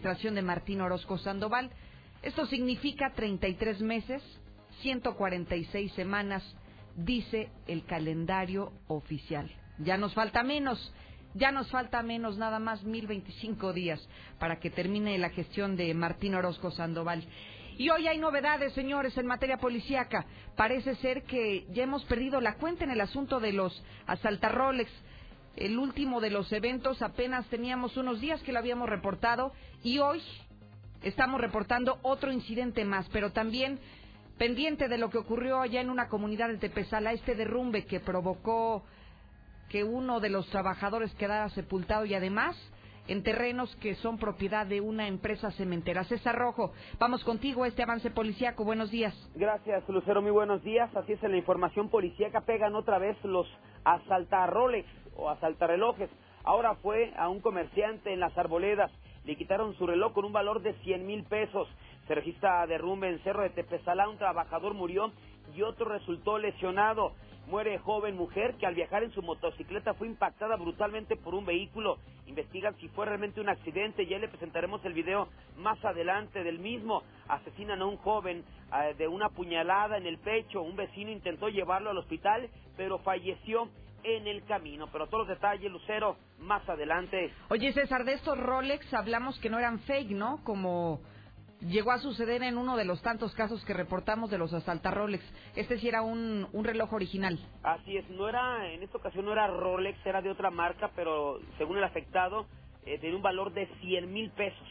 administración de Martín Orozco Sandoval. Esto significa 33 meses, 146 semanas, dice el calendario oficial. Ya nos falta menos, ya nos falta menos, nada más 1025 días para que termine la gestión de Martín Orozco Sandoval. Y hoy hay novedades, señores, en materia policíaca. Parece ser que ya hemos perdido la cuenta en el asunto de los asaltarrolex. El último de los eventos apenas teníamos unos días que lo habíamos reportado y hoy estamos reportando otro incidente más, pero también pendiente de lo que ocurrió allá en una comunidad de Tepezala, este derrumbe que provocó que uno de los trabajadores quedara sepultado y además en terrenos que son propiedad de una empresa cementera. César Rojo, vamos contigo a este avance policíaco. Buenos días. Gracias, Lucero. Muy buenos días. Así es, en la información policíaca pegan otra vez los asaltarroles o asaltarrelojes. Ahora fue a un comerciante en las arboledas. Le quitaron su reloj con un valor de 100 mil pesos. Se registra derrumbe en Cerro de Tepezalá. Un trabajador murió y otro resultó lesionado. Muere joven mujer que al viajar en su motocicleta fue impactada brutalmente por un vehículo. Investigan si fue realmente un accidente. Ya le presentaremos el video más adelante del mismo. Asesinan a un joven eh, de una puñalada en el pecho. Un vecino intentó llevarlo al hospital, pero falleció en el camino. Pero todos los detalles, Lucero, más adelante. Oye, César, de estos Rolex hablamos que no eran fake, ¿no? Como llegó a suceder en uno de los tantos casos que reportamos de los asaltar Rolex. Este sí era un, un reloj original. Así es, no era, en esta ocasión no era Rolex, era de otra marca, pero según el afectado, eh, tenía un valor de 100 mil pesos.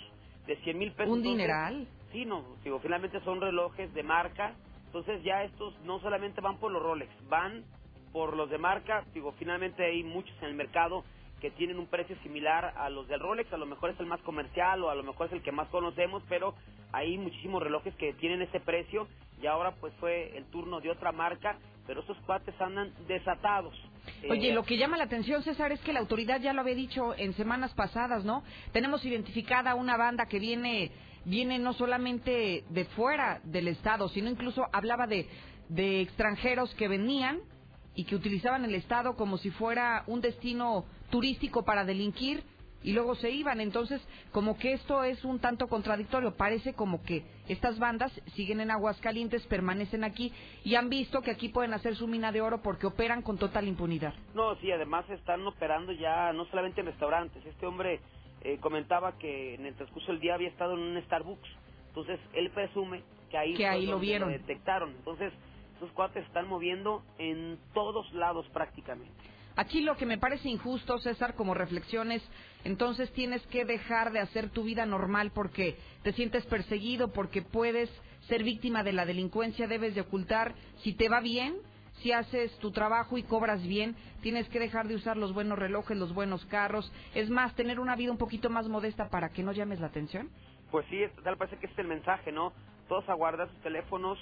De 100 mil pesos. ¿Un dineral? Sí, no, digo, finalmente son relojes de marca, entonces ya estos no solamente van por los Rolex, van por los de marca, digo, finalmente hay muchos en el mercado que tienen un precio similar a los del Rolex, a lo mejor es el más comercial o a lo mejor es el que más conocemos, pero hay muchísimos relojes que tienen ese precio y ahora pues fue el turno de otra marca, pero esos cuates andan desatados. Oye, eh, lo que llama la atención, César, es que la autoridad ya lo había dicho en semanas pasadas, ¿no? Tenemos identificada una banda que viene, viene no solamente de fuera del Estado, sino incluso hablaba de, de extranjeros que venían y que utilizaban el Estado como si fuera un destino turístico para delinquir y luego se iban. Entonces, como que esto es un tanto contradictorio. Parece como que estas bandas siguen en Aguascalientes, permanecen aquí y han visto que aquí pueden hacer su mina de oro porque operan con total impunidad. No, sí, además están operando ya no solamente en restaurantes. Este hombre eh, comentaba que en el transcurso del día había estado en un Starbucks. Entonces, él presume que ahí, que ahí lo vieron. Lo detectaron. Entonces, estos cuates están moviendo en todos lados prácticamente. Aquí lo que me parece injusto, César, como reflexiones, entonces tienes que dejar de hacer tu vida normal porque te sientes perseguido, porque puedes ser víctima de la delincuencia, debes de ocultar. Si te va bien, si haces tu trabajo y cobras bien, tienes que dejar de usar los buenos relojes, los buenos carros. Es más, tener una vida un poquito más modesta para que no llames la atención. Pues sí, tal parece que es el mensaje, ¿no? Todos aguardan sus teléfonos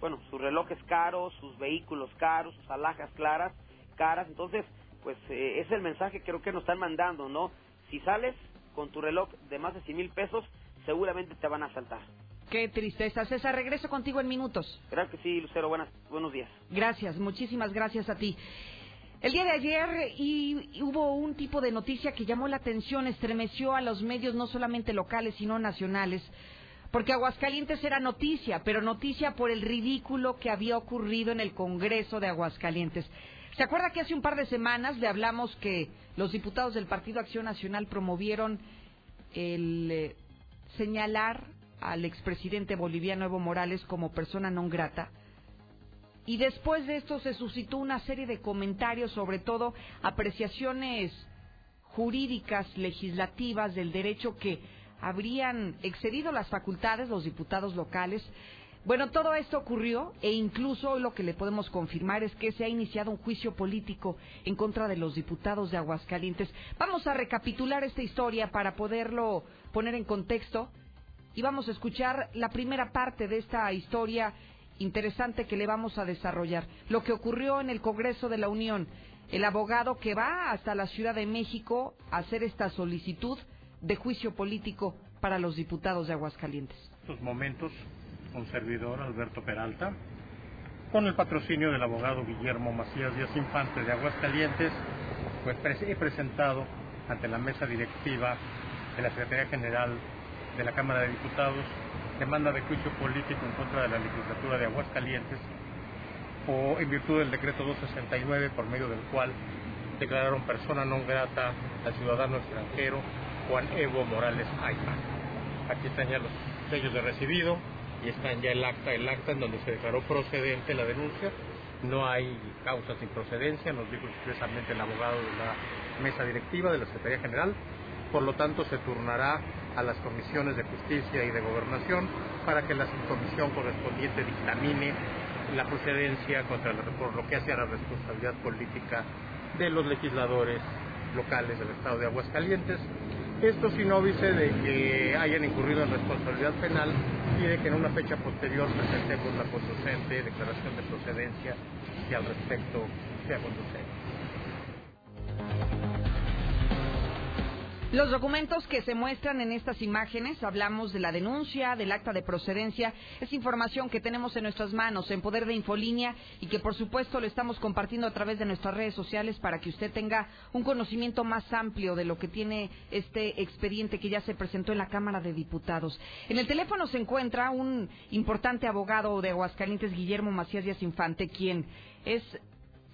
bueno, sus relojes caros, sus vehículos caros, sus alhajas claras, caras. Entonces, pues eh, es el mensaje que creo que nos están mandando, ¿no? Si sales con tu reloj de más de 100 mil pesos, seguramente te van a asaltar. Qué tristeza. César, regreso contigo en minutos. Claro que sí, Lucero. Buenas, buenos días. Gracias, muchísimas gracias a ti. El día de ayer y, hubo un tipo de noticia que llamó la atención, estremeció a los medios no solamente locales, sino nacionales porque Aguascalientes era noticia, pero noticia por el ridículo que había ocurrido en el Congreso de Aguascalientes. ¿Se acuerda que hace un par de semanas le hablamos que los diputados del Partido Acción Nacional promovieron el eh, señalar al expresidente boliviano Evo Morales como persona non grata? Y después de esto se suscitó una serie de comentarios, sobre todo apreciaciones jurídicas, legislativas del derecho que habrían excedido las facultades los diputados locales. Bueno, todo esto ocurrió e incluso lo que le podemos confirmar es que se ha iniciado un juicio político en contra de los diputados de Aguascalientes. Vamos a recapitular esta historia para poderlo poner en contexto y vamos a escuchar la primera parte de esta historia interesante que le vamos a desarrollar. Lo que ocurrió en el Congreso de la Unión. El abogado que va hasta la Ciudad de México a hacer esta solicitud de juicio político para los diputados de Aguascalientes. Estos momentos, un servidor, Alberto Peralta, con el patrocinio del abogado Guillermo Macías Díaz Infante de Aguascalientes, pues he presentado ante la mesa directiva de la Secretaría General de la Cámara de Diputados demanda de juicio político en contra de la legislatura de Aguascalientes o en virtud del decreto 269 por medio del cual declararon persona non grata al ciudadano extranjero Juan Evo Morales Ayman. Aquí están ya los sellos de recibido y están ya el acta, el acta en donde se declaró procedente la denuncia. No hay causa sin procedencia, nos dijo expresamente el abogado de la mesa directiva de la Secretaría General. Por lo tanto, se turnará a las comisiones de justicia y de gobernación para que la subcomisión correspondiente dictamine la procedencia contra la, por lo que hace a la responsabilidad política de los legisladores locales del estado de Aguascalientes. Esto sin óbice de que hayan incurrido en responsabilidad penal y de que en una fecha posterior presentemos la conducente declaración de procedencia y al respecto sea conducente. Los documentos que se muestran en estas imágenes, hablamos de la denuncia, del acta de procedencia, es información que tenemos en nuestras manos, en poder de Infolínea, y que por supuesto lo estamos compartiendo a través de nuestras redes sociales para que usted tenga un conocimiento más amplio de lo que tiene este expediente que ya se presentó en la Cámara de Diputados. En el teléfono se encuentra un importante abogado de Aguascalientes, Guillermo Macías Díaz Infante, quien es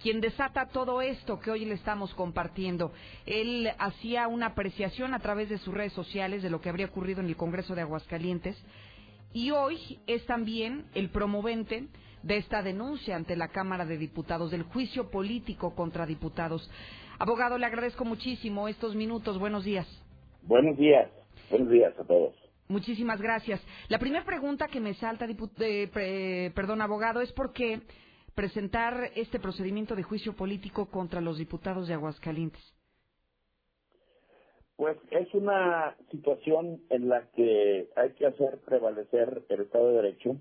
quien desata todo esto que hoy le estamos compartiendo. Él hacía una apreciación a través de sus redes sociales de lo que habría ocurrido en el Congreso de Aguascalientes y hoy es también el promovente de esta denuncia ante la Cámara de Diputados, del juicio político contra diputados. Abogado, le agradezco muchísimo estos minutos. Buenos días. Buenos días. Buenos días a todos. Muchísimas gracias. La primera pregunta que me salta, eh, perdón, abogado, es por qué presentar este procedimiento de juicio político contra los diputados de Aguascalientes? Pues es una situación en la que hay que hacer prevalecer el Estado de Derecho.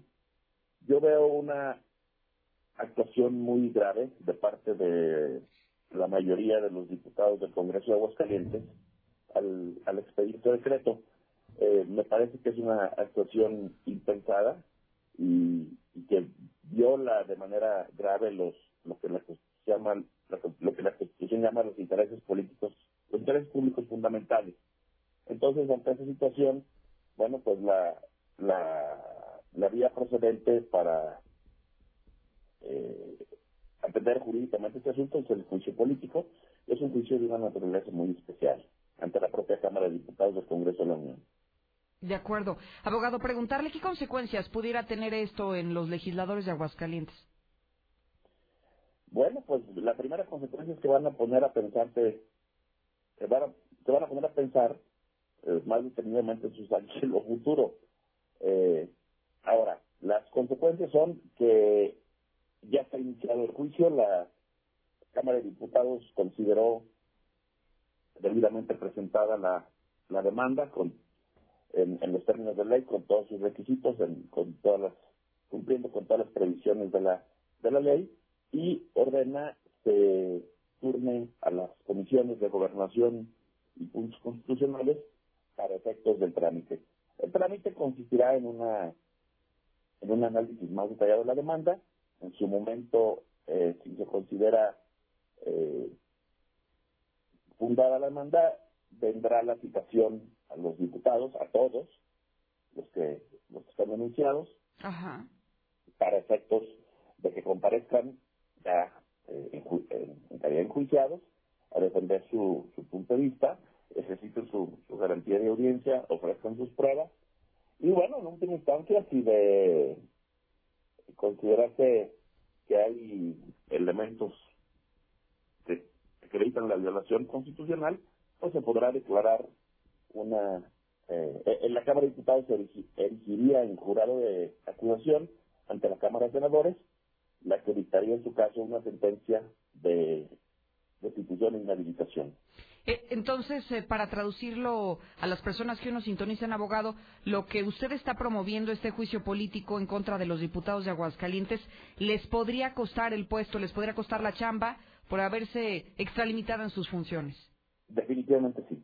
Yo veo una actuación muy grave de parte de la mayoría de los diputados del Congreso de Aguascalientes al, al expediente decreto. Eh, me parece que es una actuación impensada y, y que viola de manera grave los lo que la llama lo que la Constitución llama los intereses políticos, los intereses públicos fundamentales. Entonces, ante esa situación, bueno, pues la la, la vía procedente para eh, atender jurídicamente este asunto es el juicio político. Es un juicio de una naturaleza muy especial ante la propia Cámara de Diputados del Congreso de la Unión. De acuerdo. Abogado, preguntarle qué consecuencias pudiera tener esto en los legisladores de Aguascalientes. Bueno, pues la primera consecuencia es que van a poner a pensar, que van a, van a poner a pensar eh, más determinadamente en, sus, en lo futuro. Eh, ahora, las consecuencias son que ya está iniciado el juicio, la Cámara de Diputados consideró debidamente presentada la, la demanda con en, los términos de ley, con todos sus requisitos, con todas las, cumpliendo con todas las previsiones de la, de la ley, y ordena se turne a las comisiones de gobernación y puntos constitucionales para efectos del trámite. El trámite consistirá en una en un análisis más detallado de la demanda. En su momento, eh, si se considera eh, fundada la demanda, vendrá la citación a los diputados, a todos los que, los que están denunciados, para efectos de que comparezcan ya eh, en, en, calidad enjuiciados a defender su, su punto de vista, ejerciten su, su garantía de audiencia, ofrezcan sus pruebas. Y bueno, en última instancia, si de considerarse que hay elementos que acreditan la violación constitucional, pues se podrá declarar una... Eh, en la Cámara de Diputados se erigiría en jurado de acusación ante la Cámara de Senadores, la que dictaría en su caso una sentencia de destitución e inhabilitación. Eh, entonces, eh, para traducirlo a las personas que uno sintoniza en abogado, lo que usted está promoviendo, este juicio político en contra de los diputados de Aguascalientes, ¿les podría costar el puesto, les podría costar la chamba por haberse extralimitado en sus funciones? Definitivamente sí.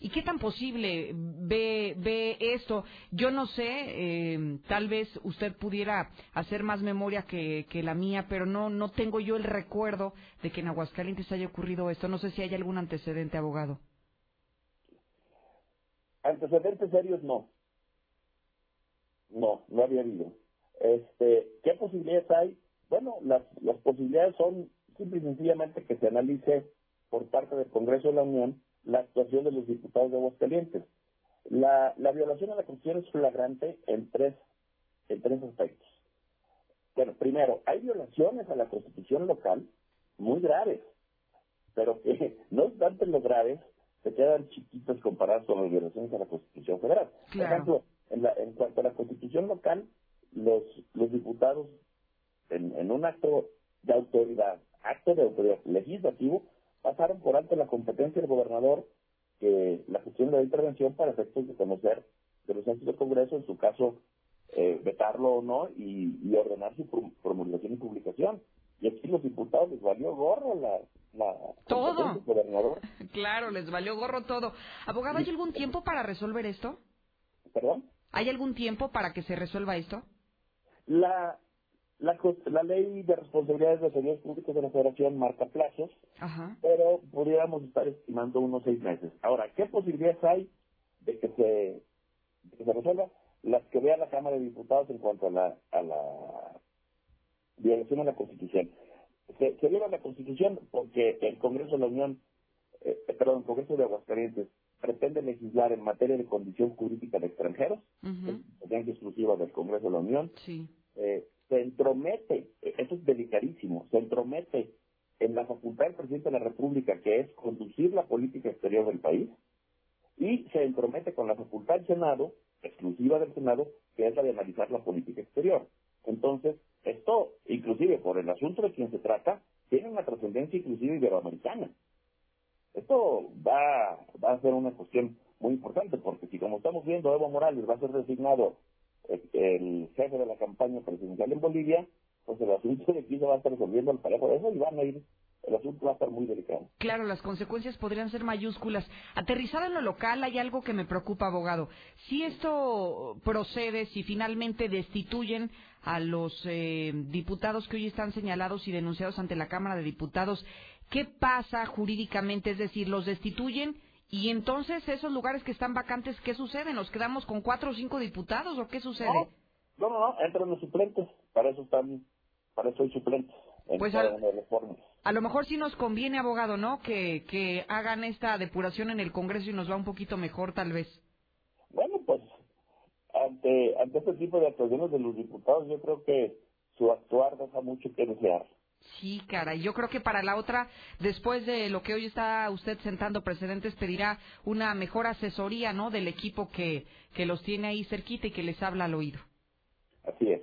¿Y qué tan posible ve, ve esto? Yo no sé, eh, tal vez usted pudiera hacer más memoria que, que, la mía, pero no, no tengo yo el recuerdo de que en Aguascalientes haya ocurrido esto. No sé si hay algún antecedente, abogado. Antecedentes serios no. No, no había habido. Este, ¿Qué posibilidades hay? Bueno, las, las posibilidades son simple y sencillamente que se analice por parte del Congreso de la Unión la actuación de los diputados de Aguascalientes. La, la violación a la Constitución es flagrante en tres, en tres aspectos. Bueno, primero, hay violaciones a la Constitución local muy graves, pero que no obstante lo graves, se quedan chiquitos comparados con las violaciones a la Constitución federal. Por ejemplo, en, la, en cuanto a la Constitución local, los, los diputados, en, en un acto de autoridad, acto de autoridad legislativo, pasaron por alto la competencia del gobernador que la cuestión de la intervención para efectos de conocer de los centros del Congreso, en su caso, eh, vetarlo o no y, ordenar su promulgación y publicación. Y aquí los diputados les valió gorro la, la todo. gobernador. Claro, les valió gorro todo. Abogado, ¿hay algún tiempo para resolver esto? ¿Perdón? ¿Hay algún tiempo para que se resuelva esto? La, la, la ley de responsabilidades de servidores públicos de la Federación marca plazos, pero pudiéramos estar estimando unos seis meses. Ahora, ¿qué posibilidades hay de que se, que se resuelva? Las que vea la Cámara de Diputados en cuanto a la, a la violación a la Constitución. Se, viola la Constitución porque el Congreso de la Unión, eh, perdón, el Congreso de Aguascalientes pretende legislar en materia de condición jurídica de extranjeros, uh exclusiva del Congreso de la Unión. Sí. Eh, se entromete, esto es delicadísimo, se entromete en la facultad del presidente de la República, que es conducir la política exterior del país, y se entromete con la facultad del Senado, exclusiva del Senado, que es la de analizar la política exterior. Entonces, esto, inclusive por el asunto de quien se trata, tiene una trascendencia inclusive iberoamericana. Esto va, va a ser una cuestión muy importante, porque si como estamos viendo, Evo Morales va a ser designado el jefe de la campaña presidencial en Bolivia, pues el asunto de aquí se va a estar resolviendo al parejo de eso y van a ir el asunto va a estar muy delicado. Claro, las consecuencias podrían ser mayúsculas. Aterrizado en lo local, hay algo que me preocupa, abogado. Si esto procede, si finalmente destituyen a los eh, diputados que hoy están señalados y denunciados ante la Cámara de Diputados, ¿qué pasa jurídicamente? Es decir, los destituyen y entonces, esos lugares que están vacantes, ¿qué sucede? ¿Nos quedamos con cuatro o cinco diputados o qué sucede? No, no, no, entran los suplentes. Para eso están, para eso hay suplentes. pues a, a lo mejor sí nos conviene, abogado, ¿no? Que, que hagan esta depuración en el Congreso y nos va un poquito mejor, tal vez. Bueno, pues ante, ante este tipo de actuaciones de los diputados, yo creo que su actuar deja mucho que desear. Sí, cara, yo creo que para la otra, después de lo que hoy está usted sentando precedentes, pedirá una mejor asesoría, ¿no? Del equipo que, que los tiene ahí cerquita y que les habla al oído. Así es.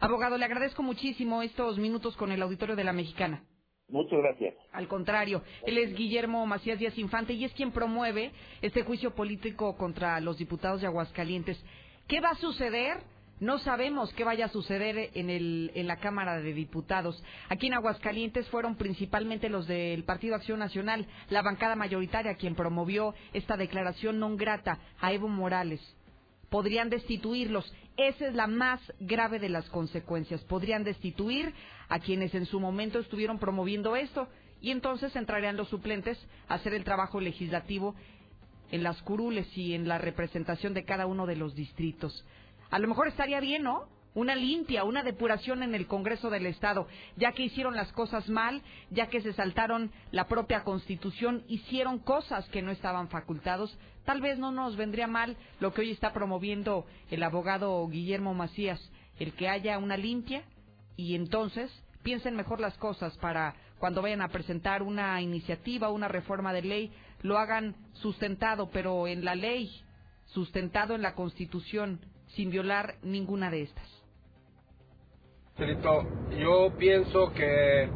Abogado, le agradezco muchísimo estos minutos con el auditorio de la Mexicana. Muchas gracias. Al contrario, él es Guillermo Macías Díaz Infante y es quien promueve este juicio político contra los diputados de Aguascalientes. ¿Qué va a suceder? No sabemos qué vaya a suceder en, el, en la Cámara de Diputados. Aquí en Aguascalientes fueron principalmente los del Partido Acción Nacional, la bancada mayoritaria, quien promovió esta declaración non grata a Evo Morales. Podrían destituirlos. Esa es la más grave de las consecuencias. Podrían destituir a quienes en su momento estuvieron promoviendo esto y entonces entrarían los suplentes a hacer el trabajo legislativo en las curules y en la representación de cada uno de los distritos. A lo mejor estaría bien, ¿no? Una limpia, una depuración en el Congreso del Estado, ya que hicieron las cosas mal, ya que se saltaron la propia Constitución, hicieron cosas que no estaban facultados. Tal vez no nos vendría mal lo que hoy está promoviendo el abogado Guillermo Macías, el que haya una limpia y entonces piensen mejor las cosas para cuando vayan a presentar una iniciativa, una reforma de ley, lo hagan sustentado, pero en la ley, sustentado en la Constitución, sin violar ninguna de estas. Yo pienso que,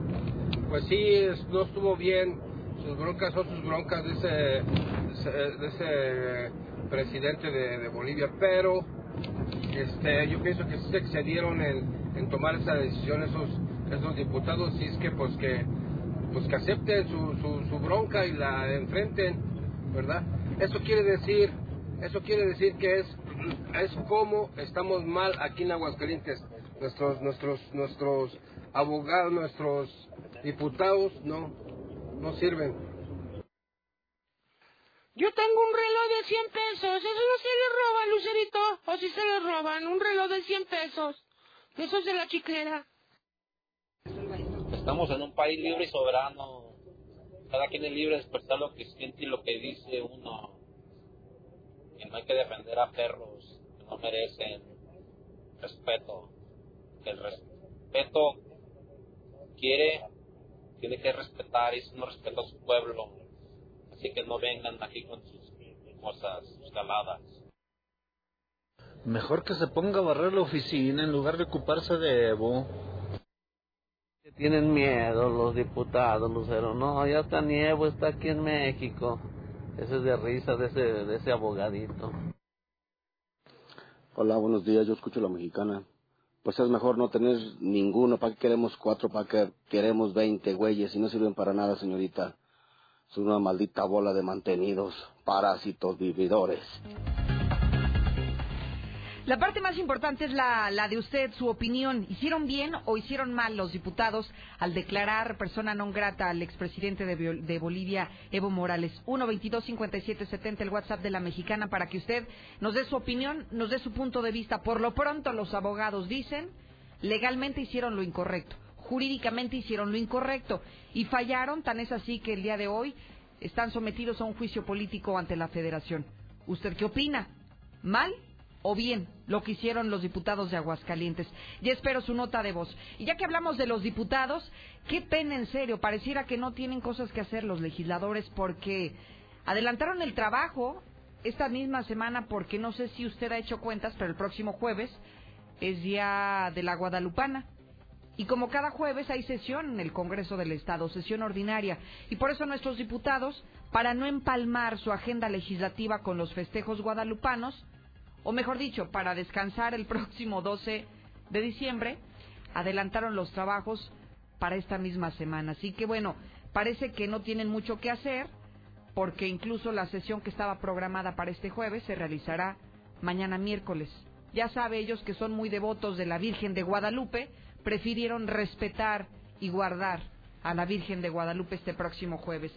pues sí, no estuvo bien. Sus broncas son sus broncas de ese, de ese presidente de, Bolivia, pero este, yo pienso que sí se excedieron en, tomar esa decisión esos, esos diputados, y es que pues que pues que acepten su, su bronca y la enfrenten, ¿verdad? Eso quiere decir, eso quiere decir que es es como estamos mal aquí en Aguascalientes. Nuestros, nuestros, nuestros abogados, nuestros diputados no, no sirven. Yo tengo un reloj de 100 pesos. Eso no se le roban, Lucerito. O si se le roban, un reloj de 100 pesos. Eso es de la chiclera. Estamos en un país libre y soberano. Cada quien es libre de expresar lo que siente y lo que dice uno. Y no hay que defender a perros no merecen respeto. El respeto quiere, tiene que respetar y si no respeta a su pueblo. Así que no vengan aquí con sus cosas escaladas. Mejor que se ponga a barrer la oficina en lugar de ocuparse de Evo. Tienen miedo los diputados, Lucero. No, ya está Evo está aquí en México. Ese es de risa de ese, de ese abogadito. Hola, buenos días. Yo escucho la mexicana. Pues es mejor no tener ninguno. ¿Para qué queremos cuatro? ¿Para qué queremos veinte güeyes? Y no sirven para nada, señorita. Son una maldita bola de mantenidos, parásitos, vividores. La parte más importante es la, la, de usted, su opinión. ¿Hicieron bien o hicieron mal los diputados al declarar persona non grata al expresidente de, de Bolivia, Evo Morales? 1-22-57-70, el WhatsApp de la mexicana, para que usted nos dé su opinión, nos dé su punto de vista. Por lo pronto, los abogados dicen, legalmente hicieron lo incorrecto, jurídicamente hicieron lo incorrecto y fallaron, tan es así que el día de hoy están sometidos a un juicio político ante la federación. ¿Usted qué opina? ¿Mal o bien lo que hicieron los diputados de Aguascalientes. Ya espero su nota de voz. Y ya que hablamos de los diputados, qué pena en serio, pareciera que no tienen cosas que hacer los legisladores porque adelantaron el trabajo esta misma semana porque no sé si usted ha hecho cuentas, pero el próximo jueves es día de la Guadalupana. Y como cada jueves hay sesión en el Congreso del Estado, sesión ordinaria, y por eso nuestros diputados, para no empalmar su agenda legislativa con los festejos guadalupanos, o mejor dicho, para descansar el próximo 12 de diciembre, adelantaron los trabajos para esta misma semana. Así que bueno, parece que no tienen mucho que hacer, porque incluso la sesión que estaba programada para este jueves se realizará mañana miércoles. Ya sabe ellos que son muy devotos de la Virgen de Guadalupe, prefirieron respetar y guardar a la Virgen de Guadalupe este próximo jueves.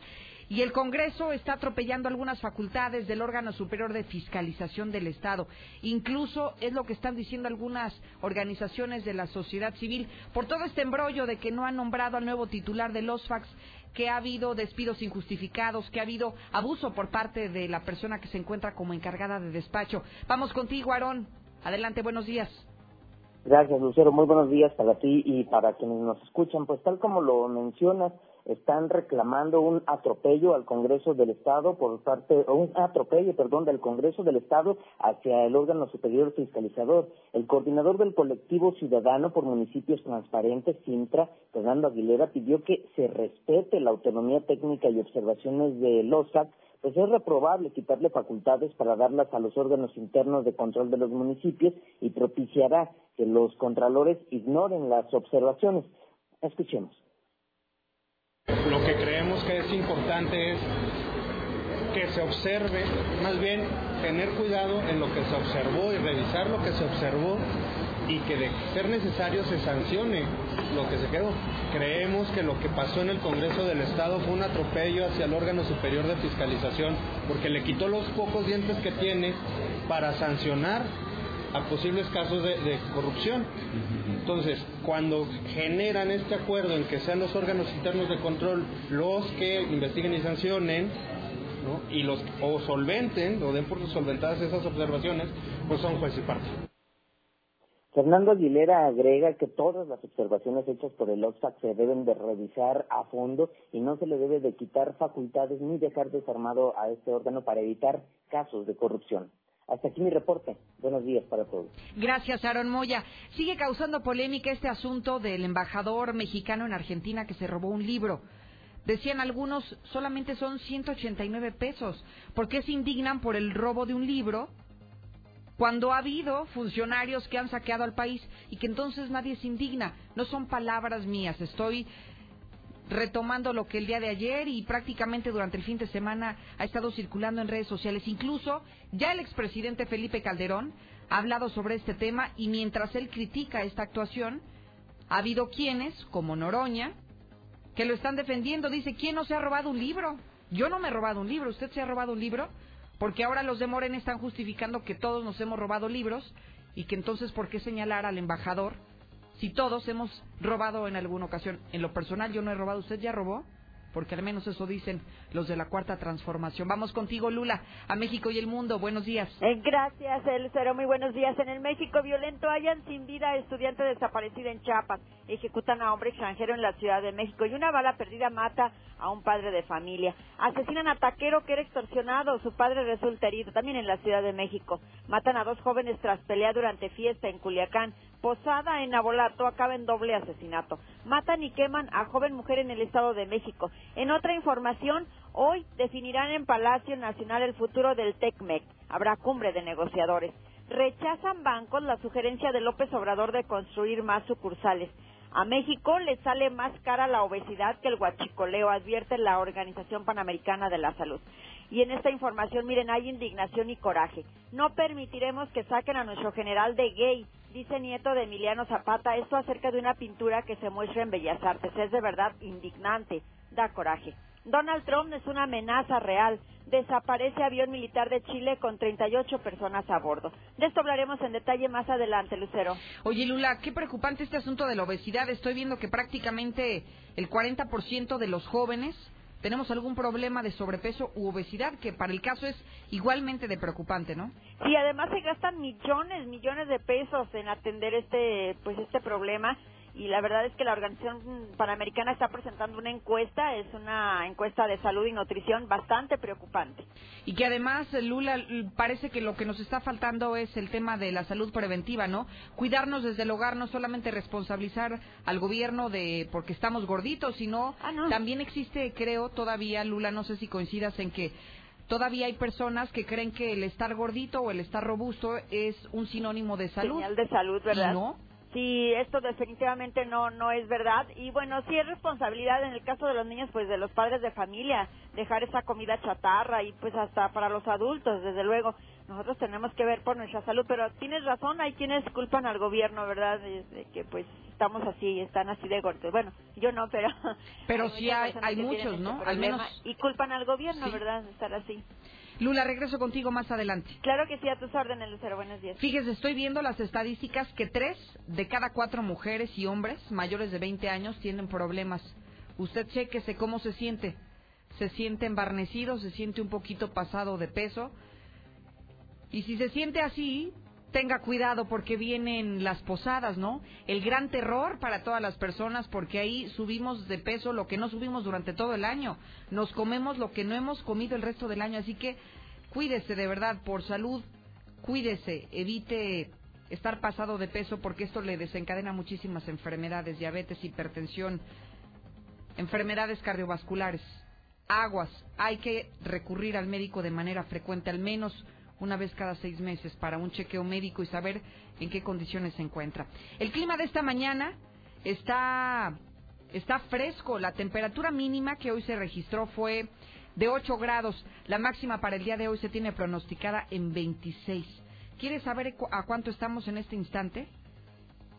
Y el Congreso está atropellando algunas facultades del órgano superior de fiscalización del Estado. Incluso es lo que están diciendo algunas organizaciones de la sociedad civil por todo este embrollo de que no han nombrado al nuevo titular de los fax que ha habido despidos injustificados, que ha habido abuso por parte de la persona que se encuentra como encargada de despacho. Vamos contigo, Aarón. Adelante, buenos días. Gracias, Lucero. Muy buenos días para ti y para quienes nos escuchan. Pues tal como lo mencionas, están reclamando un atropello al Congreso del Estado por parte, un atropello, perdón, del Congreso del Estado hacia el órgano superior fiscalizador. El coordinador del colectivo ciudadano por municipios transparentes, Sintra, Fernando Aguilera, pidió que se respete la autonomía técnica y observaciones de LOSAC pues es reprobable quitarle facultades para darlas a los órganos internos de control de los municipios y propiciará que los contralores ignoren las observaciones. Escuchemos. Lo que creemos que es importante es que se observe, más bien tener cuidado en lo que se observó y revisar lo que se observó y que de ser necesario se sancione lo que se quedó. Creemos que lo que pasó en el Congreso del Estado fue un atropello hacia el órgano superior de fiscalización porque le quitó los pocos dientes que tiene para sancionar a posibles casos de, corrupción. Entonces, cuando generan este acuerdo en que sean los órganos internos de control los que investiguen y sancionen, y los o solventen o den por solventadas esas observaciones, pues son juez y parte. Fernando Aguilera agrega que todas las observaciones hechas por el OXAC se deben de revisar a fondo y no se le debe de quitar facultades ni dejar desarmado a este órgano para evitar casos de corrupción. Hasta aquí mi reporte. Buenos días para todos. Gracias, Aaron Moya. Sigue causando polémica este asunto del embajador mexicano en Argentina que se robó un libro. Decían algunos, solamente son 189 pesos. ¿Por qué se indignan por el robo de un libro cuando ha habido funcionarios que han saqueado al país y que entonces nadie se indigna? No son palabras mías, estoy retomando lo que el día de ayer y prácticamente durante el fin de semana ha estado circulando en redes sociales. Incluso ya el expresidente Felipe Calderón ha hablado sobre este tema y mientras él critica esta actuación, ha habido quienes, como Noroña, que lo están defendiendo. Dice, ¿quién no se ha robado un libro? Yo no me he robado un libro. ¿Usted se ha robado un libro? Porque ahora los de Morena están justificando que todos nos hemos robado libros y que entonces, ¿por qué señalar al embajador si todos hemos robado en alguna ocasión? En lo personal, yo no he robado. ¿Usted ya robó? Porque al menos eso dicen los de la cuarta transformación. Vamos contigo, Lula, a México y el mundo. Buenos días. Eh, gracias, Lucero. Muy buenos días. En el México violento hayan sin vida a estudiante desaparecida en Chiapas. Ejecutan a hombre extranjero en la Ciudad de México y una bala perdida mata a un padre de familia. Asesinan a taquero que era extorsionado. Su padre resulta herido también en la Ciudad de México. Matan a dos jóvenes tras pelear durante fiesta en Culiacán. Posada en Abolato acaba en doble asesinato. Matan y queman a joven mujer en el Estado de México. En otra información, hoy definirán en Palacio Nacional el futuro del TECMEC. Habrá cumbre de negociadores. Rechazan bancos la sugerencia de López Obrador de construir más sucursales. A México le sale más cara la obesidad que el guachicoleo, advierte la Organización Panamericana de la Salud. Y en esta información, miren, hay indignación y coraje. No permitiremos que saquen a nuestro general de gay, dice nieto de Emiliano Zapata, esto acerca de una pintura que se muestra en Bellas Artes. Es de verdad indignante, da coraje. Donald Trump es una amenaza real. Desaparece avión militar de Chile con 38 personas a bordo. De esto hablaremos en detalle más adelante, Lucero. Oye, Lula, qué preocupante este asunto de la obesidad. Estoy viendo que prácticamente el 40% de los jóvenes tenemos algún problema de sobrepeso u obesidad, que para el caso es igualmente de preocupante, ¿no? Sí, además se gastan millones, millones de pesos en atender este, pues este problema y la verdad es que la Organización Panamericana está presentando una encuesta, es una encuesta de salud y nutrición bastante preocupante. Y que además, Lula, parece que lo que nos está faltando es el tema de la salud preventiva, ¿no? Cuidarnos desde el hogar, no solamente responsabilizar al gobierno de porque estamos gorditos, sino ah, también existe, creo, todavía, Lula, no sé si coincidas en que todavía hay personas que creen que el estar gordito o el estar robusto es un sinónimo de salud. Señal de salud, ¿verdad? Y no, Sí, esto definitivamente no no es verdad y bueno, sí es responsabilidad en el caso de los niños pues de los padres de familia dejar esa comida chatarra y pues hasta para los adultos, desde luego. Nosotros tenemos que ver por nuestra salud, pero tienes razón, hay quienes culpan al gobierno, ¿verdad? De, que pues estamos así, están así de gordos. Bueno, yo no, pero Pero sí hay hay muchos, este ¿no? Al menos y culpan al gobierno, ¿verdad? De estar así. Lula, regreso contigo más adelante. Claro que sí, a tus órdenes, Lucero. Buenos días. Fíjese, estoy viendo las estadísticas que tres de cada cuatro mujeres y hombres mayores de 20 años tienen problemas. Usted chequese cómo se siente. ¿Se siente embarnecido? ¿Se siente un poquito pasado de peso? Y si se siente así, tenga cuidado porque vienen las posadas, ¿no? El gran terror para todas las personas porque ahí subimos de peso lo que no subimos durante todo el año. Nos comemos lo que no hemos comido el resto del año. Así que cuídese de verdad por salud, cuídese, evite estar pasado de peso porque esto le desencadena muchísimas enfermedades, diabetes, hipertensión, enfermedades cardiovasculares, aguas. Hay que recurrir al médico de manera frecuente, al menos una vez cada seis meses para un chequeo médico y saber en qué condiciones se encuentra. El clima de esta mañana está, está fresco. La temperatura mínima que hoy se registró fue de 8 grados. La máxima para el día de hoy se tiene pronosticada en 26. ¿Quieres saber a cuánto estamos en este instante?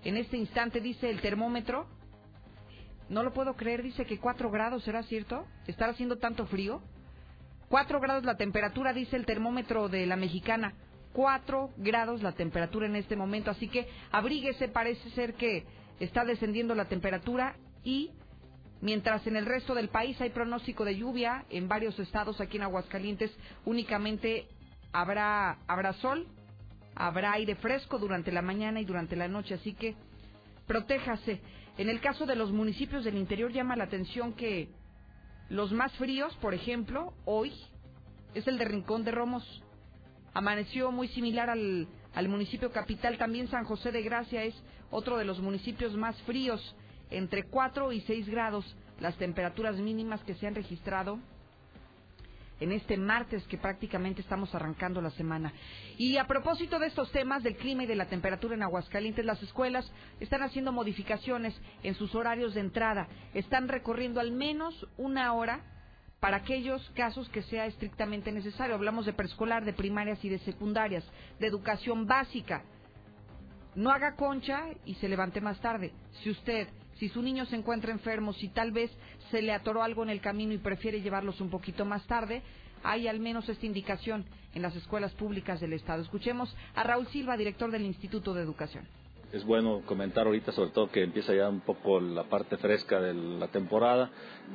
En este instante dice el termómetro. No lo puedo creer, dice que 4 grados, ¿será cierto? ¿Está haciendo tanto frío? 4 grados la temperatura, dice el termómetro de la mexicana. 4 grados la temperatura en este momento, así que abríguese, parece ser que está descendiendo la temperatura y mientras en el resto del país hay pronóstico de lluvia, en varios estados aquí en Aguascalientes únicamente habrá, habrá sol, habrá aire fresco durante la mañana y durante la noche, así que protéjase. En el caso de los municipios del interior llama la atención que los más fríos, por ejemplo, hoy es el de Rincón de Romos. Amaneció muy similar al, al municipio capital. También San José de Gracia es otro de los municipios más fríos, entre 4 y 6 grados las temperaturas mínimas que se han registrado en este martes que prácticamente estamos arrancando la semana. Y a propósito de estos temas del clima y de la temperatura en Aguascalientes, las escuelas están haciendo modificaciones en sus horarios de entrada. Están recorriendo al menos una hora para aquellos casos que sea estrictamente necesario. Hablamos de preescolar, de primarias y de secundarias, de educación básica. No haga concha y se levante más tarde. Si usted si su niño se encuentra enfermo, si tal vez se le atoró algo en el camino y prefiere llevarlos un poquito más tarde, hay al menos esta indicación en las escuelas públicas del Estado. Escuchemos a Raúl Silva, director del Instituto de Educación. Es bueno comentar ahorita, sobre todo que empieza ya un poco la parte fresca de la temporada,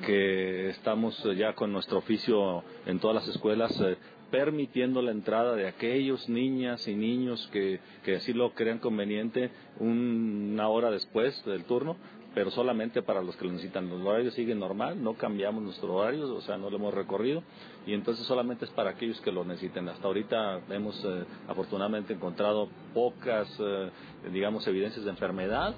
que estamos ya con nuestro oficio en todas las escuelas eh, permitiendo la entrada de aquellos niñas y niños que, que así lo crean conveniente una hora después del turno pero solamente para los que lo necesitan. Los horarios siguen normal, no cambiamos nuestro horario, o sea, no lo hemos recorrido, y entonces solamente es para aquellos que lo necesiten. Hasta ahorita hemos eh, afortunadamente encontrado pocas, eh, digamos, evidencias de enfermedad.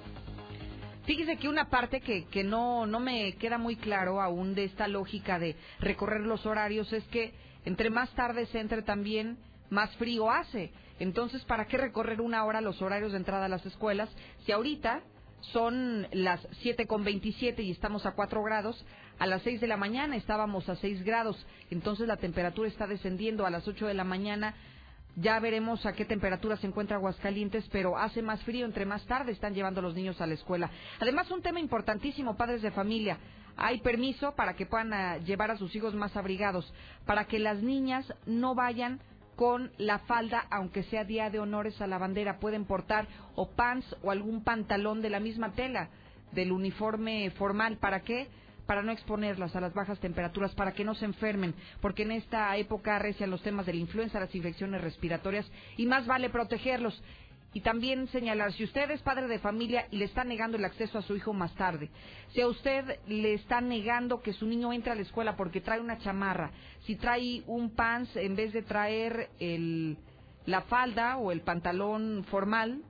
Fíjese que una parte que, que no, no me queda muy claro aún de esta lógica de recorrer los horarios es que entre más tarde se entre también, más frío hace. Entonces, ¿para qué recorrer una hora los horarios de entrada a las escuelas si ahorita son las siete con veintisiete y estamos a 4 grados. A las 6 de la mañana estábamos a 6 grados, entonces la temperatura está descendiendo a las 8 de la mañana. Ya veremos a qué temperatura se encuentra Aguascalientes, pero hace más frío, entre más tarde están llevando los niños a la escuela. Además, un tema importantísimo, padres de familia. Hay permiso para que puedan ah, llevar a sus hijos más abrigados, para que las niñas no vayan con la falda, aunque sea día de honores a la bandera. Pueden portar o pants o algún pantalón de la misma tela del uniforme formal. ¿Para qué? Para no exponerlas a las bajas temperaturas, para que no se enfermen, porque en esta época recian los temas de la influenza, las infecciones respiratorias y más vale protegerlos. Y también señalar, si usted es padre de familia y le está negando el acceso a su hijo más tarde, si a usted le está negando que su niño entre a la escuela porque trae una chamarra, si trae un pants en vez de traer el, la falda o el pantalón formal,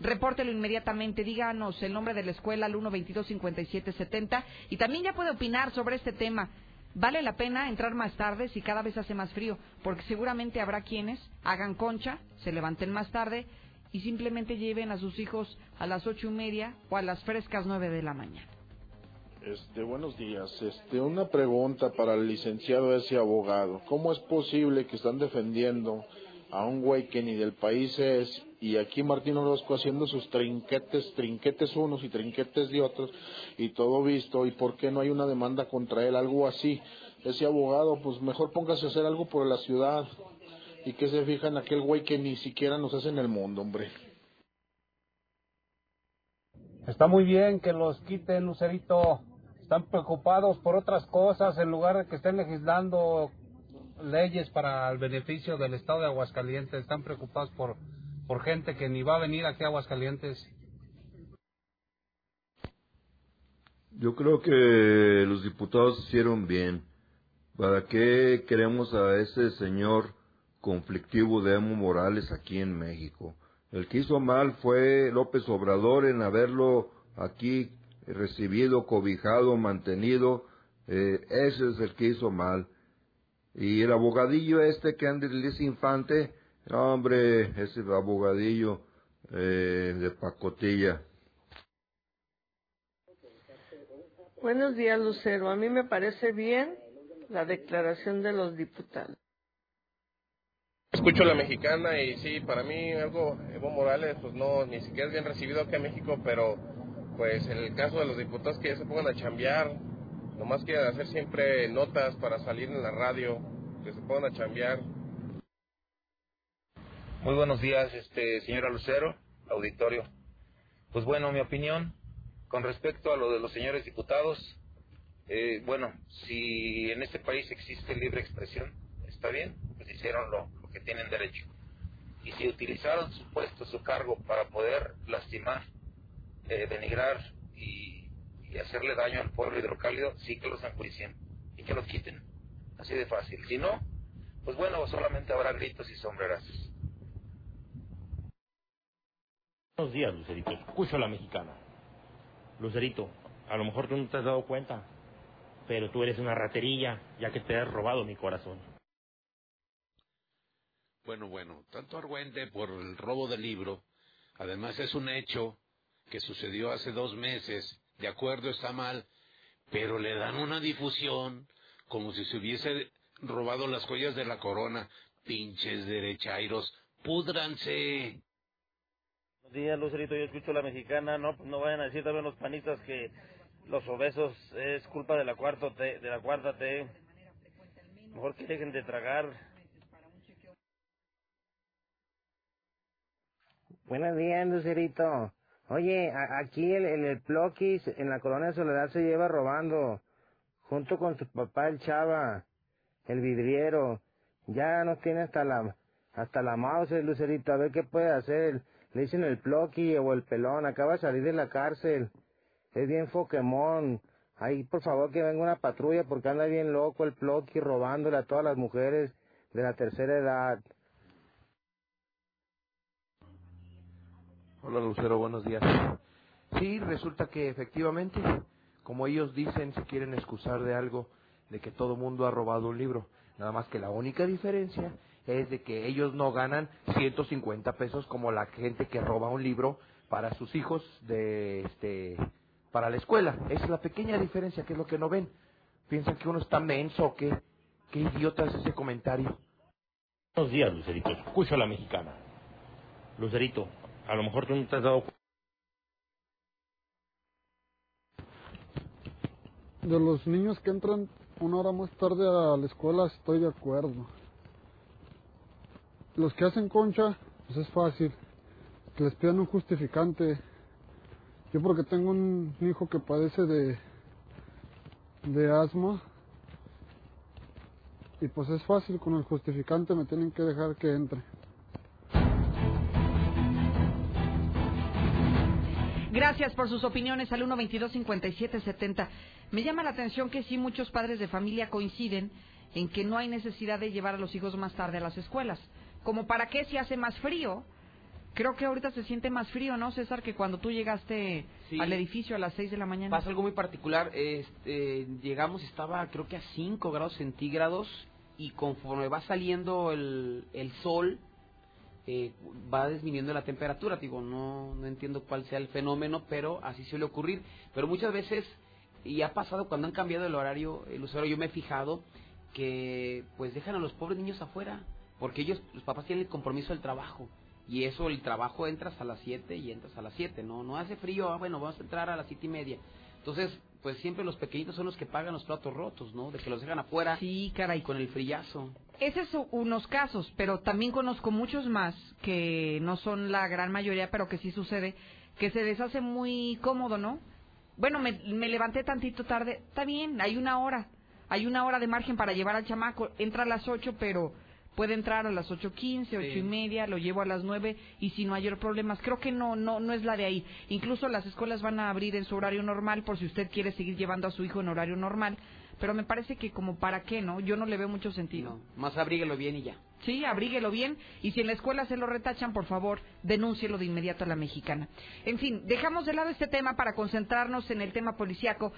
repórtelo inmediatamente, díganos el nombre de la escuela al 122-5770 y también ya puede opinar sobre este tema. Vale la pena entrar más tarde si cada vez hace más frío, porque seguramente habrá quienes hagan concha, se levanten más tarde y simplemente lleven a sus hijos a las ocho y media o a las frescas nueve de la mañana. Este, buenos días. Este, una pregunta para el licenciado ese abogado. ¿Cómo es posible que están defendiendo a un güey que ni del país es y aquí Martín Orozco haciendo sus trinquetes, trinquetes unos y trinquetes de otros y todo visto? ¿Y por qué no hay una demanda contra él? Algo así. Ese abogado, pues mejor póngase a hacer algo por la ciudad y que se fijan aquel güey que ni siquiera nos hace en el mundo, hombre. Está muy bien que los quiten, Lucerito. Están preocupados por otras cosas en lugar de que estén legislando leyes para el beneficio del Estado de Aguascalientes. Están preocupados por, por gente que ni va a venir aquí a Aguascalientes. Yo creo que los diputados hicieron bien. ¿Para qué queremos a ese señor conflictivo de Evo Morales aquí en México. El que hizo mal fue López Obrador en haberlo aquí recibido, cobijado, mantenido. Eh, ese es el que hizo mal. Y el abogadillo este que anda ese Infante, hombre, ese abogadillo eh, de pacotilla. Buenos días, Lucero. A mí me parece bien la declaración de los diputados. Escucho la mexicana y sí, para mí algo, Evo Morales, pues no, ni siquiera es bien recibido aquí en México, pero pues en el caso de los diputados que ya se pongan a chambear, nomás quieren hacer siempre notas para salir en la radio, que se pongan a chambear. Muy buenos días, este señora Lucero, auditorio. Pues bueno, mi opinión con respecto a lo de los señores diputados, eh, bueno, si en este país existe libre expresión, está bien, pues hicieron lo, que tienen derecho. Y si utilizaron su puesto, su cargo para poder lastimar, eh, denigrar y, hacerle daño al pueblo hidrocálido, sí que los enjuicien y que los quiten. Así de fácil. Si no, pues bueno, solamente habrá gritos y sombrerazos. Buenos días, Lucerito. Escucho a la mexicana. Lucerito, a lo mejor tú no te has dado cuenta, pero tú eres una raterilla, ya que te has robado mi corazón. Bueno, bueno, tanto argüente por el robo del libro. Además es un hecho que sucedió hace dos meses. De acuerdo, está mal, pero le dan una difusión como si se hubiese robado las joyas de la corona. Pinches derechairos, púdranse. Día Lucerito, yo escucho la mexicana, no, no vayan a decir también los panistas que los obesos es culpa de la cuarta T, de la cuarta T. Mejor que dejen de tragar. Buenos días, Lucerito. Oye, aquí el, el, el en la colonia Soledad se lleva robando, junto con su papá el Chava, el vidriero. Ya nos tiene hasta la hasta la mouse, el Lucerito, a ver qué puede hacer. Le dicen el Ploqui o el pelón, acaba de salir de la cárcel. Es bien Pokémon. Ahí, por favor, que venga una patrulla porque anda bien loco el Ploqui robándole a todas las mujeres de la tercera edad. Hola Lucero, buenos días. Sí, resulta que efectivamente, como ellos dicen, se quieren excusar de algo, de que todo mundo ha robado un libro. Nada más que la única diferencia es de que ellos no ganan 150 pesos como la gente que roba un libro para sus hijos de este para la escuela. Es la pequeña diferencia que es lo que no ven. Piensan que uno está menso o qué. Qué idiota es ese comentario. Buenos días, Lucerito. Escucho a la mexicana. Lucerito, a lo mejor tú no te has dado cu- De los niños que entran una hora más tarde a la escuela estoy de acuerdo. Los que hacen concha, pues es fácil. Que les pidan un justificante. Yo porque tengo un hijo que padece de, de asma. Y pues es fácil, con el justificante me tienen que dejar que entre. Gracias por sus opiniones al 122-5770. Me llama la atención que sí muchos padres de familia coinciden en que no hay necesidad de llevar a los hijos más tarde a las escuelas. Como para qué si hace más frío. Creo que ahorita se siente más frío, ¿no, César? Que cuando tú llegaste Sí. al edificio a las 6 de la mañana. Pasa algo muy particular. Este, llegamos, estaba creo que a 5 grados centígrados y conforme va saliendo el, el sol, eh, va disminuyendo la temperatura. Digo, no, no entiendo cuál sea el fenómeno, pero así suele ocurrir. Pero muchas veces, y ha pasado cuando han cambiado el horario, el usuario, yo me he fijado que pues dejan a los pobres niños afuera, porque ellos, los papás tienen el compromiso del trabajo. Y eso, el trabajo entras a las 7 y entras a las 7, ¿no? No hace frío, ah, bueno, vamos a entrar a las siete y media. Entonces, pues siempre los pequeñitos son los que pagan los platos rotos, ¿no? De que los dejan afuera. Sí, caray. Con el frillazo. Ese es unos casos, pero también conozco muchos más que no son la gran mayoría, pero que sí sucede, que se les hace muy cómodo, ¿no? Bueno, me, me levanté tantito tarde, está bien, hay una hora, hay una hora de margen para llevar al chamaco, entra a las 8, pero puede entrar a las 8.15, ocho y media, lo llevo a las 9 y sin mayor problemas. Creo que no, no, no es la de ahí. Incluso las escuelas van a abrir en su horario normal por si usted quiere seguir llevando a su hijo en horario normal, pero me parece que como para qué, ¿no? Yo no le veo mucho sentido. Más abríguelo bien y ya. Sí, abríguelo bien y si en la escuela se lo retachan, por favor, denúncielo de inmediato a la mexicana. En fin, dejamos de lado este tema para concentrarnos en el tema policiaco.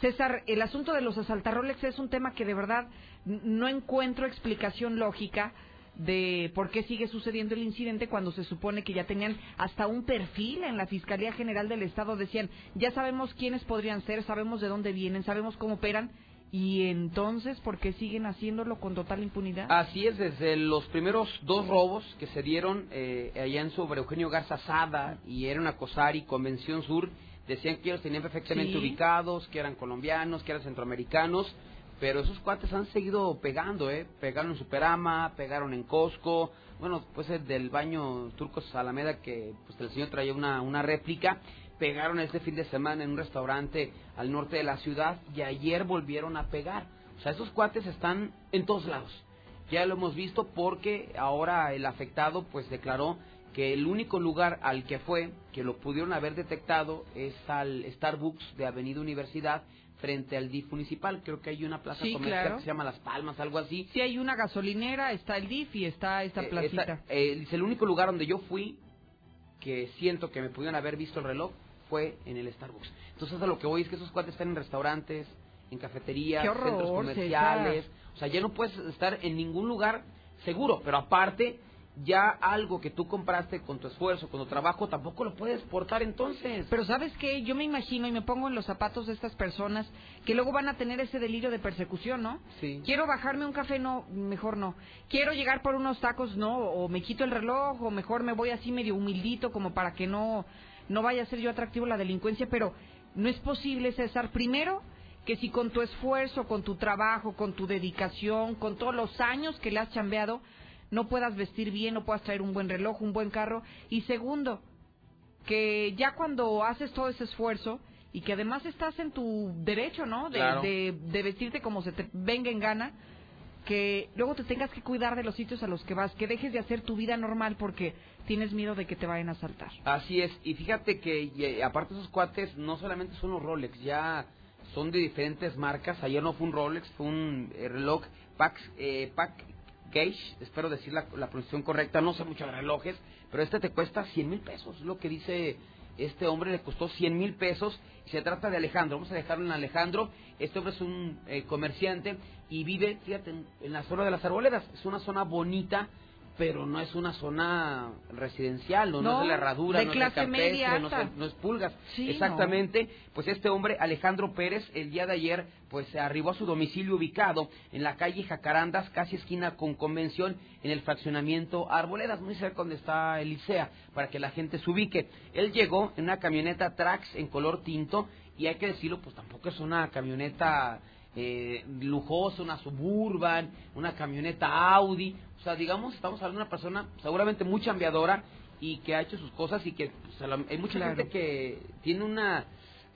César, el asunto de los asaltarrolex es un tema que de verdad no encuentro explicación lógica de por qué sigue sucediendo el incidente cuando se supone que ya tenían hasta un perfil en la Fiscalía General del Estado. Decían, ya sabemos quiénes podrían ser, sabemos de dónde vienen, sabemos cómo operan. Y entonces, ¿por qué siguen haciéndolo con total impunidad? Así es, desde los primeros dos robos que se dieron eh, allá en sobre Eugenio Garza Sada y era una Cosari, Convención Sur, decían que ellos tenían perfectamente Sí. ubicados, que eran colombianos, que eran centroamericaros, pero esos cuates han seguido pegando, ¿eh? Pegaron en Superama, pegaron en Costco, bueno, pues el del baño Turcos Alameda que pues el señor traía una, una réplica, pegaron este fin de semana en un restaurante al norte de la ciudad y ayer volvieron a pegar. O sea, esos cuates están en todos lados. Ya lo hemos visto porque ahora el afectado pues declaró que el único lugar al que fue, que lo pudieron haber detectado, es al Starbucks de Avenida Universidad frente al DIF municipal. Creo que hay una plaza Sí, comercial claro. que se llama Las Palmas, algo así. Sí, hay una gasolinera, está el DIF y está esta Eh, placita. esta- eh, es el único lugar donde yo fui que siento que me pudieron haber visto el reloj fue en el Starbucks. Entonces a lo que voy es que esos cuates están en restaurantes, en cafeterías, ¡Qué horror, centros comerciales. O sea, ya no puedes estar en ningún lugar seguro. Pero aparte, ya algo que tú compraste con tu esfuerzo, con tu trabajo, tampoco lo puedes portar entonces. Pero sabes qué, yo me imagino y me pongo en los zapatos de estas personas que luego van a tener ese delirio de persecución, ¿no? Sí. Quiero bajarme un café, no, mejor no. Quiero llegar por unos tacos, no, o me quito el reloj, o mejor me voy así medio humildito como para que no, no vaya a ser yo atractivo la delincuencia, pero no es posible, César. Primero, que si con tu esfuerzo, con tu trabajo, con tu dedicación, con todos los años que le has chambeado, no puedas vestir bien, no puedas traer un buen reloj, un buen carro. Y segundo, que ya cuando haces todo ese esfuerzo y que además estás en tu derecho, ¿no? De, Claro. de, de vestirte como se te venga en gana, que luego te tengas que cuidar de los sitios a los que vas, que dejes de hacer tu vida normal porque tienes miedo de que te vayan a asaltar. Así es, y fíjate que y, eh, aparte esos cuates no solamente son los Rolex, ya son de diferentes marcas. Ayer no fue un Rolex, fue un eh, reloj eh, Pack Gage, espero decir la, la pronunciación correcta, no sé mucho de relojes, pero este te cuesta 100 mil pesos, es lo que dice este hombre, le costó 100 mil pesos y se trata de Alejandro, vamos a dejarlo en Alejandro, este hombre es un eh, comerciante y vive, fíjate, en, en la zona de las arboledas, es una zona bonita, pero no es una zona residencial, no, no, No, es de la herradura, de no clase es de campestre, media no, es- no es pulgas. Sí, Exactamente, pues este hombre, Alejandro Pérez, el día de ayer, pues se arribó a su domicilio ubicado en la calle Jacarandas, casi esquina con Convención, en el fraccionamiento Arboledas, muy cerca donde está el Licea, para que la gente se ubique. Él llegó en una camioneta Trax en color tinto, y hay que decirlo, pues tampoco es una camioneta eh, lujosa, una Suburban, una camioneta Audi, o sea, digamos, estamos hablando de una persona seguramente muy chambeadora y que ha hecho sus cosas y que hay mucha Claro. gente que tiene una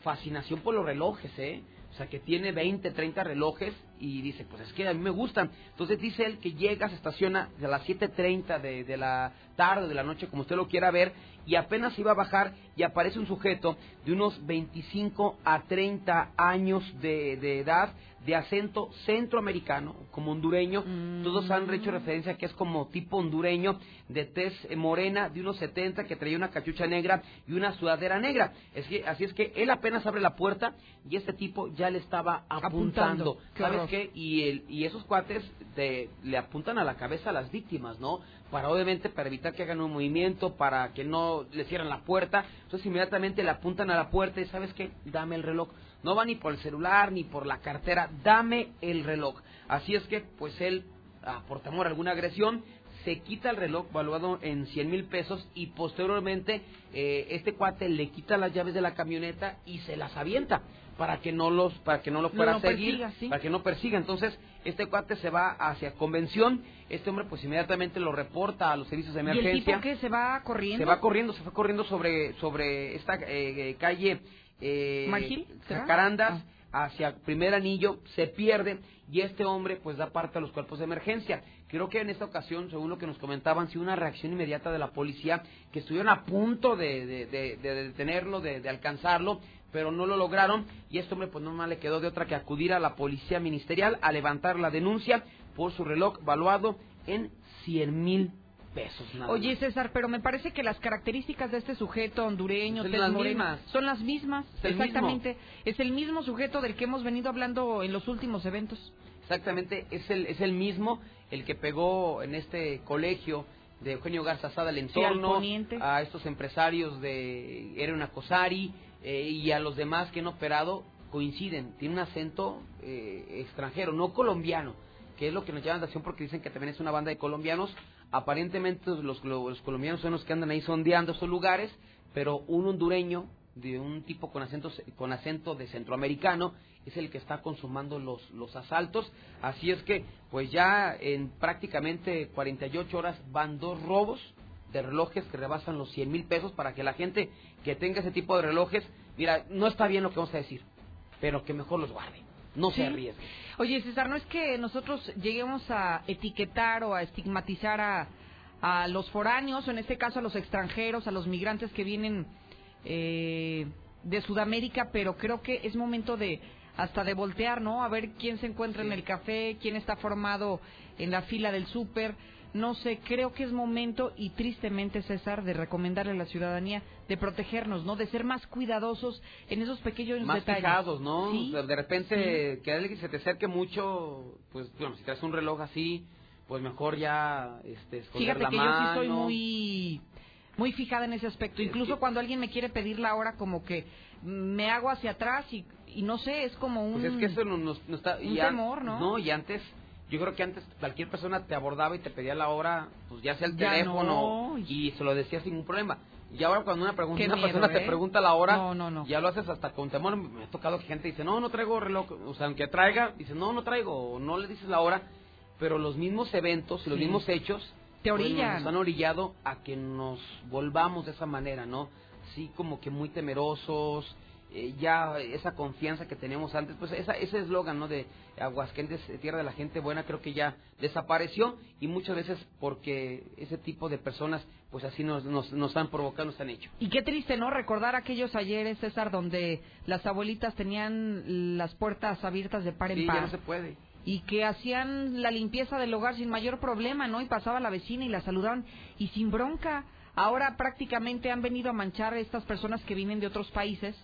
fascinación por los relojes, ¿eh? O sea, que tiene 20, 30 relojes y dice, pues es que a mí me gustan. Entonces dice él que llega, se estaciona a las 7.30 de, de la tarde, de la noche, como usted lo quiera ver, y apenas iba a bajar y aparece un sujeto de unos 25 a 30 años de, de edad, de acento centroamericano, como hondureño. Todos han hecho referencia que es como tipo hondureño, de tez eh, morena, de unos 70, que traía una cachucha negra y una sudadera negra. Es que, así es que él apenas abre la puerta y este tipo ya le estaba apuntando. ¿Sabes qué? Y, el, y esos cuates de- le apuntan a la cabeza a las víctimas, ¿no? Para obviamente para evitar que hagan un movimiento, para que no le cierren la puerta. Entonces inmediatamente le apuntan a la puerta y ¿sabes qué? Dame el reloj. No va ni por el celular ni por la cartera, dame el reloj. Así es que pues él, ah, por temor a alguna agresión, se quita el reloj valuado en 100 mil pesos y posteriormente eh, este cuate le quita las llaves de la camioneta y se las avienta para que no los para que no lo No a seguir persiga, sí. para que no persiga entonces este cuate se va hacia convención este hombre pues inmediatamente lo reporta a los servicios de ¿Y el emergencia. tipo que se va corriendo? se va corriendo se fue corriendo sobre sobre esta eh, eh, calle eh. Jacarandas hacia primer anillo se pierde y este hombre pues da parte a los cuerpos de emergencia. Creo que en esta ocasión según lo que nos comentaban sí una reacción inmediata de la policía que estuvieron a punto de, de- de- de detenerlo de, de alcanzarlo pero no lo lograron y este hombre pues no más le quedó de otra que acudir a la policía ministerial a levantar la denuncia por su reloj valuado en 100 mil pesos nada Oye. César, pero me parece que las características de este sujeto hondureño, Son las mismas. son las mismas. Es el exactamente. Es el mismo sujeto del que hemos venido hablando en los últimos eventos. Exactamente, es el, es el mismo, el que pegó en este colegio de Eugenio Garza Sada el entorno, a estos empresarios de Erena Cosari eh, y a los demás que han operado coinciden, tiene un acento eh, extranjero, no colombiano, que es lo que nos llama la atención porque dicen que también es una banda de colombianos, aparentemente los, los colombianos son los que andan ahí sondeando esos lugares, pero un hondureño de un tipo con acento, con acento de centroamericano es el que está consumando los, los asaltos. Así es que, pues ya en prácticamente 48 horas van dos robos de relojes que rebasan los 100 mil pesos para que la gente que tenga ese tipo de relojes, mira, no está bien lo que vamos a decir, pero que mejor los guarde, no Sí. se arriesgue. Oye, César, no es que nosotros lleguemos a etiquetar o a estigmatizar a, a los foráneos, o en este caso a los extranjeros, a los migrantes que vienen eh, de Sudamérica, pero creo que es momento de hasta de voltear, ¿no? A ver quién se encuentra en el café, quién está formado en la fila del súper. No sé, creo que es momento y tristemente, César, de recomendarle a la ciudadanía de protegernos, ¿no? De ser más cuidadosos en esos pequeños Más detalles. fijados, ¿no? Sí. De repente que alguien se te acerque mucho, pues bueno, si traes un reloj así, pues mejor ya este, esconder Fíjate la que yo sí soy mano. muy muy fijada en ese aspecto. Incluso cuando alguien me quiere pedir la hora, como que me hago hacia atrás y, y no sé, es como un... Pues es que eso no- nos, nos está... un y temor, ¿no? No, y antes, yo creo que antes cualquier persona te abordaba y te pedía la hora, pues ya sea el Ya teléfono, no. y se lo decía sin ningún problema. Y ahora cuando una, pregunta, una miedo, persona te ¿eh? pregunta la hora, No, no, no. ya lo haces hasta con temor. Me ha tocado que gente dice, no, no traigo reloj. O sea, aunque traiga, dice, no, no traigo, o no le dices la hora. Pero los mismos eventos y los Sí. mismos hechos Te pues, orillan. nos han orillado a que nos volvamos de esa manera, ¿no? Sí, como que muy temerosos, eh, ya esa confianza que teníamos antes, pues esa, ese eslogan, ¿no? De Aguascalientes, eh, tierra de la gente buena, creo que ya desapareció y muchas veces porque ese tipo de personas, pues así nos, nos, nos han provocado, nos han hecho. Y qué triste, ¿no? Recordar aquellos ayeres, César, donde las abuelitas tenían las puertas abiertas de par en Sí, par. ya no se puede. y que hacían la limpieza del hogar sin mayor problema, ¿no? Y pasaba la vecina y la saludaban y sin bronca. Ahora prácticamente han venido a manchar a estas personas que vienen de otros países,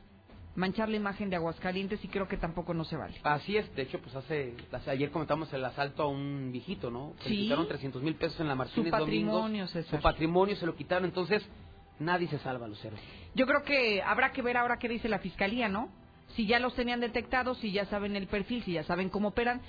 manchar la imagen de Aguascalientes y creo que tampoco no se vale. Así es, de hecho, pues hace, hace- ayer comentamos el asalto a un viejito, ¿no? Que Sí. le quitaron 300 mil pesos en la Martínez Su patrimonio, Domingos. Su patrimonio se lo quitaron, entonces nadie se salva, Lucero. Yo creo que habrá que ver ahora qué dice la fiscalía, ¿no? Si ya los tenían detectados, si ya saben el perfil, si ya saben cómo operan,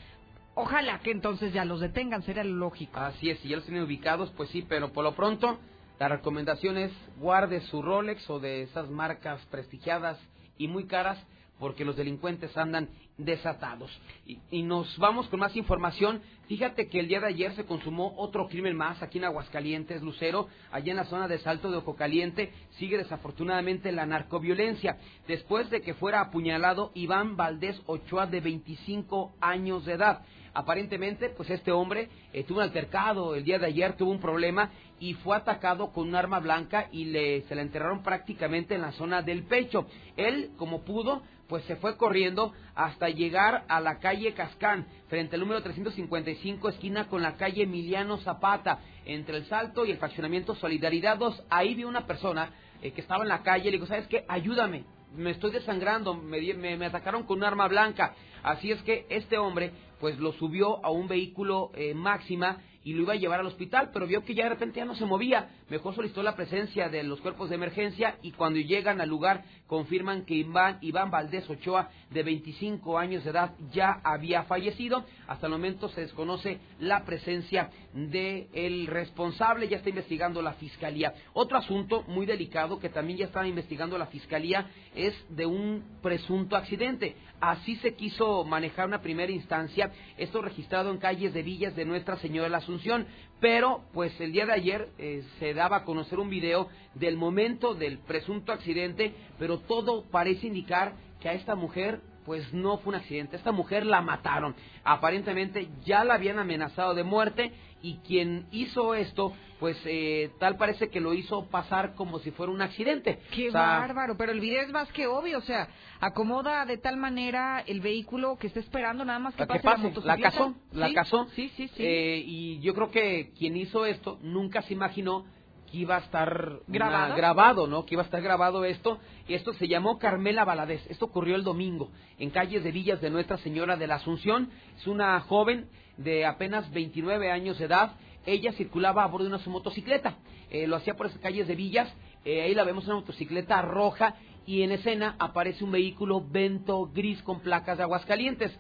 ojalá que entonces ya los detengan, sería lo lógico. Así es, si ya los tienen ubicados, pues sí, pero por lo pronto la recomendación es guarde su Rolex o de esas marcas prestigiadas y muy caras porque los delincuentes andan desatados. Y, nos vamos con más información. Fíjate que el día de ayer se consumó otro crimen más aquí en Aguascalientes, Lucero, allá en la zona de Salto de Ojo Caliente. Sigue desafortunadamente la narcoviolencia. Después de que fuera apuñalado Iván Valdés Ochoa, de 25 años de edad. Aparentemente, pues este hombre eh, tuvo un altercado el día de ayer, tuvo un problema y fue atacado con un arma blanca y le, se la enterraron prácticamente en la zona del pecho. Él, como pudo, pues se fue corriendo hasta llegar a la calle Cascán, frente al número 355, esquina con la calle Emiliano Zapata, entre el Salto y el fraccionamiento Solidaridad 2. Ahí vi una persona eh, que estaba en la calle, le digo, ¿sabes qué? Ayúdame, me estoy desangrando, me, me, me atacaron con un arma blanca. Así es que este hombre, pues lo subió a un vehículo eh, máxima y lo iba a llevar al hospital, pero vio que ya de repente ya no se movía. Mejor solicitó la presencia de los cuerpos de emergencia y cuando llegan al lugar confirman que Iván, Iván Valdés Ochoa, de 25 años de edad, ya había fallecido. Hasta el momento se desconoce la presencia del responsable, ya está investigando la fiscalía. Otro asunto muy delicado que también ya está investigando la fiscalía es de un presunto accidente. Así se quiso manejar una primera instancia, esto registrado en calles de villas de Nuestra Señora de la Asunción, pero pues el día de ayer eh, se daba a conocer un video del momento del presunto accidente, pero todo parece indicar que a esta mujer pues no fue un accidente, esta mujer la mataron. Aparentemente ya la habían amenazado de muerte y quien hizo esto, pues eh, tal parece que lo hizo pasar como si fuera un accidente. Qué O sea, bárbaro, pero el video es más que obvio, o sea, acomoda de tal manera el vehículo que está esperando nada más que La que pase la pase, la motocicleta. casó, la Sí, casó. Sí, sí, sí. Eh, y yo creo que quien hizo esto nunca se imaginó que iba a estar una- ¿Grabado? ¿no? Que iba a estar grabado esto. Y esto se llamó Carmela Valadez. Esto ocurrió el domingo en calles de Villas de Nuestra Señora de la Asunción. Es una joven de apenas 29 años de edad. Ella circulaba a bordo de una motocicleta. Eh, lo hacía por esas calles de Villas. Eh, ahí la vemos una motocicleta roja y en escena aparece un vehículo vento gris con placas de Aguascalientes.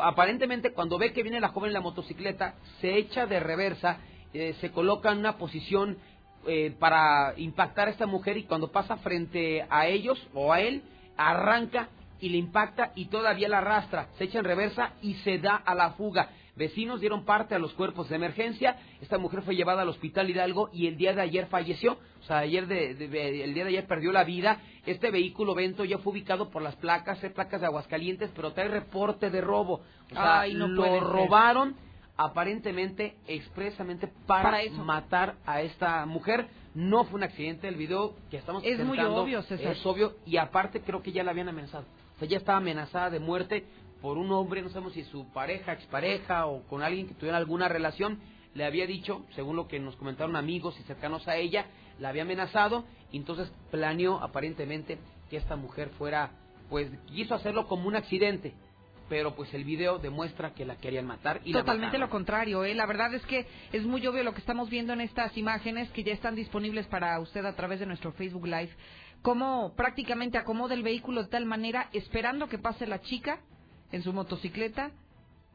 Aparentemente, cuando ve que viene la joven en la motocicleta, se echa de reversa, eh, se coloca en una posición para impactar a esta mujer y cuando pasa frente a ellos o a él, arranca y le impacta y todavía la arrastra, se echa en reversa y se da a la fuga. Vecinos dieron parte a los cuerpos de emergencia. Esta mujer fue llevada al hospital Hidalgo y el día de ayer falleció. O sea, ayer de, de- de- el día de ayer perdió la vida. Este vehículo Vento ya fue ubicado por las placas, es placas de Aguascalientes, pero trae reporte de robo. O sea, Ay, no puede lo robaron aparentemente expresamente para, Para eso. matar a esta mujer. No fue un accidente, el video que estamos Es muy obvio, César. Es obvio y aparte creo que ya la habían amenazado. O sea, ya estaba amenazada de muerte por un hombre, no sabemos si su pareja, expareja o con alguien que tuviera alguna relación, le había dicho, según lo que nos comentaron amigos y cercanos a ella, la había amenazado y entonces planeó aparentemente que esta mujer fuera, pues quiso hacerlo como un accidente pero pues el video demuestra que la querían matar y Totalmente la lo contrario, ¿eh? La verdad es que es muy obvio lo que estamos viendo en estas imágenes que ya están disponibles para usted a través de nuestro Facebook Live. Cómo prácticamente acomoda el vehículo de tal manera, esperando que pase la chica en su motocicleta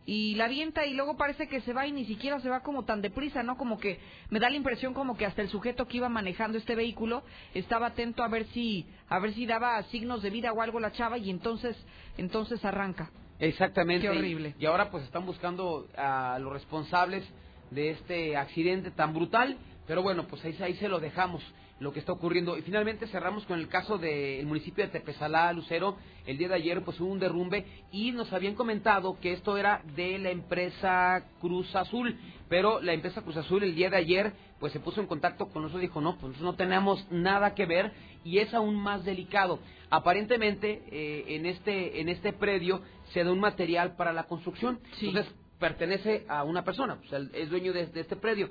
y la avienta y luego parece que se va y ni siquiera se va como tan deprisa, ¿no? Como que me da la impresión como que hasta el sujeto que iba manejando este vehículo estaba atento a ver si a ver si daba signos de vida o algo la chava y entonces entonces arranca. Exactamente. Qué horrible. Y ahora pues están buscando a los responsables de este accidente tan brutal, pero bueno, pues ahí, ahí se lo dejamos lo que está ocurriendo. Y finalmente cerramos con el caso del municipio de Tepezalá, Lucero. El día de ayer pues hubo un derrumbe y nos habían comentado que esto era de la empresa Cruz Azul, pero la empresa Cruz Azul el día de ayer pues se puso en contacto con nosotros y dijo, no, pues no tenemos nada que ver y es aún más delicado. Aparentemente eh, en, este, en este predio se da un material para la construcción, entonces pertenece a una persona, pues es dueño de, de este predio.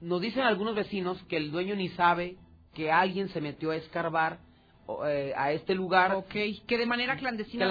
Nos dicen algunos vecinos que el dueño ni sabe que alguien se metió a escarbar eh, a este lugar. Ok, que de manera clandestina.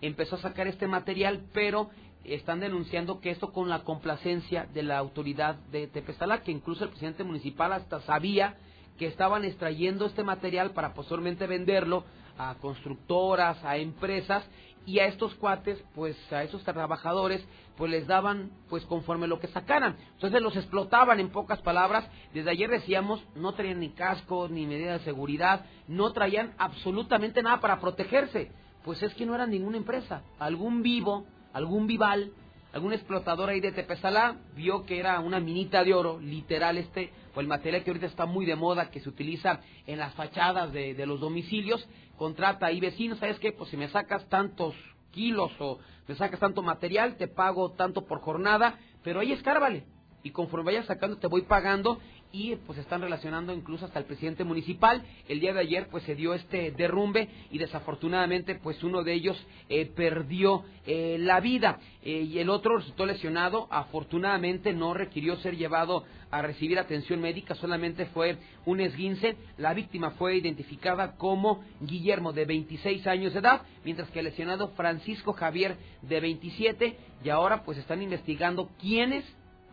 empezó a sacar este material, pero están denunciando que esto con la complacencia de la autoridad de Tepezalá, que incluso el presidente municipal hasta sabía que estaban extrayendo este material para posteriormente venderlo a constructoras, a empresas y a estos cuates, pues a esos trabajadores, pues les daban pues conforme lo que sacaran. Entonces los explotaban en pocas palabras. Desde ayer decíamos, no traían ni cascos, ni medidas de seguridad, no traían absolutamente nada para protegerse. Pues es que no eran ninguna empresa. Algún vivo, algún vival, algún explotador ahí de Tepezalá vio que era una minita de oro, literal este, o el material que ahorita está muy de moda, que se utiliza en las fachadas de los domicilios, contrata ahí vecinos, ¿sabes qué? Pues si me sacas tantos kilos o me sacas tanto material, te pago tanto por jornada, pero ahí escárvale. Y conforme vayas sacando te voy pagando y pues están relacionando incluso hasta el presidente municipal. El día de ayer pues se dio este derrumbe y desafortunadamente pues uno de ellos eh, perdió eh, la vida eh, y el otro resultó lesionado. Afortunadamente no requirió ser llevado a recibir atención médica, solamente fue un esguince. La víctima fue identificada como Guillermo de 26 años de edad, mientras que el lesionado Francisco Javier de 27 y ahora pues están investigando quiénes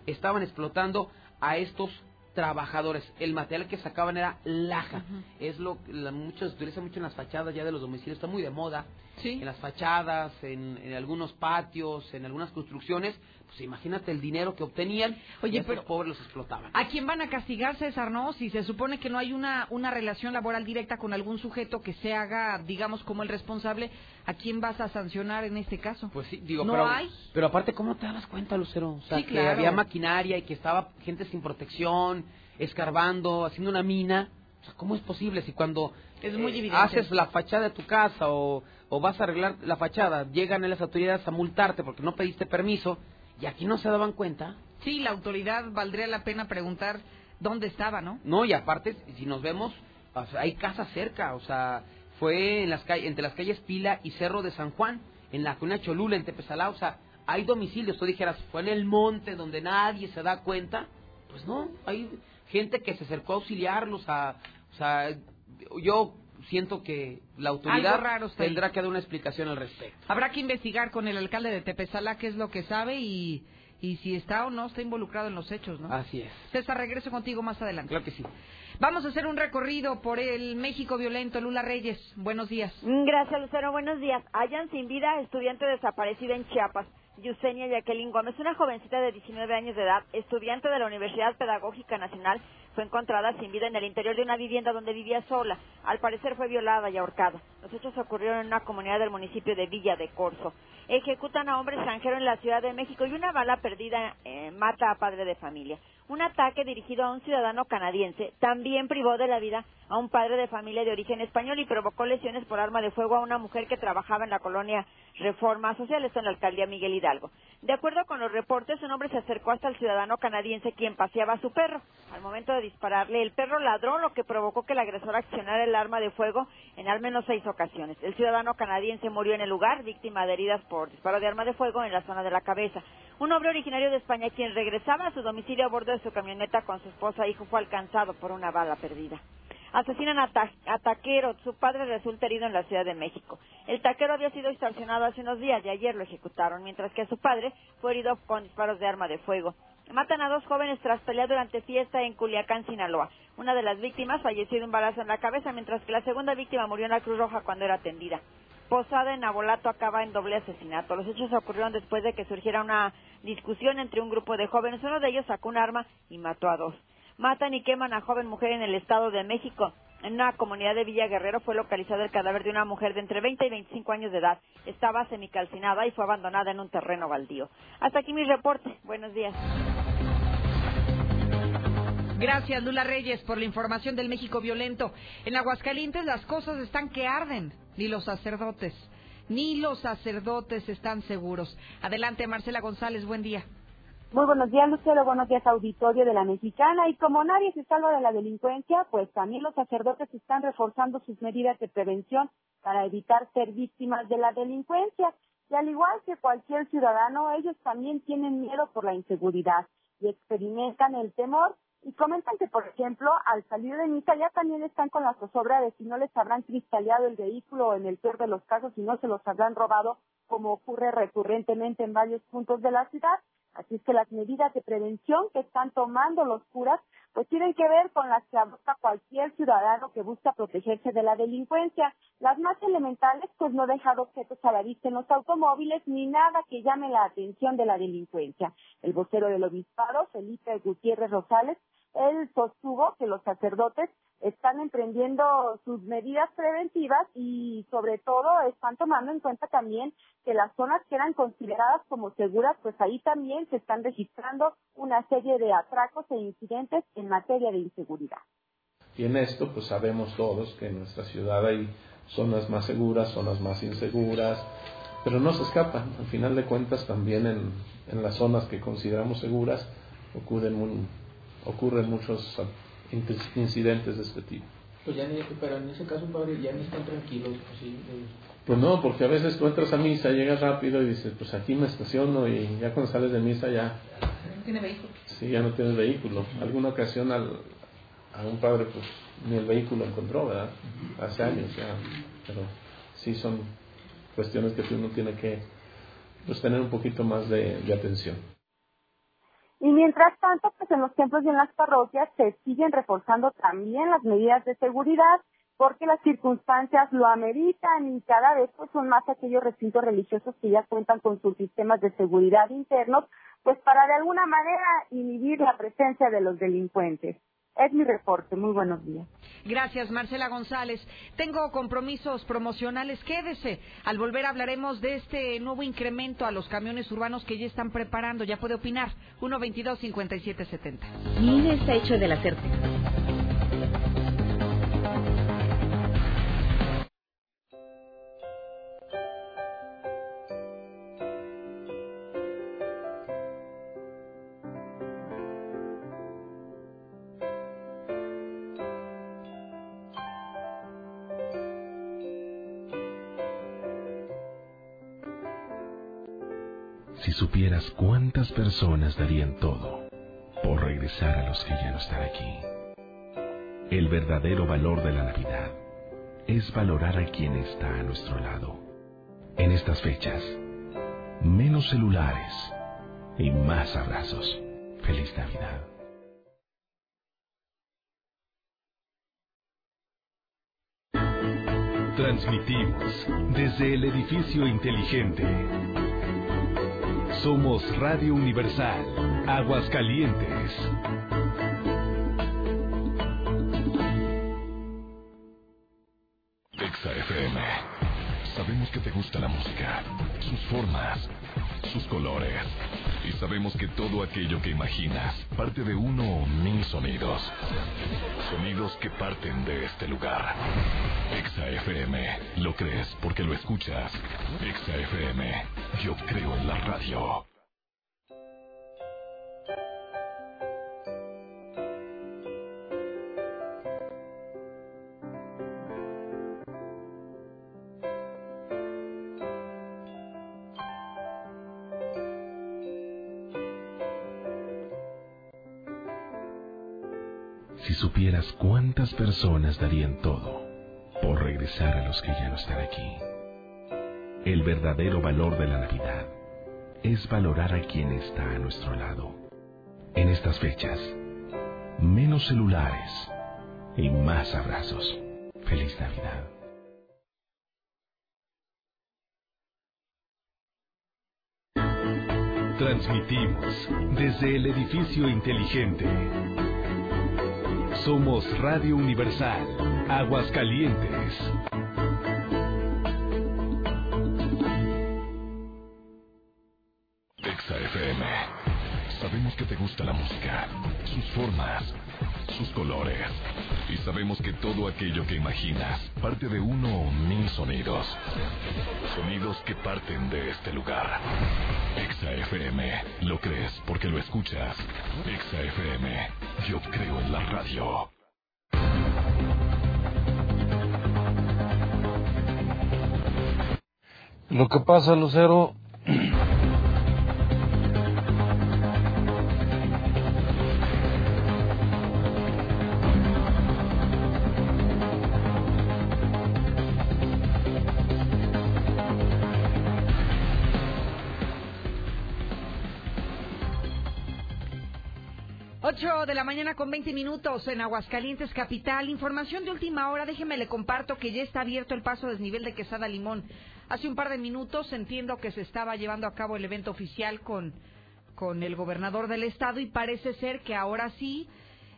estaban explotando a estos trabajadores. El material que sacaban era laja. Es lo que muchos se utiliza mucho en las fachadas ya de los domicilios, está muy de moda. En las fachadas, en, en algunos patios, en algunas construcciones. Pues imagínate el dinero que obtenían. Oye, y pero- pobres los explotaban. ¿A quién van a castigar, César, no? Si se supone que no hay una, una relación laboral directa con algún sujeto que se haga, digamos, como el responsable, ¿a quién vas a sancionar en este caso? Pues sí, digo, ¿No pero, hay? pero aparte, ¿cómo te das cuenta, Lucero? O sea, Sí, que claro. había maquinaria y que estaba gente sin protección, escarbando, haciendo una mina. O sea, ¿cómo es posible si cuando Es muy eh, evidente. haces la fachada de tu casa o, o vas a arreglar la fachada, llegan las autoridades a multarte porque no pediste permiso y aquí no se daban cuenta? Sí, la autoridad valdría la pena preguntar dónde estaba, ¿no? No, y aparte, si nos vemos, o sea, hay casas cerca, o sea, fue en las calles, entre las calles Pila y Cerro de San Juan, en la cuna Cholula, en Tepezalá, o sea, hay domicilios, tú dijeras, fue en el monte donde nadie se da cuenta, pues no, hay gente que se acercó a auxiliarlos, a, o sea, yo siento que la autoridad raro tendrá que dar una explicación al respecto. Habrá que investigar con el alcalde de Tepezalá qué es lo que sabe y, y si está o no está involucrado en los hechos, ¿no? Así es. César, regreso contigo más adelante. Claro que sí. Vamos a hacer un recorrido por el México violento. Lula Reyes, buenos días. Gracias, Lucero. Buenos días. Hallan sin vida estudiante desaparecida en Chiapas. Yusenia Jacqueline Gómez, una jovencita de 19 años de edad, estudiante de la Universidad Pedagógica Nacional, fue encontrada sin vida en el interior de una vivienda donde vivía sola. Al parecer fue violada y ahorcada. Los hechos ocurrieron en una comunidad del municipio de Villa de Corzo. Ejecutan a hombre extranjero en la Ciudad de México y una bala perdida eh, mata a padre de familia. Un ataque dirigido a un ciudadano canadiense también privó de la vida a un padre de familia de origen español y provocó lesiones por arma de fuego a una mujer que trabajaba en la colonia Reforma Social, esto en la alcaldía Miguel Hidalgo. De acuerdo con los reportes, un hombre se acercó hasta el ciudadano canadiense quien paseaba a su perro. Al momento de dispararle, el perro ladró, lo que provocó que el agresor accionara el arma de fuego en al menos seis ocasiones. El ciudadano canadiense murió en el lugar, víctima de heridas por disparo de arma de fuego en la zona de la cabeza. Un hombre originario de España, quien regresaba a su domicilio a bordo de su camioneta con su esposa e hijo, fue alcanzado por una bala perdida. Asesinan a, ta- a taquero. Su padre resulta herido en la Ciudad de México. El taquero había sido extorsionado hace unos días y ayer lo ejecutaron, mientras que su padre fue herido con disparos de arma de fuego. Matan a dos jóvenes tras pelear durante fiesta en Culiacán, Sinaloa. Una de las víctimas falleció de un balazo en la cabeza, mientras que la segunda víctima murió en la Cruz Roja cuando era atendida. Posada en Abolato acaba en doble asesinato. Los hechos ocurrieron después de que surgiera una discusión entre un grupo de jóvenes. Uno de ellos sacó un arma y mató a dos. Matan y queman a joven mujer en el Estado de México. En una comunidad de Villa Guerrero fue localizado el cadáver de una mujer de entre 20 y 25 años de edad. Estaba semicalcinada y fue abandonada en un terreno baldío. Hasta aquí mi reporte. Buenos días. Gracias, Lula Reyes, por la información del México violento. En Aguascalientes las cosas están que arden, ni los sacerdotes, ni los sacerdotes están seguros. Adelante, Marcela González, buen día. Muy buenos días, Lucero. Buenos días, auditorio de la Mexicana. Y como nadie se salva de la delincuencia, pues también los sacerdotes están reforzando sus medidas de prevención para evitar ser víctimas de la delincuencia. Y al igual que cualquier ciudadano, ellos también tienen miedo por la inseguridad y experimentan el temor. Y comentan que, por ejemplo, al salir de misa ya también están con la zozobra de si no les habrán cristaleado el vehículo o en el peor de los casos, si no se los habrán robado, como ocurre recurrentemente en varios puntos de la ciudad. Así es que las medidas de prevención que están tomando los curas, pues tienen que ver con las que adopta cualquier ciudadano que busca protegerse de la delincuencia. Las más elementales, pues no dejar objetos a la vista en los automóviles ni nada que llame la atención de la delincuencia. El vocero del obispado, Felipe Gutiérrez Rosales, él sostuvo que los sacerdotes están emprendiendo sus medidas preventivas y sobre todo están tomando en cuenta también que las zonas que eran consideradas como seguras, pues ahí también se están registrando una serie de atracos e incidentes en materia de inseguridad. Y en esto, pues sabemos todos que en nuestra ciudad hay zonas más seguras, zonas más inseguras, pero no se escapan. Al final de cuentas, también en, en las zonas que consideramos seguras ocurren, un- ocurren muchos inc- incidentes de este tipo. Pues ya ni, pero en ese caso, padre, ya ni están tranquilos, pues sí. eh, Pues no, porque a veces tú entras a misa, llegas rápido y dices, pues aquí me estaciono y ya cuando sales de misa ya, No tiene vehículo. sí, ya no tienes vehículo. Alguna ocasión al, a un padre pues ni el vehículo encontró, ¿verdad? Hace años ya, pero sí son cuestiones que uno tiene que pues tener un poquito más de, de atención. Y mientras tanto, pues en los templos y en las parroquias se siguen reforzando también las medidas de seguridad porque las circunstancias lo ameritan y cada vez pues son más aquellos recintos religiosos que ya cuentan con sus sistemas de seguridad internos, pues para de alguna manera inhibir la presencia de los delincuentes. Es mi reporte. Muy buenos días. Gracias, Marcela González. Tengo compromisos promocionales. Quédese. Al volver hablaremos de este nuevo incremento a los camiones urbanos que ya están preparando. Ya puede opinar. 122-5770. Mi INE está hecho de la certeza. Cuántas personas darían todo por regresar a los que ya no están aquí. El verdadero valor de la Navidad es valorar a quien está a nuestro lado. En estas fechas, menos celulares y más abrazos. Feliz Navidad. Transmitimos desde el edificio inteligente. Somos Radio Universal, Aguascalientes. Que te gusta la música, sus formas, sus colores. Y sabemos que todo aquello que imaginas parte de uno o mil sonidos. Sonidos que parten de este lugar. Exa FM. Lo crees porque lo escuchas. Exa FM. Yo creo en la radio. Cuántas personas darían todo por regresar a los que ya no están aquí. El verdadero valor de la Navidad es valorar a quien está a nuestro lado. En estas fechas, menos celulares y más abrazos. Feliz Navidad. Transmitimos desde el edificio inteligente. Somos Radio Universal, Aguascalientes. Exa FM. Sabemos que te gusta la música, sus formas, sus colores. Y sabemos que todo aquello que imaginas parte de uno o mil sonidos. Sonidos que parten de este lugar. Exa FM. ¿Lo crees porque lo escuchas? Exa FM. Yo creo en la radio. Lo que pasa, Lucero, De la mañana con 20 minutos en Aguascalientes Capital. Información de última hora. Déjeme le comparto que ya está abierto el paso desnivel de Quesada Limón. Hace un par de minutos entiendo que se estaba llevando a cabo el evento oficial con, con el gobernador del estado y parece ser que ahora sí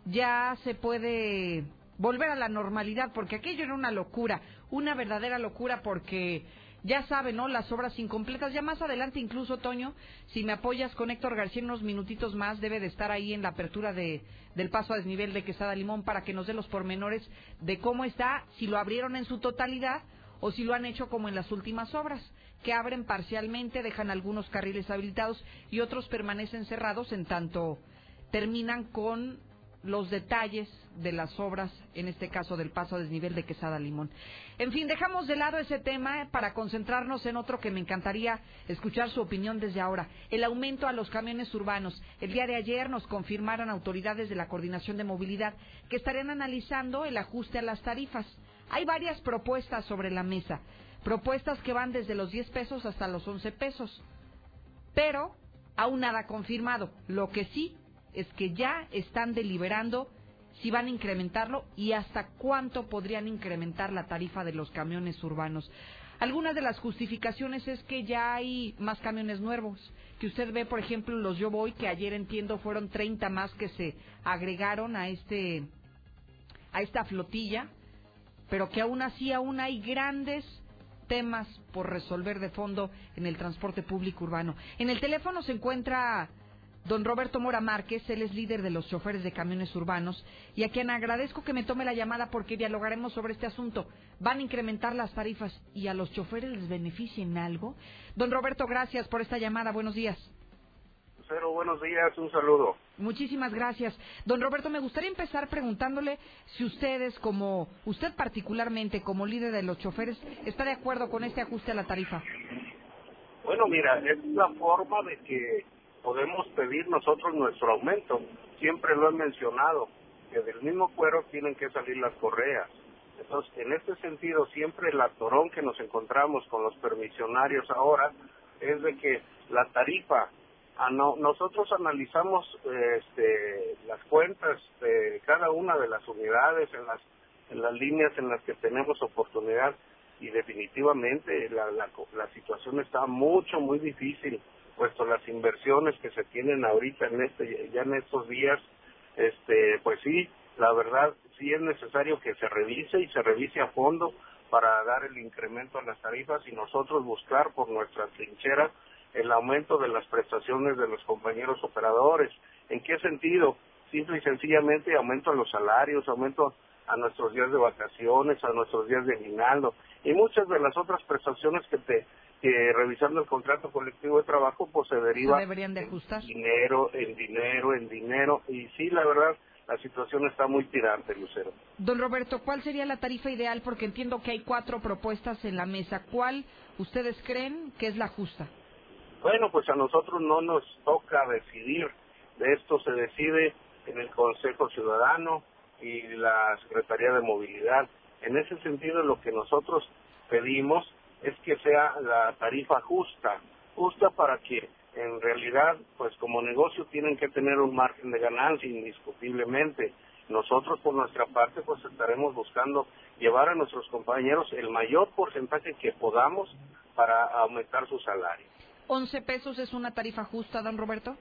ya se puede volver a la normalidad porque aquello era una locura, una verdadera locura porque ya saben, ¿no? Las obras incompletas. Ya más adelante, incluso, Toño, si me apoyas con Héctor García unos minutitos más, debe de estar ahí en la apertura de, del paso a desnivel de Quesada Limón para que nos dé los pormenores de cómo está, si lo abrieron en su totalidad o si lo han hecho como en las últimas obras, que abren parcialmente, dejan algunos carriles habilitados y otros permanecen cerrados en tanto terminan con los detalles de las obras, en este caso del paso a desnivel de Quesada Limón. En fin, dejamos de lado ese tema para concentrarnos en otro que me encantaría escuchar su opinión desde ahora, el aumento a los camiones urbanos. El día de ayer nos confirmaron autoridades de la Coordinación de Movilidad que estarían analizando el ajuste a las tarifas. Hay varias propuestas sobre la mesa, propuestas que van desde los 10 pesos hasta los 11 pesos, pero aún nada confirmado. Lo que sí es que ya están deliberando si van a incrementarlo y hasta cuánto podrían incrementar la tarifa de los camiones urbanos. Algunas de las justificaciones es que ya hay más camiones nuevos, que usted ve, por ejemplo, los Yo Voy, que ayer entiendo fueron 30 más que se agregaron a este a esta flotilla, pero que aún así aún hay grandes temas por resolver de fondo en el transporte público urbano. En el teléfono se encuentra don Roberto Mora Márquez, él es líder de los choferes de camiones urbanos y a quien agradezco que me tome la llamada porque dialogaremos sobre este asunto. ¿Van a incrementar las tarifas y a los choferes les beneficien algo? Don Roberto, gracias por esta llamada. Buenos días. Cero, buenos días, un saludo. Muchísimas gracias. Don Roberto, me gustaría empezar preguntándole si ustedes, como usted particularmente, como líder de los choferes, está de acuerdo con este ajuste a la tarifa. Bueno, mira, es la forma de que podemos pedir nosotros nuestro aumento. Siempre lo he mencionado, que del mismo cuero tienen que salir las correas. Entonces, en este sentido, siempre el atorón que nos encontramos con los permisionarios ahora es de que la tarifa, a no, nosotros analizamos este, las cuentas de cada una de las unidades en las, en las líneas en las que tenemos oportunidad y definitivamente la, la, la situación está mucho, muy difícil puesto las inversiones que se tienen ahorita en este ya en estos días este pues sí la verdad sí es necesario que se revise y se revise a fondo para dar el incremento a las tarifas y nosotros buscar por nuestra trinchera el aumento de las prestaciones de los compañeros operadores. ¿En qué sentido? Simple y sencillamente aumento a los salarios, aumento a nuestros días de vacaciones, a nuestros días de aguinaldo y muchas de las otras prestaciones que te que revisando el contrato colectivo de trabajo pues se deriva deberían de ajustar? en dinero, en dinero, en dinero y sí, la verdad, la situación está muy tirante, Lucero. Don Roberto, ¿cuál sería la tarifa ideal? Porque entiendo que hay cuatro propuestas en la mesa. ¿Cuál ustedes creen que es la justa? Bueno, pues a nosotros no nos toca decidir. De esto se decide en el Consejo Ciudadano, y la Secretaría de Movilidad. En ese sentido, lo que nosotros pedimos es que sea la tarifa justa, justa para que en realidad, pues como negocio tienen que tener un margen de ganancia indiscutiblemente. Nosotros por nuestra parte pues estaremos buscando llevar a nuestros compañeros el mayor porcentaje que podamos para aumentar su salario. ¿11 pesos es una tarifa justa, don Roberto?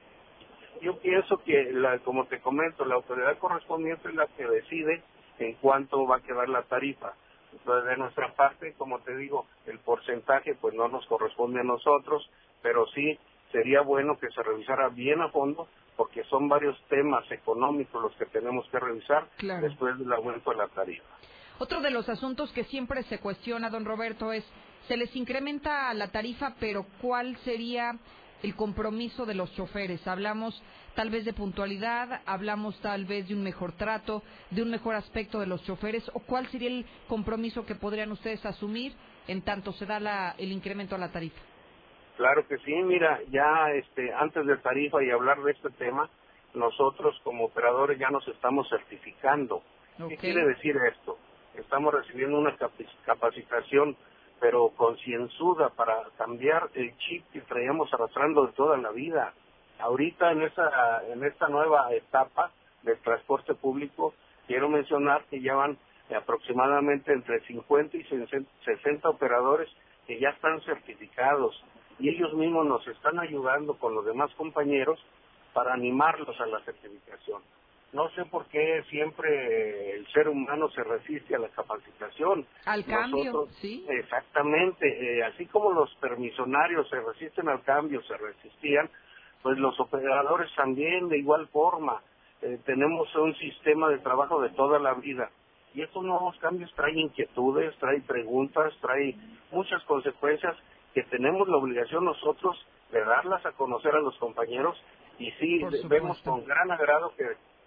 Yo pienso que, la, como te comento, la autoridad correspondiente es la que decide en cuánto va a quedar la tarifa. Entonces, de nuestra parte, como te digo, el porcentaje pues no nos corresponde a nosotros, pero sí sería bueno que se revisara bien a fondo porque son varios temas económicos los que tenemos que revisar después del aumento de la tarifa. Otro de los asuntos que siempre se cuestiona, don Roberto, es, se les incrementa la tarifa, pero ¿cuál sería el compromiso de los choferes? Hablamos tal vez de puntualidad, hablamos tal vez de un mejor trato, de un mejor aspecto de los choferes, o cuál sería el compromiso que podrían ustedes asumir en tanto se da la, el incremento a la tarifa. Claro que sí, mira, ya este, antes de tarifa y hablar de este tema, nosotros como operadores ya nos estamos certificando. ¿Qué quiere decir esto? Estamos recibiendo una capacitación, pero concienzuda para cambiar el chip que traíamos arrastrando de toda la vida. Ahorita en esta, en esta nueva etapa del transporte público, quiero mencionar que ya van aproximadamente entre 50 y 60 operadores que ya están certificados y ellos mismos nos están ayudando con los demás compañeros para animarlos a la certificación. No sé por qué siempre el ser humano se resiste a la capacitación. Al cambio, sí. Exactamente, eh, así como los permisionarios se resisten al cambio, se resistían, pues los operadores también de igual forma. Eh, tenemos un sistema de trabajo de toda la vida y estos nuevos cambios traen inquietudes, traen preguntas, traen muchas consecuencias que tenemos la obligación nosotros de darlas a conocer a los compañeros y sí vemos con gran agrado que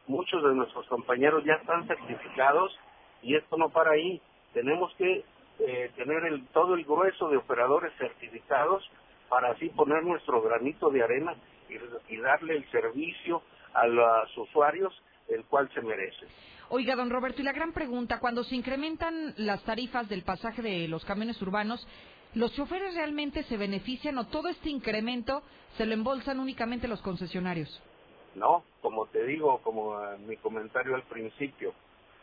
muchos de nuestros compañeros ya están certificados y esto no para ahí. Tenemos que eh, tener el, todo el grueso de operadores certificados para así poner nuestro granito de arena y, y darle el servicio a los usuarios el cual se merece. Oiga, don Roberto, y la gran pregunta, cuando se incrementan las tarifas del pasaje de los camiones urbanos, ¿Los choferes realmente se benefician o todo este incremento se lo embolsan únicamente los concesionarios? No, como te digo, como eh, mi comentario al principio,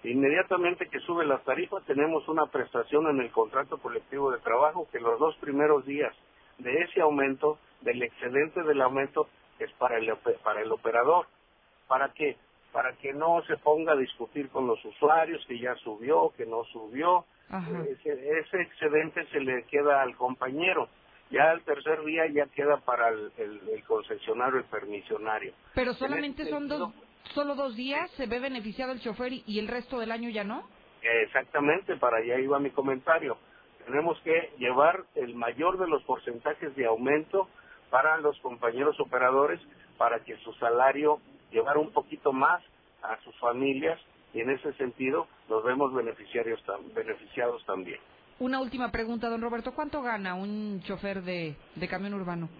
inmediatamente que sube la tarifa tenemos una prestación en el contrato colectivo de trabajo que los dos primeros días de ese aumento, del excedente del aumento, es para el, para el operador. ¿Para qué? Para que no se ponga a discutir con los usuarios que ya subió, que no subió, ese, excedente se le queda al compañero. Ya el tercer día ya queda para el, concesionario, el permisionario. Pero solamente este son dos, solo dos días, se ve beneficiado el chofer y, el resto del año ya no. Exactamente, para allá iba mi comentario. Tenemos que llevar el mayor de los porcentajes de aumento para los compañeros operadores para que su salario llevar un poquito más a sus familias y en ese sentido nos vemos beneficiarios beneficiados también. Una última pregunta, don Roberto. ¿Cuánto gana un chofer de, camión urbano?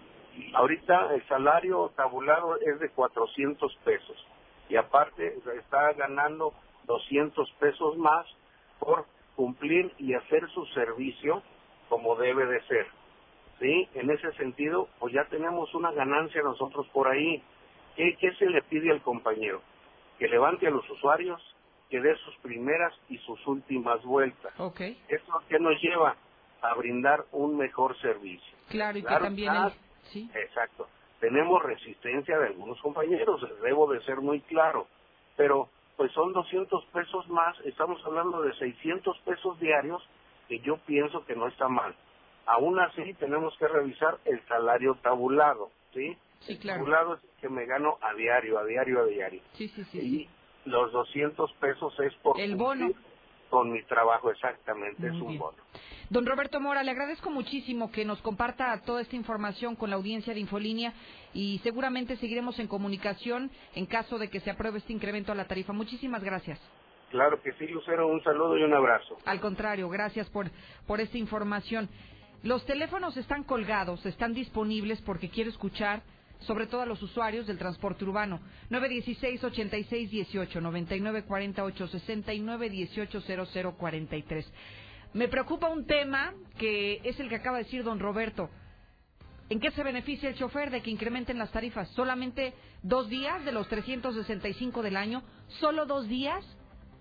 Ahorita el salario tabulado es de 400 pesos y aparte está ganando 200 pesos más por cumplir y hacer su servicio como debe de ser. ¿Sí? En ese sentido, pues ya tenemos una ganancia nosotros por ahí. ¿Qué, qué se le pide al compañero? Que levante a los usuarios, que dé sus primeras y sus últimas vueltas. Okay. Eso que nos lleva a brindar un mejor servicio. Claro, y que también ¿sí? Exacto. Tenemos resistencia de algunos compañeros, debo de ser muy claro, pero pues son 200 pesos más, estamos hablando de 600 pesos diarios, que yo pienso que no está mal. Aún así, tenemos que revisar el salario tabulado, ¿sí? Sí, claro. El tabulado es que me gano a diario, a diario, a diario. Sí, sí, sí los 200 pesos es por el bono con mi trabajo exactamente es un bono. Don Roberto Mora, le agradezco muchísimo que nos comparta toda esta información con la audiencia de Infolínea y seguramente seguiremos en comunicación en caso de que se apruebe este incremento a la tarifa. Muchísimas gracias. Claro que sí, Lucero, un saludo y un abrazo. Al contrario, gracias por, por esta información. Los teléfonos están colgados, están disponibles porque quiero escuchar sobre todo a los usuarios del transporte urbano. 916-8618, 9948-60 y 918-0043. Me preocupa un tema que es el que acaba de decir don Roberto. ¿En qué se beneficia el chofer de que incrementen las tarifas? ¿Solamente dos días de los 365 del año? ¿Solo dos días?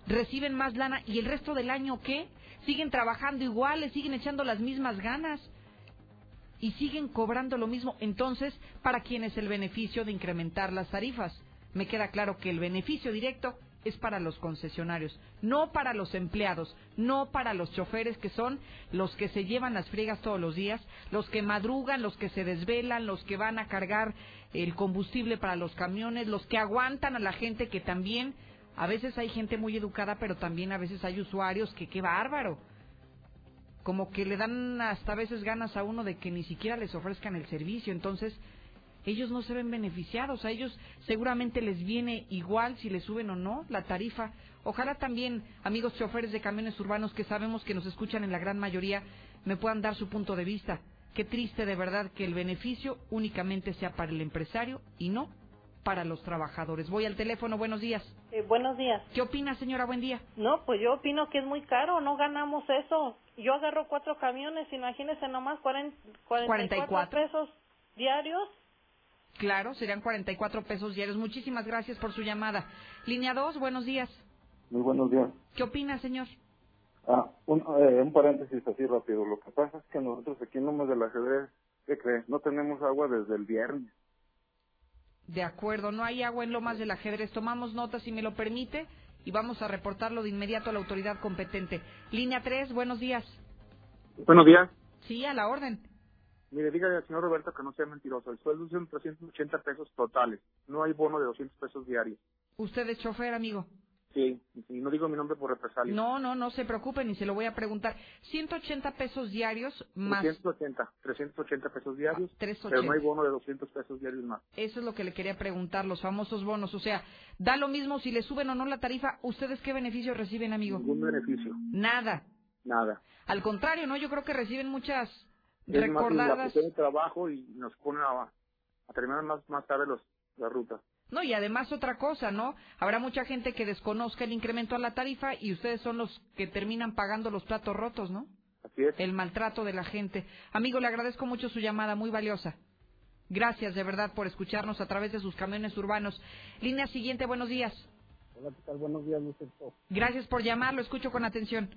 ¿Reciben más lana? ¿Y el resto del año qué? ¿Siguen trabajando igual? ¿Le siguen echando las mismas ganas? ¿Y siguen cobrando lo mismo? Entonces, ¿para quién es el beneficio de incrementar las tarifas? Me queda claro que el beneficio directo es para los concesionarios, no para los empleados, no para los choferes que son los que se llevan las friegas todos los días, los que madrugan, los que se desvelan, los que van a cargar el combustible para los camiones, los que aguantan a la gente que también, a veces hay gente muy educada, pero también a veces hay usuarios que qué bárbaro. Como que le dan hasta veces ganas a uno de que ni siquiera les ofrezcan el servicio, entonces ellos no se ven beneficiados, a ellos seguramente les viene igual si les suben o no la tarifa. Ojalá también, amigos choferes de camiones urbanos que sabemos que nos escuchan en la gran mayoría, me puedan dar su punto de vista. Qué triste de verdad que el beneficio únicamente sea para el empresario y no para los trabajadores. Voy al teléfono, buenos días. Eh, buenos días. ¿Qué opina, señora? Buen día. No, pues yo opino que es muy caro, no ganamos eso. Yo agarro cuatro camiones, imagínese nomás 40, 44, 44. pesos diarios. Claro, serían 44 pesos diarios. Muchísimas gracias por su llamada. Línea 2, buenos días. Muy buenos días. ¿Qué opina, señor? Ah, un, eh, un paréntesis así rápido. Lo que pasa es que nosotros aquí en Lomas del Ajedrez, ¿qué cree? No tenemos agua desde el viernes. De acuerdo, no hay agua en Lomas del Ajedrez. Tomamos nota, si me lo permite, y vamos a reportarlo de inmediato a la autoridad competente. Línea 3, buenos días. Buenos días. Sí, a la orden. Mire, dígale al señor Roberto que no sea mentiroso. El sueldo son 380 pesos totales. No hay bono de 200 pesos diarios. ¿Usted es chofer, amigo? Sí, y no digo mi nombre por represalia. No, no, no se preocupe, ni se lo voy a preguntar. 180 pesos diarios más... 380, 380 pesos diarios, 380. pero no hay bono de 200 pesos diarios más. Eso es lo que le quería preguntar, los famosos bonos. O sea, da lo mismo si le suben o no la tarifa. ¿Ustedes qué beneficio reciben, amigo? Ningún beneficio. Nada. Nada. Al contrario, ¿no? Yo creo que reciben muchas Es más, la recordadas. de trabajo y nos ponen a, a terminar más, más tarde los, la ruta. No, y además otra cosa, ¿no? Habrá mucha gente que desconozca el incremento a la tarifa y ustedes son los que terminan pagando los platos rotos, ¿no? Así es. El maltrato de la gente. Amigo, le agradezco mucho su llamada, muy valiosa. Gracias de verdad por escucharnos a través de sus camiones urbanos. Línea siguiente, buenos días. Hola, ¿qué tal? Buenos días, Lucerto. Gracias por llamar, lo escucho con atención.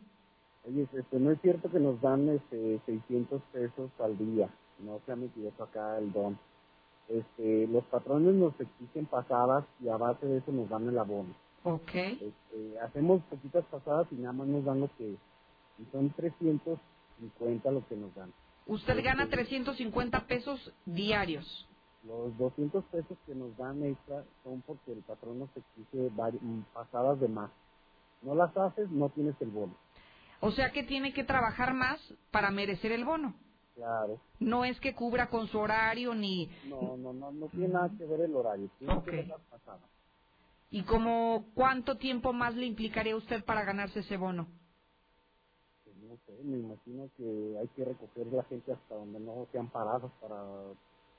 Oye, este, no es cierto que nos dan este, 600 pesos al día. No se ha metido acá el don. Este, los patrones nos exigen pasadas y a base de eso nos dan el abono. Ok. Este, hacemos poquitas pasadas y nada más nos dan lo que... Y son 350 lo que nos dan. Usted gana 350 pesos diarios. Los 200 pesos que nos dan extra son porque el patrón nos exige mm, pasadas de más. No las haces, no tienes el bono. O sea que tiene que trabajar más para merecer el bono. Claro. No es que cubra con su horario ni... No, no, no, no tiene nada que ver el horario. Tiene que ver las pasadas. ¿Y como cuánto tiempo más le implicaría a usted para ganarse ese bono? Pues no sé, me imagino que hay que recoger la gente hasta donde no sean parados para,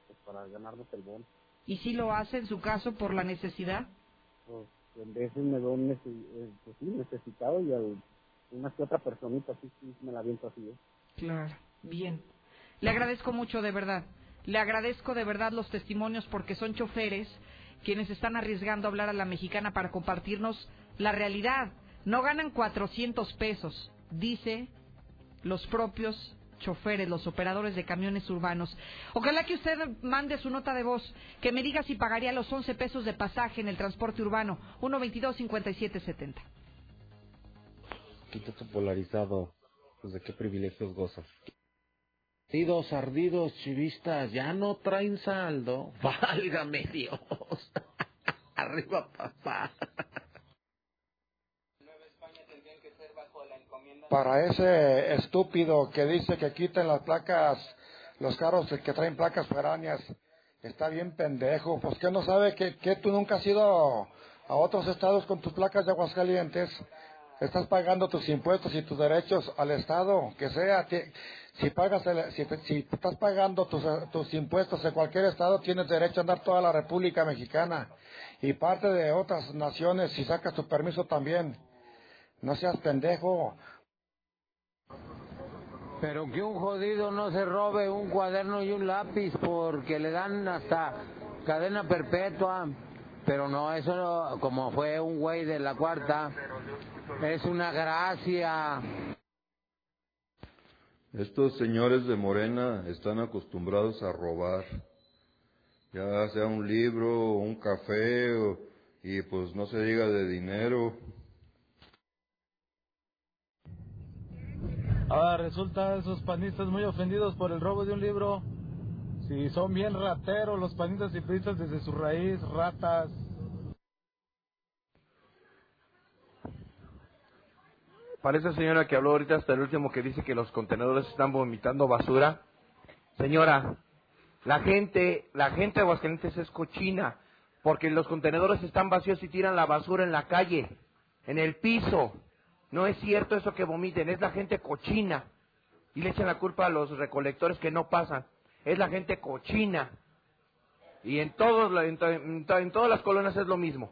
pues, para ganarnos el bono. ¿Y si lo hace en su caso por la necesidad? Pues en veces me veo pues, sí, necesitado y al, una que otra personita así sí me la viento así. ¿eh? Claro, bien. Le agradezco mucho de verdad. Le agradezco de verdad los testimonios porque son choferes quienes están arriesgando a hablar a la mexicana para compartirnos la realidad. No ganan 400 pesos, dice los propios choferes, los operadores de camiones urbanos. Ojalá que usted mande su nota de voz, que me diga si pagaría los 11 pesos de pasaje en el transporte urbano, 122-5770. Quito polarizado, pues de qué privilegios gozas. Ardidos, ardidos, chivistas, ya no traen saldo. Válgame Dios. Arriba, papá. Para ese estúpido que dice que quiten las placas, los carros que traen placas foráneas, está bien pendejo. Pues que no sabe que, que tú nunca has ido a otros estados con tus placas de Aguascalientes. Estás pagando tus impuestos y tus derechos al Estado, que sea, si pagas, si, si, estás pagando tus, tus impuestos en cualquier Estado, tienes derecho a andar toda la República Mexicana y parte de otras naciones si sacas tu permiso también. No seas pendejo. Pero que un jodido no se robe un cuaderno y un lápiz porque le dan hasta cadena perpetua. Pero no, eso como fue un güey de la cuarta, es una gracia. Estos señores de Morena están acostumbrados a robar, ya sea un libro, un café, y pues no se diga de dinero. Ahora resulta esos panistas muy ofendidos por el robo de un libro. Si son bien rateros los panistas y pristas desde su raíz, ratas. Para esa señora que habló ahorita hasta el último que dice que los contenedores están vomitando basura. Señora, la gente, la gente de Aguascalientes es cochina, porque los contenedores están vacíos y tiran la basura en la calle, en el piso. No es cierto eso que vomiten, es la gente cochina. Y le echan la culpa a los recolectores que no pasan. Es la gente cochina. Y en, todos, en, en, todas las colonias es lo mismo.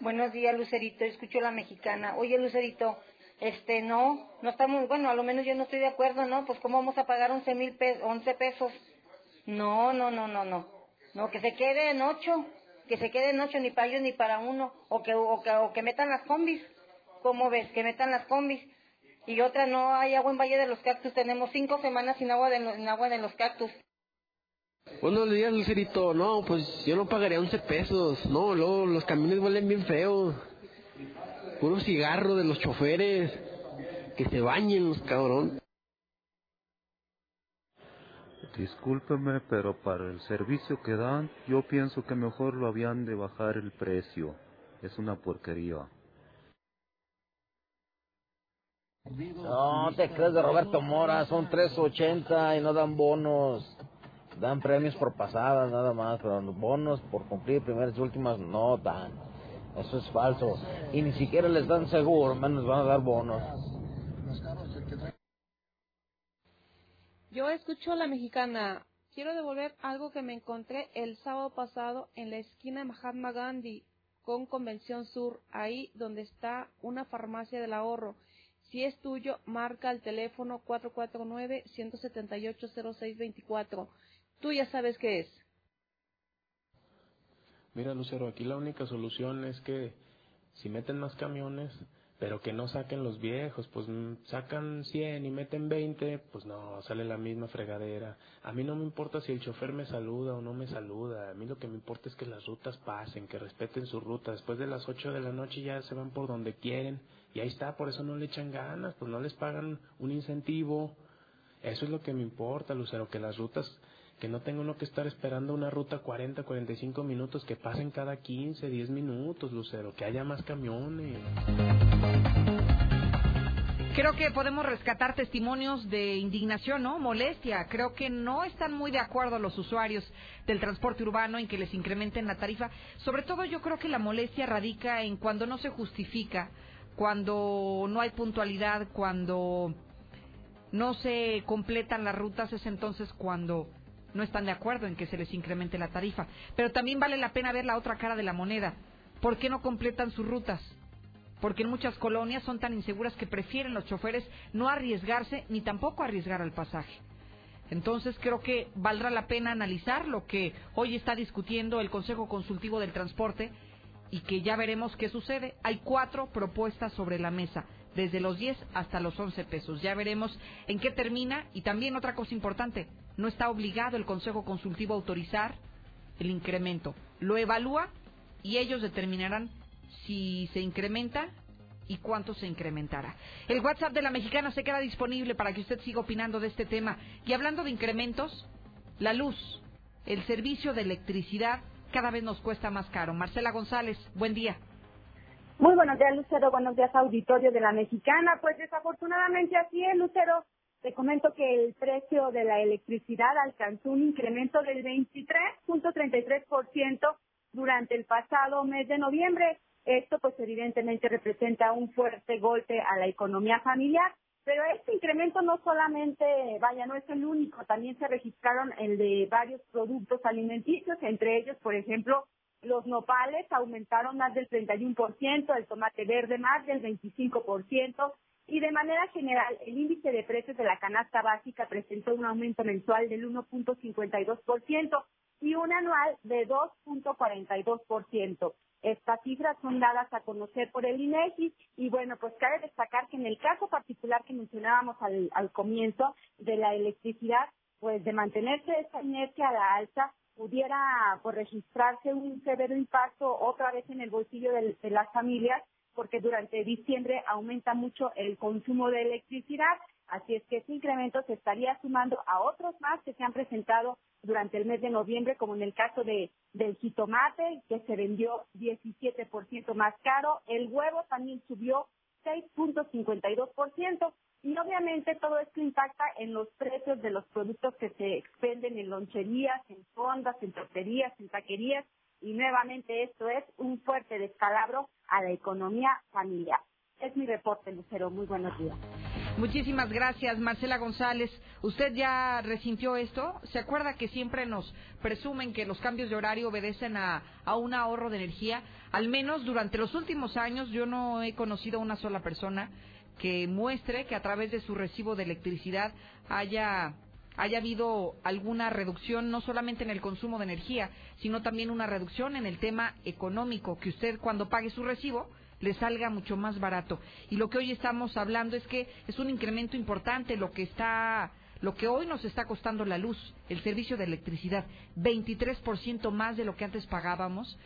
Buenos días, Lucerito. Escucho la mexicana. Oye, Lucerito, este, no, no estamos, bueno, a lo menos yo no estoy de acuerdo, ¿no? Pues, ¿cómo vamos a pagar 11 mil pesos, 11 pesos? No, no, no, no, no. No, que se quede en ocho que se queden ocho ni para ellos ni para uno, o que, o que, o que metan las combis. ¿Cómo ves? Que metan las combis. Y otra, no hay agua en Valle de los Cactus. Tenemos cinco semanas sin agua, de, sin agua en los cactus. Buenos días, Lucerito. No, pues yo no pagaría 11 pesos. No, luego los camiones huelen bien feo. Puro cigarro de los choferes. Que se bañen los cabrón. Discúlpeme, pero para el servicio que dan, yo pienso que mejor lo habían de bajar el precio. Es una porquería. No te crees de Roberto Mora, son 3.80 y no dan bonos. Dan premios por pasadas nada más, pero bonos por cumplir primeras y últimas no dan. Eso es falso. Y ni siquiera les dan seguro, menos van a dar bonos. Yo escucho a la mexicana. Quiero devolver algo que me encontré el sábado pasado en la esquina Mahatma Gandhi con Convención Sur, ahí donde está una farmacia del ahorro. Si es tuyo, marca el teléfono 449-178-0624. Tú ya sabes qué es. Mira, Lucero, aquí la única solución es que si meten más camiones, pero que no saquen los viejos, pues mm, sacan 100 y meten 20, pues no, sale la misma fregadera. A mí no me importa si el chofer me saluda o no me saluda, a mí lo que me importa es que las rutas pasen, que respeten su ruta. Después de las 8 de la noche ya se van por donde quieren y ahí está, por eso no le echan ganas, pues no les pagan un incentivo. Eso es lo que me importa, Lucero, que las rutas que no tenga uno que estar esperando una ruta 40, 45 minutos, que pasen cada 15, 10 minutos, Lucero, que haya más camiones. Creo que podemos rescatar testimonios de indignación, ¿no? Molestia. Creo que no están muy de acuerdo los usuarios del transporte urbano en que les incrementen la tarifa. Sobre todo yo creo que la molestia radica en cuando no se justifica, cuando no hay puntualidad, cuando no se completan las rutas, es entonces cuando no están de acuerdo en que se les incremente la tarifa. Pero también vale la pena ver la otra cara de la moneda. ¿Por qué no completan sus rutas? Porque en muchas colonias son tan inseguras que prefieren los choferes no arriesgarse ni tampoco arriesgar al pasaje. Entonces creo que valdrá la pena analizar lo que hoy está discutiendo el Consejo Consultivo del Transporte y que ya veremos qué sucede. Hay cuatro propuestas sobre la mesa, desde los 10 hasta los 11 pesos. Ya veremos en qué termina y también otra cosa importante, no está obligado el Consejo Consultivo a autorizar el incremento. Lo evalúa y ellos determinarán si se incrementa y cuánto se incrementará. El WhatsApp de la mexicana se queda disponible para que usted siga opinando de este tema. Y hablando de incrementos, la luz, el servicio de electricidad cada vez nos cuesta más caro. Marcela González, buen día. Muy buenos días, Lucero. Buenos días, auditorio de la mexicana. Pues desafortunadamente así es, Lucero. Te comento que el precio de la electricidad alcanzó un incremento del 23.33% durante el pasado mes de noviembre. Esto pues evidentemente representa un fuerte golpe a la economía familiar, pero este incremento no solamente, vaya, no es el único, también se registraron el de varios productos alimenticios, entre ellos, por ejemplo, los nopales aumentaron más del 31%, el tomate verde más del 25%, y de manera general, el índice de precios de la canasta básica presentó un aumento mensual del 1.52% y un anual de 2.42%. Estas cifras son dadas a conocer por el INEGI y bueno, pues cabe destacar que en el caso particular que mencionábamos al, al comienzo de la electricidad, pues de mantenerse esa inercia a la alza, pudiera pues, registrarse un severo impacto otra vez en el bolsillo de, de las familias porque durante diciembre aumenta mucho el consumo de electricidad, así es que ese incremento se estaría sumando a otros más que se han presentado durante el mes de noviembre, como en el caso de del jitomate, que se vendió 17% más caro, el huevo también subió 6.52%, y obviamente todo esto impacta en los precios de los productos que se expenden en loncherías, en fondas, en torterías, en taquerías, y nuevamente esto es un fuerte descalabro a la economía familiar. Es mi reporte, Lucero. Muy buenos días. Muchísimas gracias, Marcela González. ¿Usted ya resintió esto? ¿Se acuerda que siempre nos presumen que los cambios de horario obedecen a, a, un ahorro de energía? Al menos durante los últimos años yo no he conocido a una sola persona que muestre que a través de su recibo de electricidad haya haya habido alguna reducción no solamente en el consumo de energía, sino también una reducción en el tema económico, que usted cuando pague su recibo le salga mucho más barato. Y lo que hoy estamos hablando es que es un incremento importante lo que está lo que hoy nos está costando la luz, el servicio de electricidad, 23% más de lo que antes pagábamos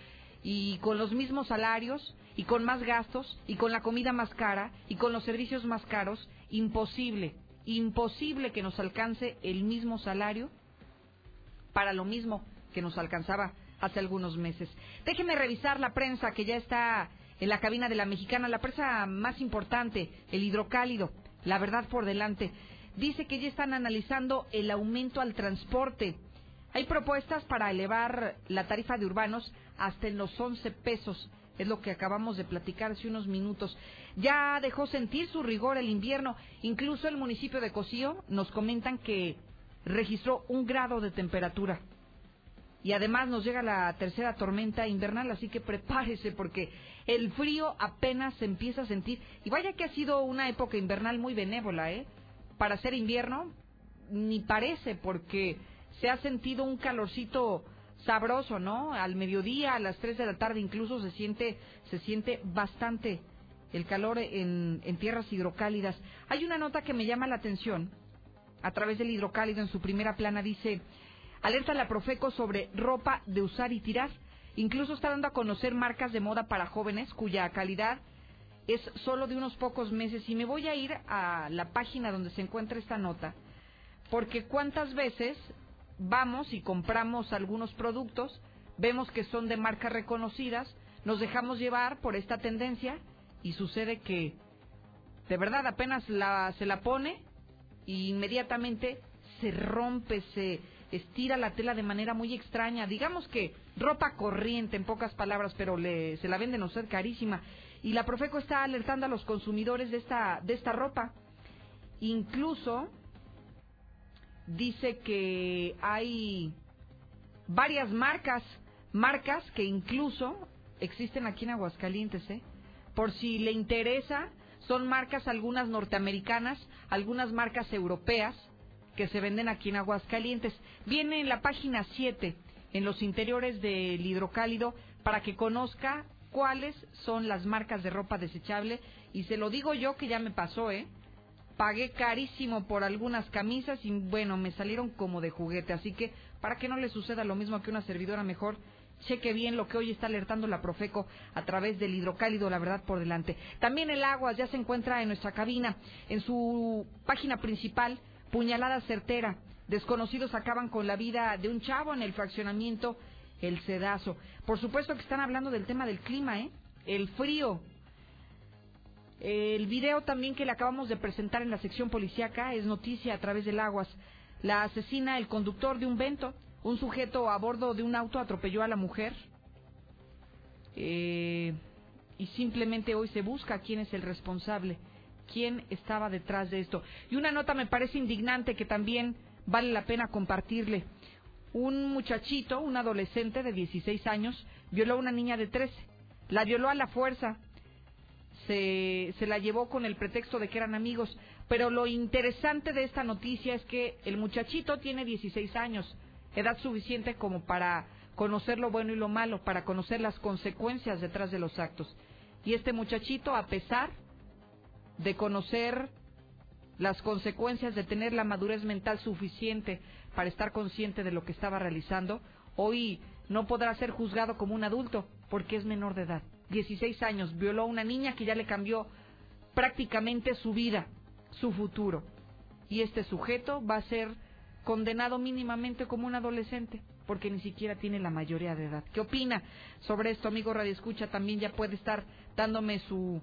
y con los mismos salarios y con más gastos y con la comida más cara y con los servicios más caros, imposible imposible que nos alcance el mismo salario para lo mismo que nos alcanzaba hace algunos meses. Déjeme revisar la prensa que ya está en la cabina de la mexicana, la prensa más importante, el hidrocálido, la verdad por delante. Dice que ya están analizando el aumento al transporte. Hay propuestas para elevar la tarifa de urbanos hasta en los 11 pesos es lo que acabamos de platicar hace unos minutos. Ya dejó sentir su rigor el invierno. Incluso el municipio de Cocío nos comentan que registró un grado de temperatura. Y además nos llega la tercera tormenta invernal, así que prepárese porque el frío apenas se empieza a sentir. Y vaya que ha sido una época invernal muy benévola, ¿eh? Para ser invierno, ni parece, porque se ha sentido un calorcito sabroso, ¿no? Al mediodía, a las 3 de la tarde incluso se siente, se siente bastante el calor en, en tierras hidrocálidas. Hay una nota que me llama la atención. A través del hidrocálido en su primera plana dice, alerta la Profeco sobre ropa de usar y tirar. Incluso está dando a conocer marcas de moda para jóvenes cuya calidad es solo de unos pocos meses. Y me voy a ir a la página donde se encuentra esta nota, porque cuántas veces vamos y compramos algunos productos, vemos que son de marcas reconocidas, nos dejamos llevar por esta tendencia y sucede que de verdad apenas la, se la pone e inmediatamente se rompe, se estira la tela de manera muy extraña. Digamos que ropa corriente, en pocas palabras, pero le, se la venden a usted carísima. Y la Profeco está alertando a los consumidores de esta, de esta ropa. Incluso dice que hay varias marcas, marcas que incluso existen aquí en Aguascalientes, ¿eh? Por si le interesa, son marcas algunas norteamericanas, algunas marcas europeas que se venden aquí en Aguascalientes. Viene en la página 7, en los interiores del hidrocálido, para que conozca cuáles son las marcas de ropa desechable. Y se lo digo yo que ya me pasó, ¿eh? pagué carísimo por algunas camisas y bueno, me salieron como de juguete. Así que para que no le suceda lo mismo que una servidora, mejor cheque bien lo que hoy está alertando la Profeco a través del hidrocálido, la verdad por delante. También el agua ya se encuentra en nuestra cabina, en su página principal, puñalada certera. Desconocidos acaban con la vida de un chavo en el fraccionamiento El Cedazo. Por supuesto que están hablando del tema del clima, ¿eh? El frío, el video también que le acabamos de presentar en la sección policíaca es noticia a través del Aguas. La asesina el conductor de un vento. Un sujeto a bordo de un auto atropelló a la mujer. Eh, y simplemente hoy se busca quién es el responsable, quién estaba detrás de esto. Y una nota me parece indignante que también vale la pena compartirle. Un muchachito, un adolescente de 16 años, violó a una niña de 13. La violó a la fuerza. Se, se la llevó con el pretexto de que eran amigos. Pero lo interesante de esta noticia es que el muchachito tiene 16 años, edad suficiente como para conocer lo bueno y lo malo, para conocer las consecuencias detrás de los actos. Y este muchachito, a pesar de conocer las consecuencias de tener la madurez mental suficiente para estar consciente de lo que estaba realizando, hoy no podrá ser juzgado como un adulto porque es menor de edad. 16 años, violó a una niña que ya le cambió prácticamente su vida, su futuro. Y este sujeto va a ser condenado mínimamente como un adolescente porque ni siquiera tiene la mayoría de edad. ¿Qué opina sobre esto, amigo Radio Escucha? También ya puede estar dándome su,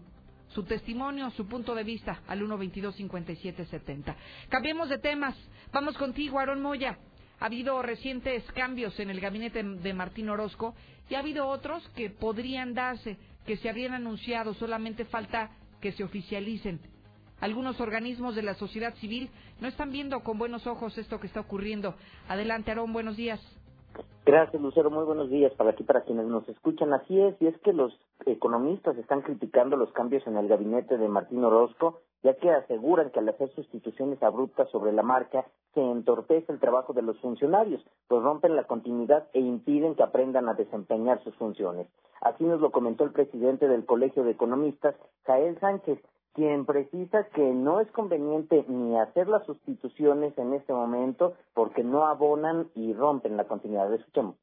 su testimonio, su punto de vista al 122-5770. Cambiemos de temas. Vamos contigo, Aarón Moya. Ha habido recientes cambios en el gabinete de Martín Orozco y ha habido otros que podrían darse, que se habrían anunciado, solamente falta que se oficialicen. Algunos organismos de la sociedad civil no están viendo con buenos ojos esto que está ocurriendo. Adelante, Aarón, buenos días. Gracias, Lucero. Muy buenos días para ti, para quienes nos escuchan. Así es, y es que los economistas están criticando los cambios en el gabinete de Martín Orozco, ya que aseguran que al hacer sustituciones abruptas sobre la marca se entorpece el trabajo de los funcionarios, pues rompen la continuidad e impiden que aprendan a desempeñar sus funciones. Así nos lo comentó el presidente del Colegio de Economistas, Jael Sánchez, quien precisa que no es conveniente ni hacer las sustituciones en este momento porque no abonan y rompen la continuidad. Escuchemos.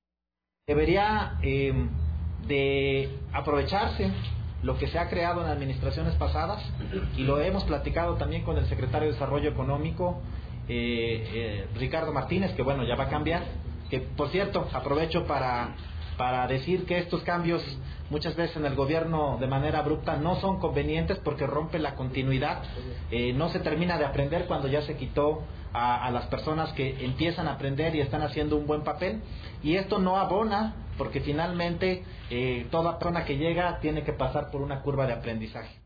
Debería eh, de aprovecharse lo que se ha creado en administraciones pasadas y lo hemos platicado también con el secretario de Desarrollo Económico, eh, eh, Ricardo Martínez, que bueno, ya va a cambiar. Que por cierto, aprovecho para, para decir que estos cambios muchas veces en el gobierno de manera abrupta no son convenientes porque rompe la continuidad, eh, no se termina de aprender cuando ya se quitó a, las personas que empiezan a aprender y están haciendo un buen papel y esto no abona porque finalmente eh, toda persona que llega tiene que pasar por una curva de aprendizaje.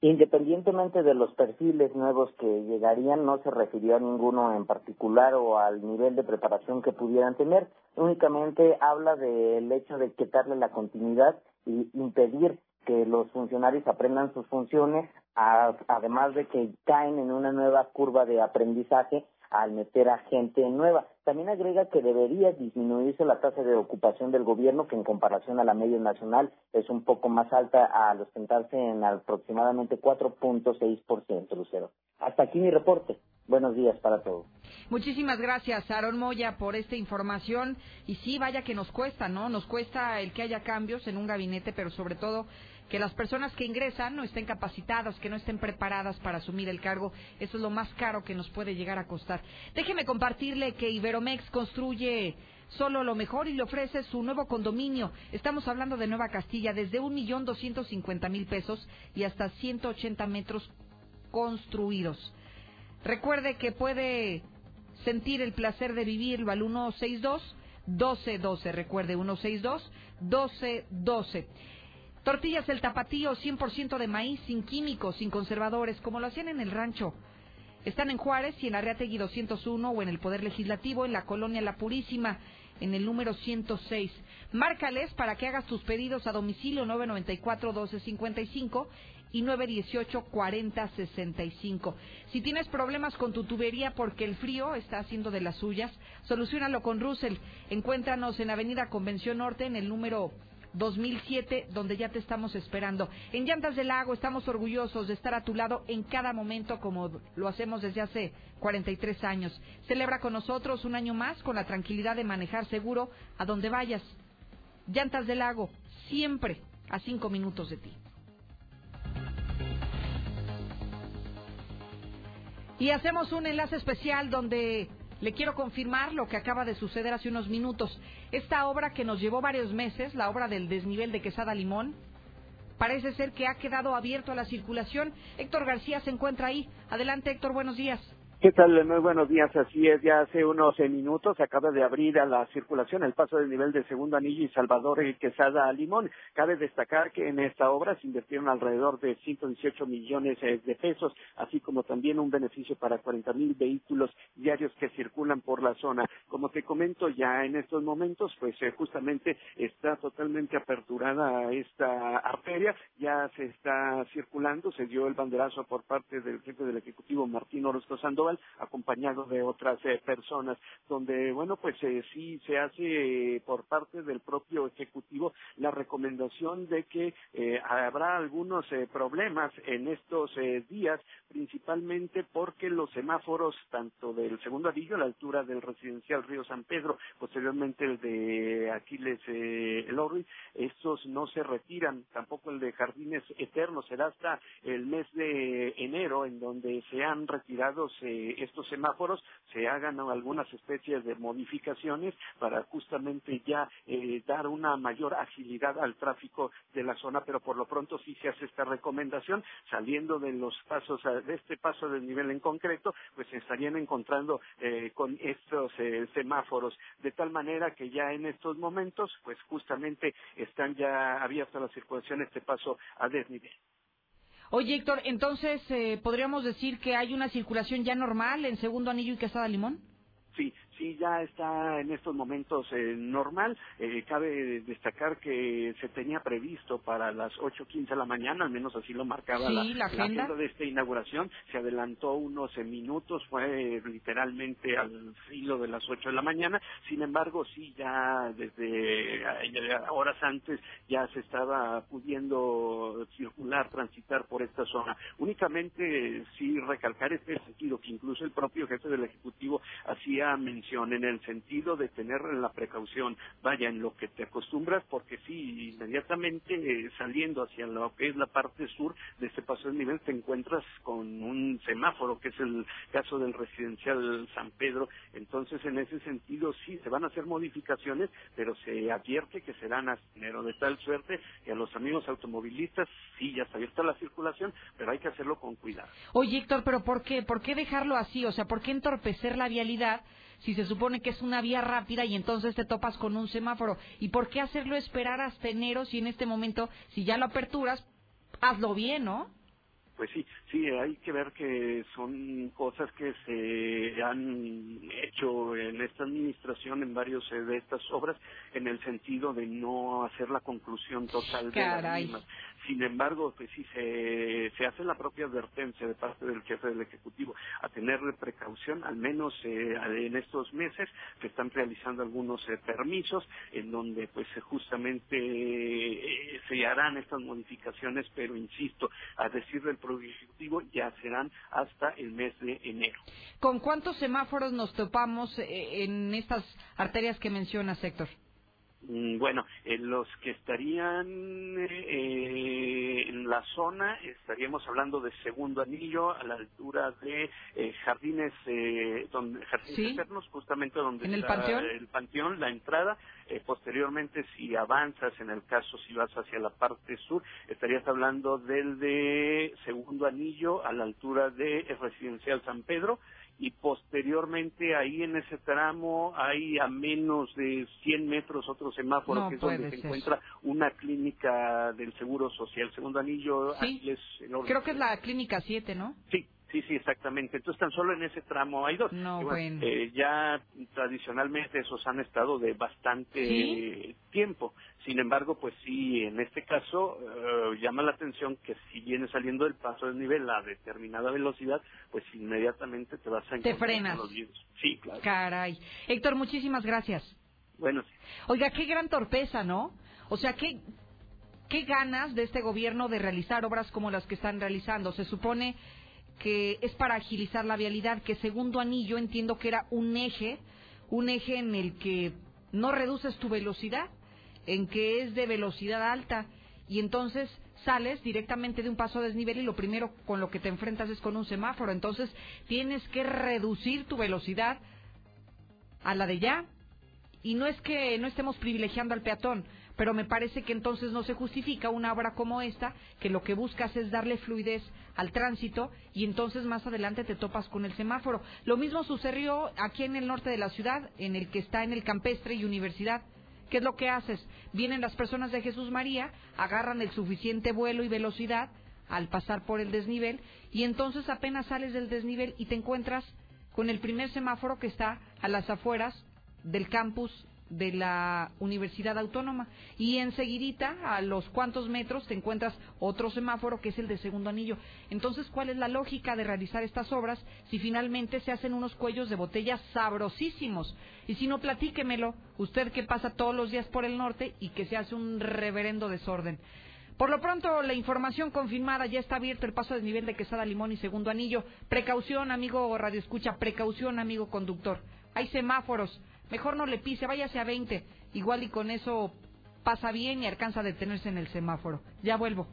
Independientemente de los perfiles nuevos que llegarían, no se refirió a ninguno en particular o al nivel de preparación que pudieran tener. Únicamente habla del hecho de quitarle la continuidad y impedir que los funcionarios aprendan sus funciones, además de que caen en una nueva curva de aprendizaje al meter a gente nueva. También agrega que debería disminuirse la tasa de ocupación del gobierno, que en comparación a la media nacional es un poco más alta al ostentarse en aproximadamente 4.6%, Lucero. Hasta aquí mi reporte. Buenos días para todos. Muchísimas gracias, Aaron Moya, por esta información. Y sí, vaya que nos cuesta, ¿no? Nos cuesta el que haya cambios en un gabinete, pero sobre todo que las personas que ingresan no estén capacitadas, que no estén preparadas para asumir el cargo. Eso es lo más caro que nos puede llegar a costar. Déjeme compartirle que Iberomex construye solo lo mejor y le ofrece su nuevo condominio. Estamos hablando de Nueva Castilla, desde un millón doscientos cincuenta mil pesos y hasta 180 metros construidos. Recuerde que puede sentir el placer de vivirlo al 162 1212. Recuerde 162 1212. Tortillas El Tapatío, 100% de maíz, sin químicos, sin conservadores, como lo hacían en el rancho. Están en Juárez y en Arriategui 201 o en el Poder Legislativo, en la colonia La Purísima, en el número 106. Márcales para que hagas tus pedidos a domicilio 994-1255 y 918-4065. Si tienes problemas con tu tubería porque el frío está haciendo de las suyas, solucionalo con Russell. Encuéntranos en Avenida Convención Norte en el número 2007, donde ya te estamos esperando. En Llantas del Lago estamos orgullosos de estar a tu lado en cada momento como lo hacemos desde hace 43 años. Celebra con nosotros un año más con la tranquilidad de manejar seguro a donde vayas. Llantas del Lago, siempre a cinco minutos de ti. Y hacemos un enlace especial donde le quiero confirmar lo que acaba de suceder hace unos minutos. Esta obra que nos llevó varios meses, la obra del desnivel de Quesada Limón, parece ser que ha quedado abierto a la circulación. Héctor García se encuentra ahí. Adelante, Héctor, buenos días. ¿Qué tal? Muy buenos días. Así es, ya hace unos eh, minutos acaba de abrir a la circulación el paso del nivel de segundo anillo y Salvador Quesada Limón. Cabe destacar que en esta obra se invirtieron alrededor de 118 millones eh, de pesos, así como también un beneficio para 40 mil vehículos diarios que circulan por la zona. Como te comento, ya en estos momentos, pues eh, justamente está totalmente aperturada esta arteria, ya se está circulando, se dio el banderazo por parte del jefe del Ejecutivo Martín Orozco Sandoval acompañado de otras eh, personas, donde, bueno, pues eh, sí se hace eh, por parte del propio Ejecutivo la recomendación de que habrá algunos problemas en estos días, principalmente porque los semáforos, tanto del segundo anillo a la altura del residencial Río San Pedro, posteriormente el de Aquiles Elorri, estos no se retiran, tampoco el de Jardines Eternos, será hasta el mes de enero en donde se han retirado estos semáforos se hagan algunas especies de modificaciones para justamente ya eh, dar una mayor agilidad al tráfico de la zona, pero por lo pronto sí se hace esta recomendación, saliendo de los pasos, de este paso del nivel en concreto, pues se estarían encontrando eh, con estos eh, semáforos, de tal manera que ya en estos momentos, pues justamente están ya abiertas la circulación, este paso a desnivel. Oye, Héctor, entonces, eh, ¿podríamos decir que hay una circulación ya normal en Segundo Anillo y Casada Limón? Sí, sí ya está en estos momentos eh, normal. Eh, cabe destacar que se tenía previsto para las 8.15 de la mañana, al menos así lo marcaba la, agenda? de esta inauguración. Se adelantó unos eh, minutos, fue literalmente al filo de las 8 de la mañana. Sin embargo, sí ya desde horas antes ya se estaba pudiendo circular, transitar por esta zona. Únicamente sí recalcar este sentido que incluso el propio jefe del Ejecutivo hacía mención en el sentido de tener la precaución, vaya, en lo que te acostumbras, porque sí, inmediatamente eh, saliendo hacia lo que es la parte sur de este paso de nivel, te encuentras con un semáforo, que es el caso del residencial San Pedro. Entonces, en ese sentido, sí, se van a hacer modificaciones, pero se advierte que serán a enero, de tal suerte que a los amigos automovilistas, sí, ya está abierta la circulación, pero hay que hacerlo con cuidado. Oye, Héctor, pero ¿por qué? ¿Por qué dejarlo así? O sea, ¿por qué entorpecer la vialidad? Si se supone que es una vía rápida y entonces te topas con un semáforo? ¿Y por qué hacerlo esperar hasta enero si en este momento, si ya lo aperturas, hazlo bien, ¿no? Pues sí, sí, hay que ver que son cosas que se han hecho en esta administración en varios de estas obras en el sentido de no hacer la conclusión total de las mismas. Sin embargo, pues sí se, se hace la propia advertencia de parte del jefe del Ejecutivo a tener precaución, al menos eh, en estos meses se están realizando algunos eh, permisos en donde pues justamente eh, se harán estas modificaciones, pero insisto, a decir del propio Ejecutivo ya serán hasta el mes de enero. ¿Con cuántos semáforos nos topamos en estas arterias que menciona Héctor? Mm, bueno, los que estarían eh, en la zona, estaríamos hablando de segundo anillo a la altura de eh, jardines, eh, donde, jardines justamente donde ¿En está el panteón? el panteón, la entrada. posteriormente, si avanzas, en el caso si vas hacia la parte sur, estarías hablando del de segundo anillo a la altura de residencial San Pedro y posteriormente ahí en ese tramo hay a menos de 100 metros otro semáforo que es donde se encuentra una clínica del Seguro Social. Segundo anillo, sí. Creo que es la clínica 7, ¿no? Sí, Sí, sí, exactamente. Entonces, tan solo en ese tramo hay dos. No, bueno, eh, ya tradicionalmente esos han estado de bastante tiempo. Sin embargo, pues sí, en este caso eh, llama la atención que si viene saliendo del paso del nivel a determinada velocidad, pues inmediatamente te vas a encontrar te frenas. los Sí, claro. Caray. Héctor, muchísimas gracias. Bueno. Oiga, qué gran torpeza, ¿no? O sea, qué, qué ganas de este gobierno de realizar obras como las que están realizando. Se supone que es para agilizar la vialidad, que segundo anillo entiendo que era un eje, un eje en el que no reduces tu velocidad, en que es de velocidad alta. Y entonces sales directamente de un paso a desnivel y lo primero con lo que te enfrentas es con un semáforo, entonces tienes que reducir tu velocidad a la de ya. Y no es que no estemos privilegiando al peatón, pero me parece que entonces no se justifica una obra como esta, que lo que buscas es darle fluidez al tránsito y entonces más adelante te topas con el semáforo. Lo mismo sucedió aquí en el norte de la ciudad, en el que está en el campestre y universidad. ¿Qué es lo que haces? Vienen las personas de Jesús María, agarran el suficiente vuelo y velocidad al pasar por el desnivel y entonces apenas sales del desnivel y te encuentras con el primer semáforo que está a las afueras del campus de la Universidad Autónoma y enseguidita a los cuantos metros te encuentras otro semáforo que es el de segundo anillo. Entonces, ¿cuál es la lógica de realizar estas obras si finalmente se hacen unos cuellos de botella sabrosísimos? Y si no, platíquemelo, usted que pasa todos los días por el norte y que se hace un reverendo desorden. Por lo pronto, la información confirmada, ya está abierto el paso de nivel de Quesada Limón y Segundo Anillo. Precaución, amigo Radio Escucha, precaución, amigo conductor. Hay semáforos, Mejor no le pise, váyase a 20. Igual y con eso pasa bien y alcanza a detenerse en el semáforo. Ya vuelvo.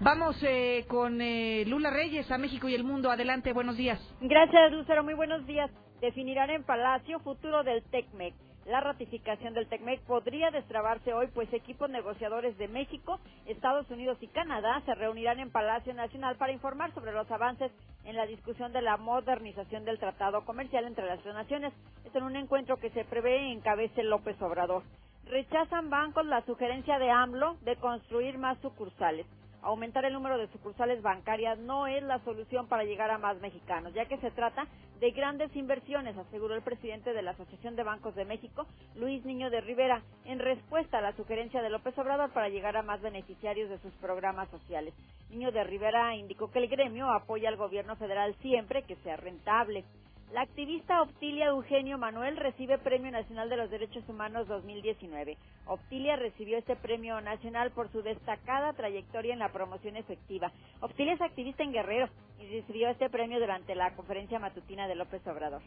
Vamos eh, con eh, Lula Reyes a México y el mundo. Adelante, buenos días. Gracias, Lucero. Muy buenos días. Definirán en Palacio futuro del TECMEC. La ratificación del TECMEC podría destrabarse hoy, pues equipos negociadores de México, Estados Unidos y Canadá se reunirán en Palacio Nacional para informar sobre los avances en la discusión de la modernización del Tratado Comercial entre las dos naciones. Es en un encuentro que se prevé encabece López Obrador. Rechazan bancos la sugerencia de AMLO de construir más sucursales aumentar el número de sucursales bancarias no es la solución para llegar a más mexicanos, ya que se trata de grandes inversiones, aseguró el presidente de la Asociación de Bancos de México, Luis Niño de Rivera, en respuesta a la sugerencia de López Obrador para llegar a más beneficiarios de sus programas sociales. Niño de Rivera indicó que el gremio apoya al gobierno federal siempre que sea rentable. La activista Optilia Eugenio Manuel recibe Premio Nacional de los Derechos Humanos 2019. Optilia recibió este premio nacional por su destacada trayectoria en la promoción efectiva. Optilia es activista en Guerrero y recibió este premio durante la conferencia matutina de López Obrador.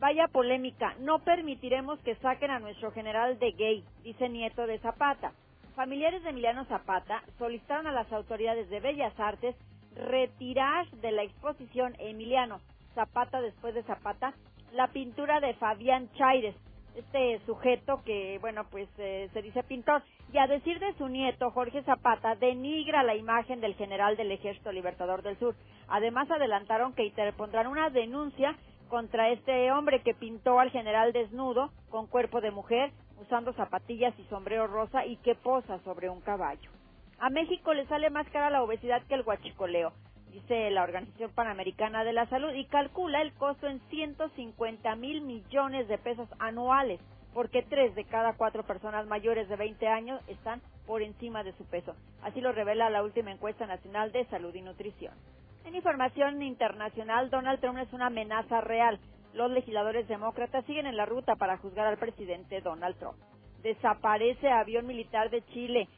Vaya polémica, no permitiremos que saquen a nuestro general de gay, dice Nieto de Zapata. Familiares de Emiliano Zapata solicitaron a las autoridades de Bellas Artes retirar de la exposición Emiliano Zapata después de Zapata, la pintura de Fabián Chaires, este sujeto que, bueno, pues eh, se dice pintor, y a decir de su nieto, Jorge Zapata, denigra la imagen del general del Ejército Libertador del Sur. Además, adelantaron que interpondrán una denuncia contra este hombre que pintó al general desnudo, con cuerpo de mujer, usando zapatillas y sombrero rosa y que posa sobre un caballo. A México le sale más cara la obesidad que el guachicoleo dice la Organización Panamericana de la Salud, y calcula el costo en 150 mil millones de pesos anuales, porque tres de cada cuatro personas mayores de 20 años están por encima de su peso. Así lo revela la última encuesta nacional de salud y nutrición. En información internacional, Donald Trump es una amenaza real. Los legisladores demócratas siguen en la ruta para juzgar al presidente Donald Trump. Desaparece avión militar de Chile.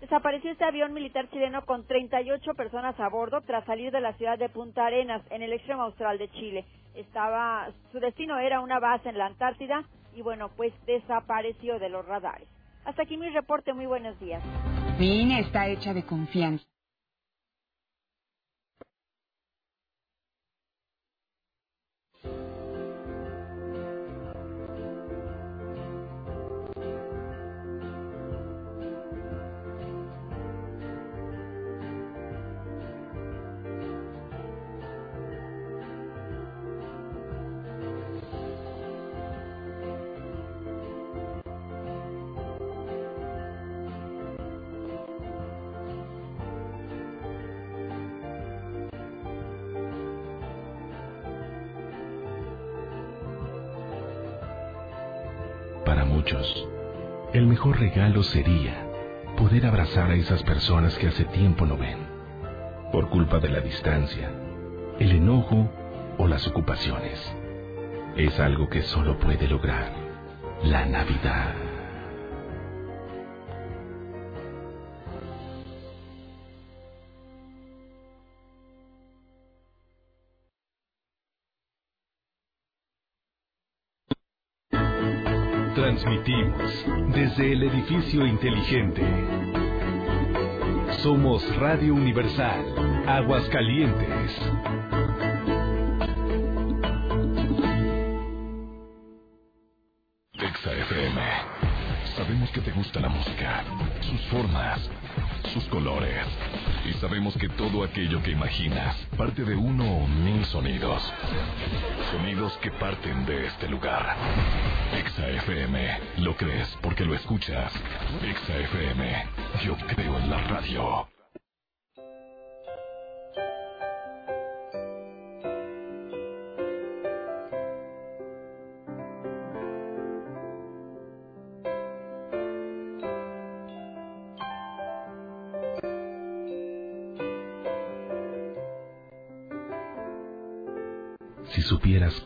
Desapareció este avión militar chileno con 38 personas a bordo tras salir de la ciudad de Punta Arenas, en el extremo austral de Chile. Estaba, su destino era una base en la Antártida y bueno, pues desapareció de los radares. Hasta aquí mi reporte, muy buenos días. Mi está hecha de confianza. Mejor regalo sería poder abrazar a esas personas que hace tiempo no ven, por culpa de la distancia, el enojo o las ocupaciones. Es algo que solo puede lograr la Navidad. Transmitimos desde el edificio inteligente. Somos Radio Universal, Aguascalientes. Exa FM. Sabemos que te gusta la música, sus formas sus colores. Y sabemos que todo aquello que imaginas parte de uno o mil sonidos. Sonidos que parten de este lugar. Exa FM. Lo crees porque lo escuchas. Exa FM. Yo creo en la radio.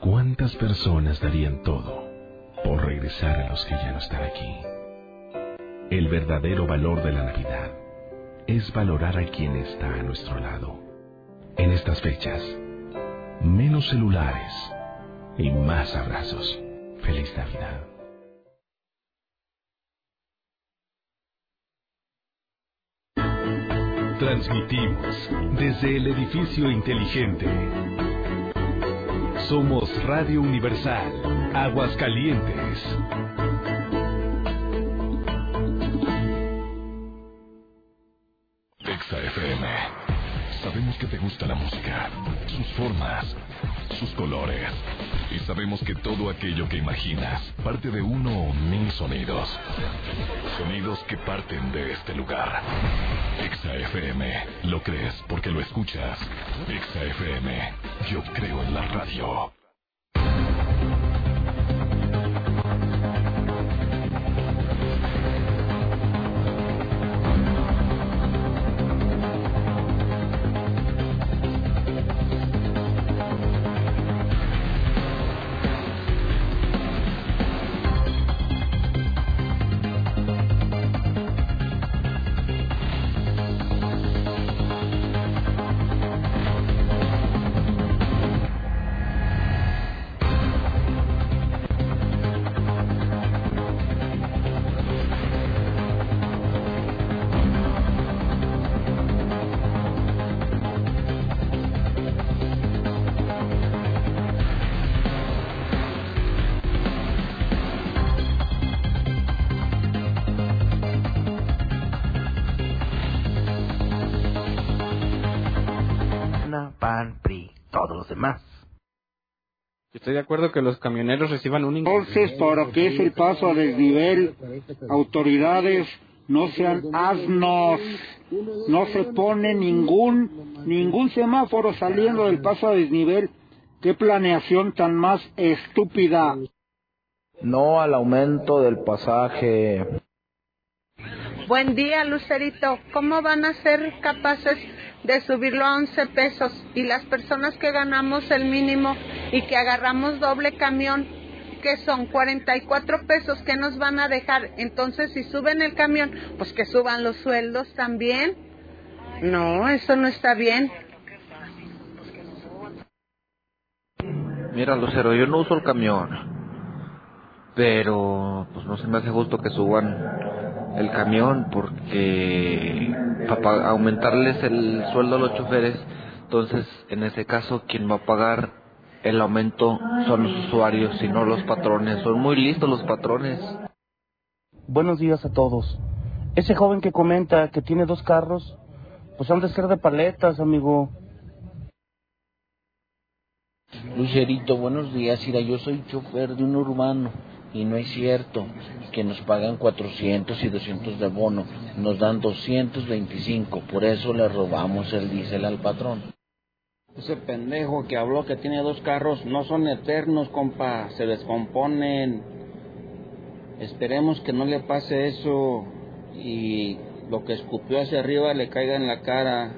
Cuántas personas darían todo por regresar a los que ya no están aquí. El verdadero valor de la Navidad es valorar a quien está a nuestro lado. En estas fechas, menos celulares y más abrazos. Feliz Navidad. Transmitimos desde el edificio inteligente. Somos Radio Universal, Aguascalientes. Exa FM. Sabemos que te gusta la música, sus formas, sus colores. Y sabemos que todo aquello que imaginas parte de uno o mil sonidos. Sonidos que parten de este lugar. Exa FM. Lo crees porque lo escuchas. Exa FM. Yo creo en la radio. Estoy de acuerdo que los camioneros reciban un Entonces, para que es el paso a desnivel, autoridades no sean asnos, no se pone ningún ningún semáforo saliendo del paso a desnivel. Qué planeación tan más estúpida. No al aumento del pasaje. Buen día, Lucerito. ¿Cómo van a ser capaces de subirlo a 11 pesos y las personas que ganamos el mínimo y que agarramos doble camión, que son 44 pesos que nos van a dejar? Entonces, si suben el camión, pues que suban los sueldos también. No, eso no está bien. Mira, Lucero, yo no uso el camión, pero pues no se me hace justo que suban el camión porque para aumentarles el sueldo a los choferes, entonces en ese caso quien va a pagar el aumento son los usuarios y no los patrones. Son muy listos los patrones. Buenos días a todos. Ese joven que comenta que tiene dos carros, pues han de ser de paletas, amigo. Lucerito, buenos días. Mira, yo soy chofer de un urbano y no es cierto que nos pagan 400 y 200 de bono. Nos dan 225. Por eso le robamos el diésel al patrón. Ese pendejo que habló que tiene dos carros no son eternos, compa. Se descomponen. Esperemos que no le pase eso y lo que escupió hacia arriba le caiga en la cara.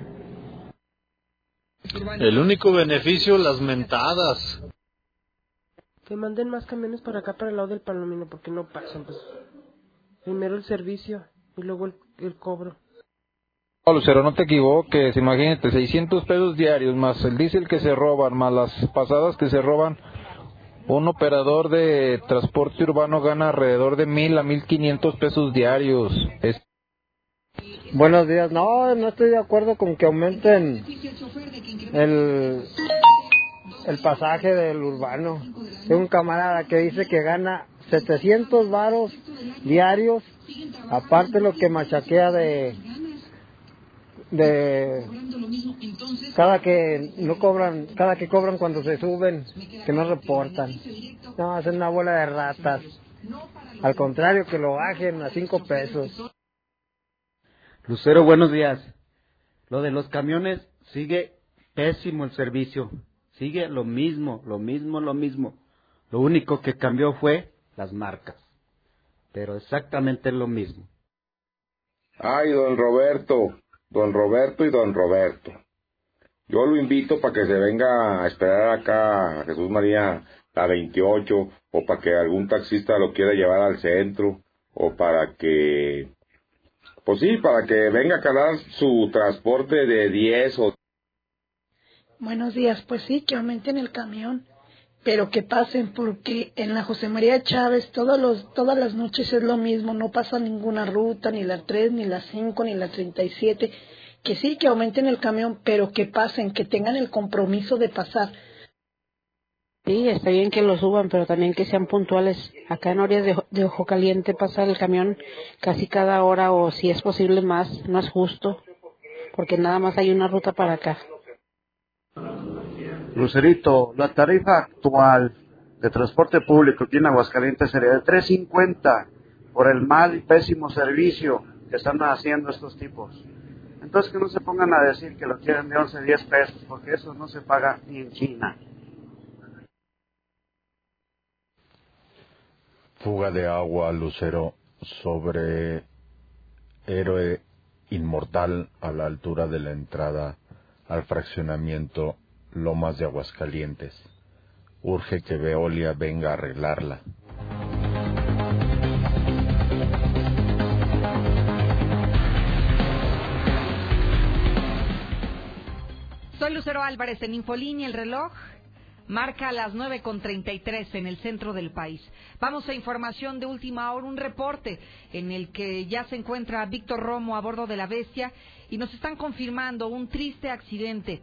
El único beneficio, las mentadas. Que manden más camiones para acá, para el lado del palomino, porque no pasan. Pues. Primero el servicio y luego el, el cobro. No, Lucero, no te equivoques. Imagínate, 600 pesos diarios más el diésel que se roban, más las pasadas que se roban. Un operador de transporte urbano gana alrededor de mil a mil quinientos pesos diarios. Es... Buenos días. No, no estoy de acuerdo con que aumenten el, el pasaje del urbano. Tengo un camarada que dice que gana 700 varos diarios, aparte lo que machaquea de de cada que no cobran, cada que cobran cuando se suben, que no reportan. No, hacen una bola de ratas. Al contrario, que lo bajen a cinco pesos. Lucero, buenos días. Lo de los camiones sigue pésimo el servicio. Sigue lo mismo, lo mismo, lo mismo. Lo único que cambió fue las marcas. Pero exactamente lo mismo. Ay, don Roberto, don Roberto y don Roberto. Yo lo invito para que se venga a esperar acá a Jesús María la 28 o para que algún taxista lo quiera llevar al centro o para que pues sí, para que venga a calar su transporte de 10 o... Buenos días, pues sí, que aumenten el camión, pero que pasen, porque en la José María Chávez todos los, todas las noches es lo mismo, no pasa ninguna ruta, ni la 3, ni la 5, ni la 37, que sí, que aumenten el camión, pero que pasen, que tengan el compromiso de pasar. Sí, está bien que lo suban, pero también que sean puntuales. Acá en Orias de, de, Ojo Caliente pasa el camión casi cada hora o si es posible más, no es justo, porque nada más hay una ruta para acá. Lucerito, la tarifa actual de transporte público aquí en Aguascalientes sería de 3.50 por el mal y pésimo servicio que están haciendo estos tipos. Entonces que no se pongan a decir que lo quieren de 11, 10 pesos, porque eso no se paga ni en China. fuga de agua Lucero sobre Héroe Inmortal a la altura de la entrada al fraccionamiento Lomas de Aguascalientes. Urge que Veolia venga a arreglarla. Soy Lucero Álvarez en Infolínea, el reloj Marca las 9.33 en el centro del país. Vamos a información de última hora, un reporte en el que ya se encuentra Víctor Romo a bordo de la bestia y nos están confirmando un triste accidente.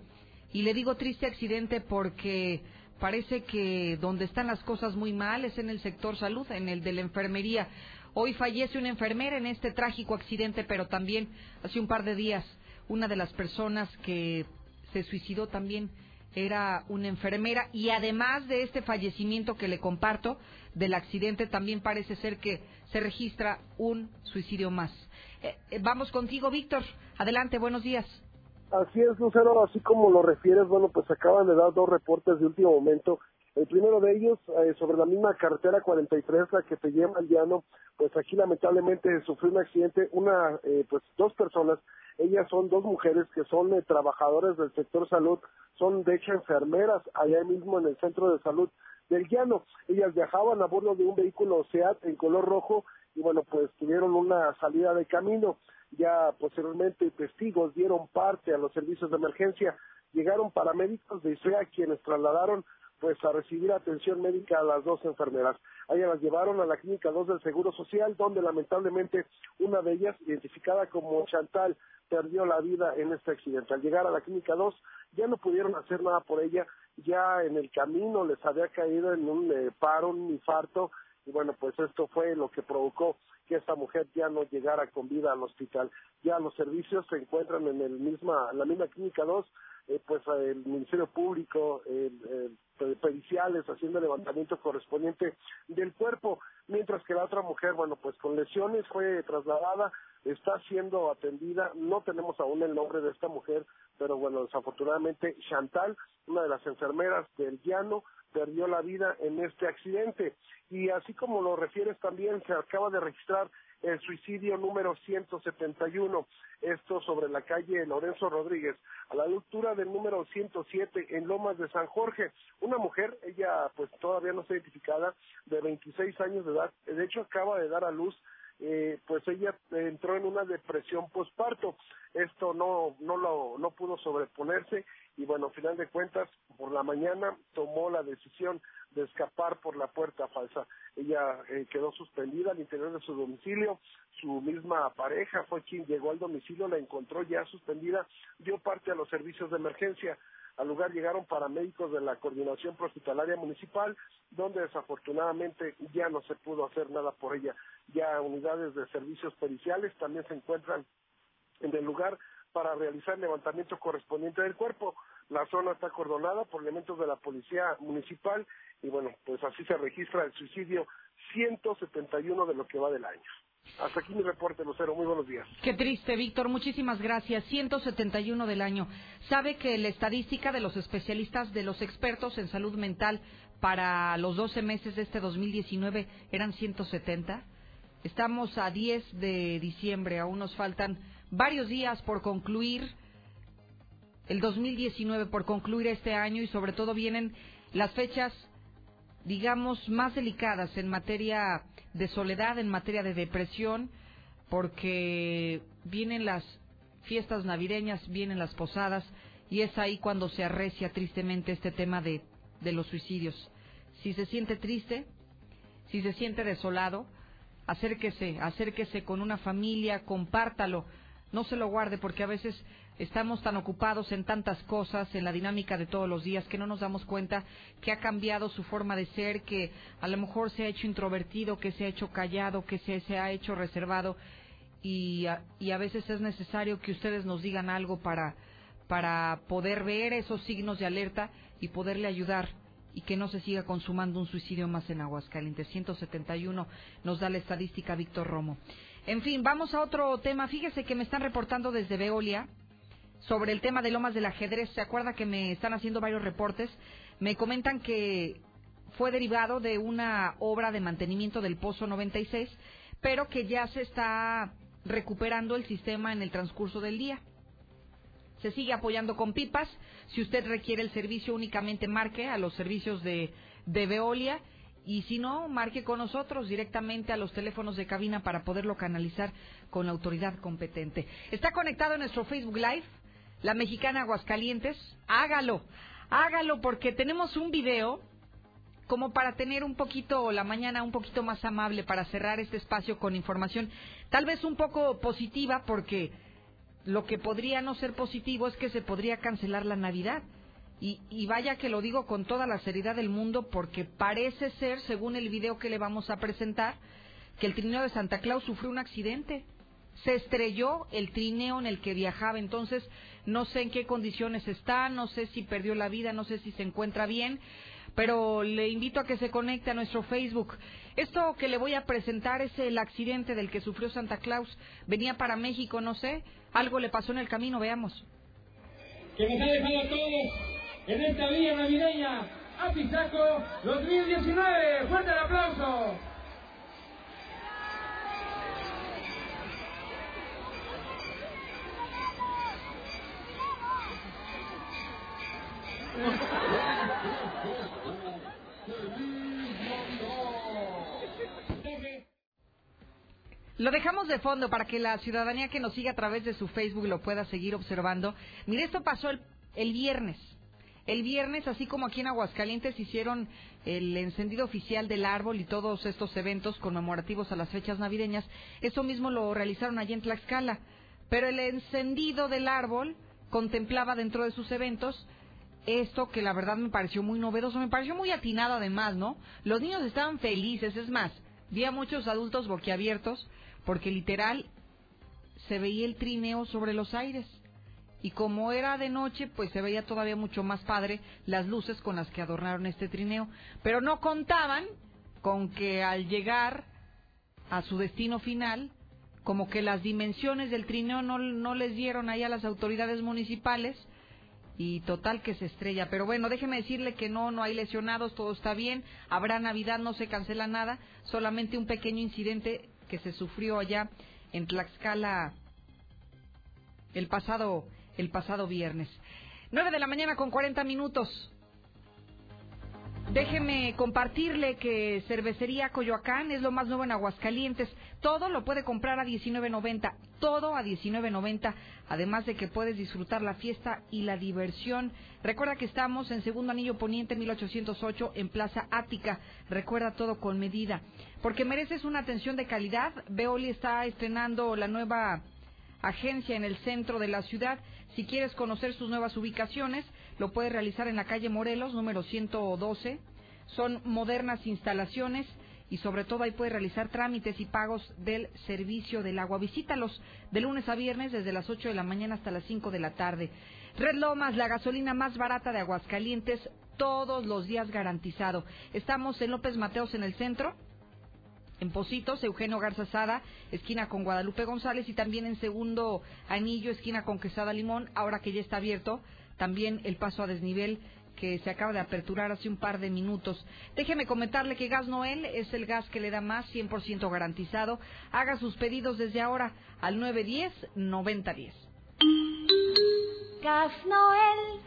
Y le digo triste accidente porque parece que donde están las cosas muy mal es en el sector salud, en el de la enfermería. Hoy fallece una enfermera en este trágico accidente, pero también hace un par de días una de las personas que se suicidó también era una enfermera y además de este fallecimiento que le comparto del accidente también parece ser que se registra un suicidio más. Eh, eh, vamos contigo, Víctor. Adelante, buenos días. Así es, Lucero, así como lo refieres, bueno, pues acaban de dar dos reportes de último momento. El primero de ellos, eh, sobre la misma carretera 43, la que se llama al llano, pues aquí lamentablemente sufrió un accidente, una, pues dos personas ellas son dos mujeres que son eh, trabajadoras del sector salud, son de hecho enfermeras allá mismo en el centro de salud del llano. Ellas viajaban a bordo de un vehículo SEAT en color rojo y bueno, pues tuvieron una salida de camino. Ya posteriormente testigos dieron parte a los servicios de emergencia. Llegaron paramédicos de ISEA quienes trasladaron pues a recibir atención médica a las dos enfermeras. A ellas las llevaron a la clínica 2 del Seguro Social, donde lamentablemente una de ellas, identificada como Chantal, perdió la vida en este accidente. Al llegar a la clínica 2 ya no pudieron hacer nada por ella, ya en el camino les había caído en un eh, paro, un infarto, y bueno, pues esto fue lo que provocó que esta mujer ya no llegara con vida al hospital. Ya los servicios se encuentran en el misma, la misma clínica 2, eh, pues el Ministerio Público, el, periciales haciendo el levantamiento correspondiente del cuerpo, mientras que la otra mujer, bueno, pues con lesiones fue trasladada, está siendo atendida, no tenemos aún el nombre de esta mujer, pero bueno, desafortunadamente Chantal, una de las enfermeras del llano, perdió la vida en este accidente. Y así como lo refieres también, se acaba de registrar el suicidio número 171, esto sobre la calle Lorenzo Rodríguez, a la altura del número 107 en Lomas de San Jorge. Una mujer, ella pues todavía no está identificada, de 26 años de edad, de hecho acaba de dar a luz eh, pues ella entró en una depresión posparto. Esto no, no, lo, no pudo sobreponerse y bueno, al final de cuentas, por la mañana tomó la decisión de escapar por la puerta falsa. Ella eh, quedó suspendida al interior de su domicilio, su misma pareja fue quien llegó al domicilio, la encontró ya suspendida, dio parte a los servicios de emergencia. Al lugar llegaron paramédicos de la Coordinación Hospitalaria Municipal, donde desafortunadamente ya no se pudo hacer nada por ella. Ya unidades de servicios periciales también se encuentran en el lugar para realizar el levantamiento correspondiente del cuerpo. La zona está acordonada por elementos de la Policía Municipal y bueno, pues así se registra el suicidio 171 de lo que va del año. Hasta aquí mi reporte, Lucero. Muy buenos días. Qué triste, Víctor. Muchísimas gracias. 171 del año. ¿Sabe que la estadística de los especialistas, de los expertos en salud mental para los 12 meses de este 2019 eran 170? Estamos a 10 de diciembre. Aún nos faltan varios días por concluir el 2019, por concluir este año y sobre todo vienen las fechas digamos, más delicadas en materia de soledad, en materia de depresión, porque vienen las fiestas navideñas, vienen las posadas, y es ahí cuando se arrecia tristemente este tema de, de los suicidios. Si se siente triste, si se siente desolado, acérquese, acérquese con una familia, compártalo, no se lo guarde porque a veces estamos tan ocupados en tantas cosas, en la dinámica de todos los días, que no nos damos cuenta que ha cambiado su forma de ser, que a lo mejor se ha hecho introvertido, que se ha hecho callado, que se, se ha hecho reservado. Y a, a veces es necesario que ustedes nos digan algo para, para poder ver esos signos de alerta y poderle ayudar y que no se siga consumando un suicidio más en Aguascalientes. 171 nos da la estadística Víctor Romo. En fin, vamos a otro tema. Fíjese que me están reportando desde Veolia sobre el tema de Lomas del Ajedrez. ¿Se acuerda que me están haciendo varios reportes? Me comentan que fue derivado de una obra de mantenimiento del Pozo 96, pero que ya se está recuperando el sistema en el transcurso del día. Se sigue apoyando con pipas. Si usted requiere el servicio, únicamente marque a los servicios de, de Veolia. Y si no, marque con nosotros directamente a los teléfonos de cabina para poderlo canalizar con la autoridad competente. Está conectado en nuestro Facebook Live la mexicana Aguascalientes, hágalo, hágalo porque tenemos un video como para tener un poquito la mañana un poquito más amable para cerrar este espacio con información tal vez un poco positiva porque lo que podría no ser positivo es que se podría cancelar la Navidad. Y, y, vaya que lo digo con toda la seriedad del mundo porque parece ser, según el video que le vamos a presentar, que el trineo de Santa Claus sufrió un accidente se estrelló el trineo en el que viajaba, entonces no sé en qué condiciones está, no sé si perdió la vida, no sé si se encuentra bien, pero le invito a que se conecte a nuestro Facebook. Esto que le voy a presentar es el accidente del que sufrió Santa Claus. Venía para México, no sé, algo le pasó en el camino, veamos. Que nos ha dejado a todos en esta vía navideña, a Pisaco 2019. ¡Fuerte el aplauso! Lo dejamos de fondo para que la ciudadanía que nos siga a través de su Facebook lo pueda seguir observando. Mire, esto pasó el, el viernes. El viernes, así como aquí en Aguascalientes hicieron el encendido oficial del árbol y todos estos eventos conmemorativos a las fechas navideñas, eso mismo lo realizaron allí en Tlaxcala. Pero el encendido del árbol contemplaba dentro de sus eventos esto que la verdad me pareció muy novedoso, me pareció muy atinado además, ¿no? Los niños estaban felices, es más, vi a muchos adultos boquiabiertos porque literal se veía el trineo sobre los aires. Y como era de noche, pues se veía todavía mucho más padre las luces con las que adornaron este trineo. Pero no contaban con que al llegar a su destino final, como que las dimensiones del trineo no, no les dieron ahí a las autoridades municipales y total que se estrella. Pero bueno, déjeme decirle que no, no hay lesionados, todo está bien, habrá Navidad, no se cancela nada, solamente un pequeño incidente que se sufrió allá en Tlaxcala el pasado, el pasado viernes. Nueve de la mañana con cuarenta minutos. Déjeme compartirle que Cervecería Coyoacán es lo más nuevo en Aguascalientes. Todo lo puede comprar a 19.90, todo a 19.90, además de que puedes disfrutar la fiesta y la diversión. Recuerda que estamos en Segundo Anillo Poniente 1808 en Plaza Ática. Recuerda todo con medida, porque mereces una atención de calidad. Veoli está estrenando la nueva agencia en el centro de la ciudad. Si quieres conocer sus nuevas ubicaciones, lo puedes realizar en la calle Morelos, número 112. Son modernas instalaciones y sobre todo ahí puedes realizar trámites y pagos del servicio del agua. Visítalos de lunes a viernes desde las 8 de la mañana hasta las 5 de la tarde. Red Lomas, la gasolina más barata de Aguascalientes, todos los días garantizado. Estamos en López Mateos en el centro, en Positos, Eugenio Garza Sada, esquina con Guadalupe González y también en segundo anillo, esquina con Quesada Limón, ahora que ya está abierto, también el paso a desnivel que se acaba de aperturar hace un par de minutos. Déjeme comentarle que Gas Noel es el gas que le da más, 100% garantizado. Haga sus pedidos desde ahora al 910-9010. Gas Noel.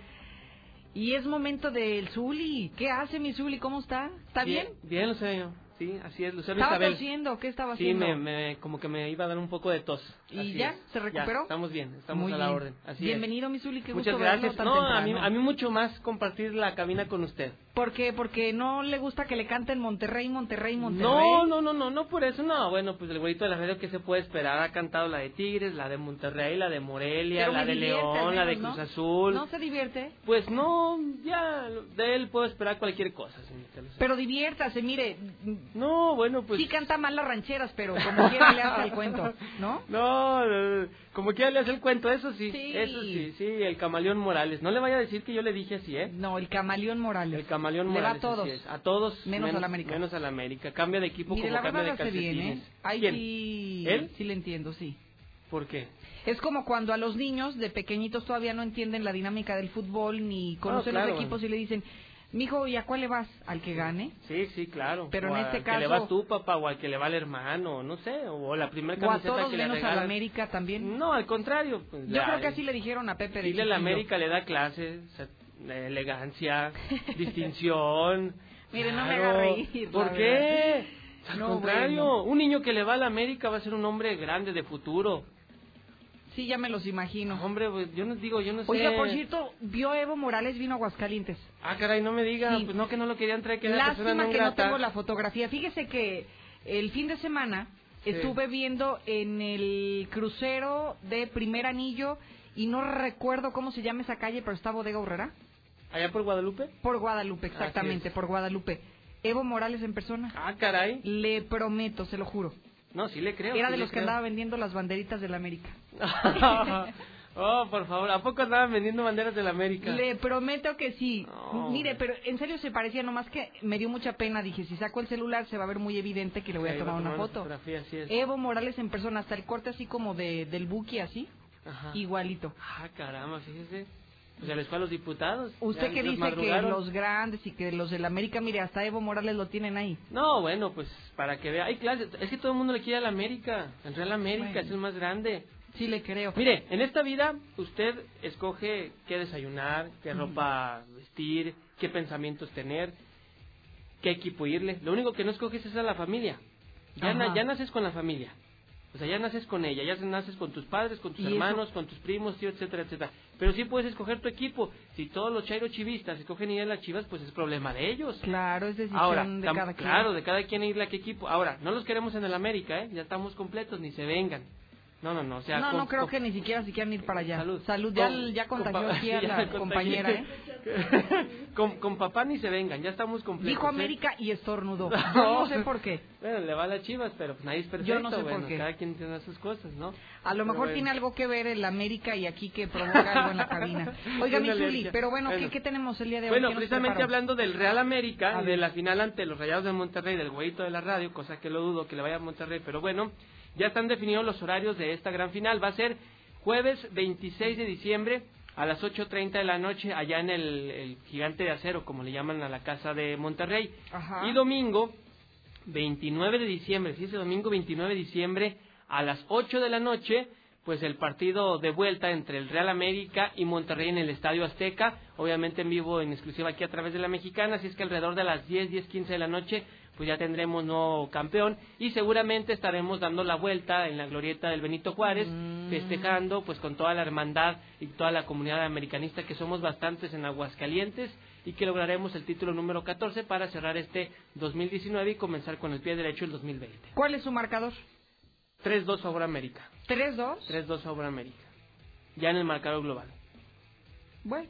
Y es momento del Zuli. ¿Qué hace mi Zuli? ¿Cómo está? ¿Está bien? Bien, Lucero. Sí, así es, Lucero ¿Estaba Isabel. tosiendo? ¿Qué estaba Sí, haciendo? me, me- como que me iba a dar un poco de tos. ¿Y Así ya? es. ¿Se recuperó? Ya, estamos bien, estamos Muy a la bien. orden. Así. Bienvenido, mi Zuli. Qué Muchas gusto gracias. tan No, a mí, a mí mucho más compartir la cabina con usted. ¿Por qué? Porque no le gusta que le canten Monterrey, Monterrey, Monterrey. No, no, no, no, no por eso, no. Bueno, pues el güeyito de la radio, ¿qué se puede esperar? Ha cantado la de Tigres, la de Monterrey, la de Morelia, Pero la de León, la de menos, Cruz ¿no? Azul. ¿No se divierte? Pues no, ya, de él puedo esperar cualquier cosa. Pero diviértase, mire. No, bueno, pues... Sí canta mal las rancheras, pero como quiera le hace el cuento, ¿no? No, no, no, como quiera le hace el cuento, eso sí, Sí. eso sí, sí, el camaleón Morales. No le vaya a decir que yo le dije así, ¿eh? No, el camaleón Morales. El camaleón Le va Morales. a todos. es, A todos. Menos al América. Menos América. Cambia de equipo Mire, como la cambia de hace bien, ¿eh? calcetines. Sí, ¿Él? sí le entiendo, sí. ¿Por qué? Es como cuando a los niños de pequeñitos todavía no entienden la dinámica del fútbol ni conocen claro. los equipos y le dicen, mijo, ¿y a cuál le vas? ¿Al que gane? Sí, sí, claro. Pero O en este al que le caso- vas tú, papá, o al que le va el hermano, no sé, o la primera ¿O a camiseta todos que le menos a la. América también? No, al contrario. Pues, Yo la- creo que así le dijeron a Pepe de Dile a la chiquillo. América le da clases, elegancia, distinción. Mire, no me haga reír, ¿Por qué? Al No, contrario, bueno. un niño que le va a la América va a ser un hombre grande de futuro. Sí, ya me los imagino. Hombre, pues, yo no digo, yo no sé. Oiga, por cierto, vio Evo Morales, vino a Aguascalientes. Ah, caray, no me diga, Sí. pues no que no lo querían traer, que era persona Lástima que no tengo la fotografía. Fíjese que el fin de semana Sí. estuve viendo en el crucero de Primer Anillo y no recuerdo cómo se llama esa calle, pero está Bodega Urrera. ¿Allá por Guadalupe? Por Guadalupe, exactamente, por Guadalupe. Evo Morales en persona. Ah, caray. Le prometo, se lo juro. No, sí le creo. Era sí de los que creo. andaba vendiendo las banderitas del América. oh, por favor, ¿a poco andaban vendiendo banderas de la América? Le prometo que sí. No. Mire, pero en serio se parecía, nomás que me dio mucha pena. Dije, si saco el celular se va a ver muy evidente que le voy a tomar una foto. Evo Morales en persona, hasta el corte así como de, del buki, así, Ajá. igualito. Ah, caramba, fíjese. Pues ya les fue a los diputados. Usted que dice que los grandes y que los del América, mire, hasta Evo Morales lo tienen ahí. No, bueno, pues para que vea. Hay clases. Es que todo el mundo le quiere a la América. El Real América Bueno. es el más grande. Sí le creo. Mire, en esta vida usted escoge qué desayunar, qué Mm. ropa vestir, qué pensamientos tener, qué equipo irle. Lo único que no escoges es a la familia. Ya, na- ya naces con la familia. O sea, ya naces con ella, ya naces con tus padres, con tus eso- hermanos, con tus primos, tío, etcétera, etcétera. Pero sí puedes escoger tu equipo. Si todos los chairo chivistas escogen ir a las chivas, pues es problema de ellos. Claro, es decisión Ahora, de cada quien. claro, de cada quien irle a qué equipo. Ahora, no los queremos en el América, ¿eh? Ya estamos completos, ni se vengan. No, no, no, o sea... no, con- no creo con- que ni siquiera si quieran ir para allá. Salud. Salud. Ya, Con- ya con contagió aquí a la compañera, ¿eh? con, con papá ni se vengan, ya estamos completos. Dijo ¿eh? América y estornudó. Yo no sé por qué. Bueno, le va a las chivas, pero pues nadie es perfecto. Yo no sé por qué. Cada quien tiene sus cosas, ¿no? A lo Pero mejor bueno. tiene algo que ver el América y aquí que provoca algo en la cabina. Oiga, mi Zuli, pero bueno, ¿qué, Bueno. qué tenemos el día de hoy? Bueno, ¿Qué nos precisamente hablando del Real América de la final ante los Rayados de Monterrey, del güeyito de la radio, cosa que lo dudo que le vaya a Monterrey, pero bueno, ya están definidos los horarios de esta gran final. Va a ser jueves 26 de diciembre a las 8.30 de la noche allá en el, el Gigante de Acero, como le llaman a la casa de Monterrey. Ajá. Y domingo 29 de diciembre, sí, ese domingo 29 de diciembre a las 8 de la noche, pues el partido de vuelta entre el Real América y Monterrey en el Estadio Azteca, obviamente en vivo, en exclusiva aquí a través de la Mexicana, así es que alrededor de las 10, 10, 15 de la noche, pues ya tendremos nuevo campeón y seguramente estaremos dando la vuelta en la glorieta del Benito Juárez, festejando pues con toda la hermandad y toda la comunidad americanista que somos bastantes en Aguascalientes y que lograremos el título número 14 para cerrar este 2019 y comenzar con el pie derecho el 2020. ¿Cuál es su marcador? 3-2 favor América. ¿3-2? 3-2 favor América. Ya en el marcador global. Bueno.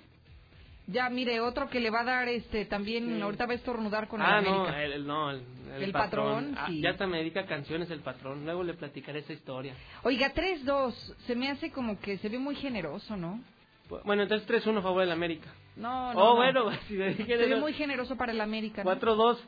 Ya, mire, otro que le va a dar este también, ahorita va a estornudar con ah, el no, América. el, el- no, el, el El patrón, Ah, sí. Ya hasta me dedica canciones el patrón. Luego le platicaré esa historia. Oiga, 3-2, se me hace como que se ve muy generoso, ¿no? Bueno, entonces 3-1 favor del América. No, no. oh, no. bueno, si le dije Se ve muy generoso para el América. ¿no? 4-2,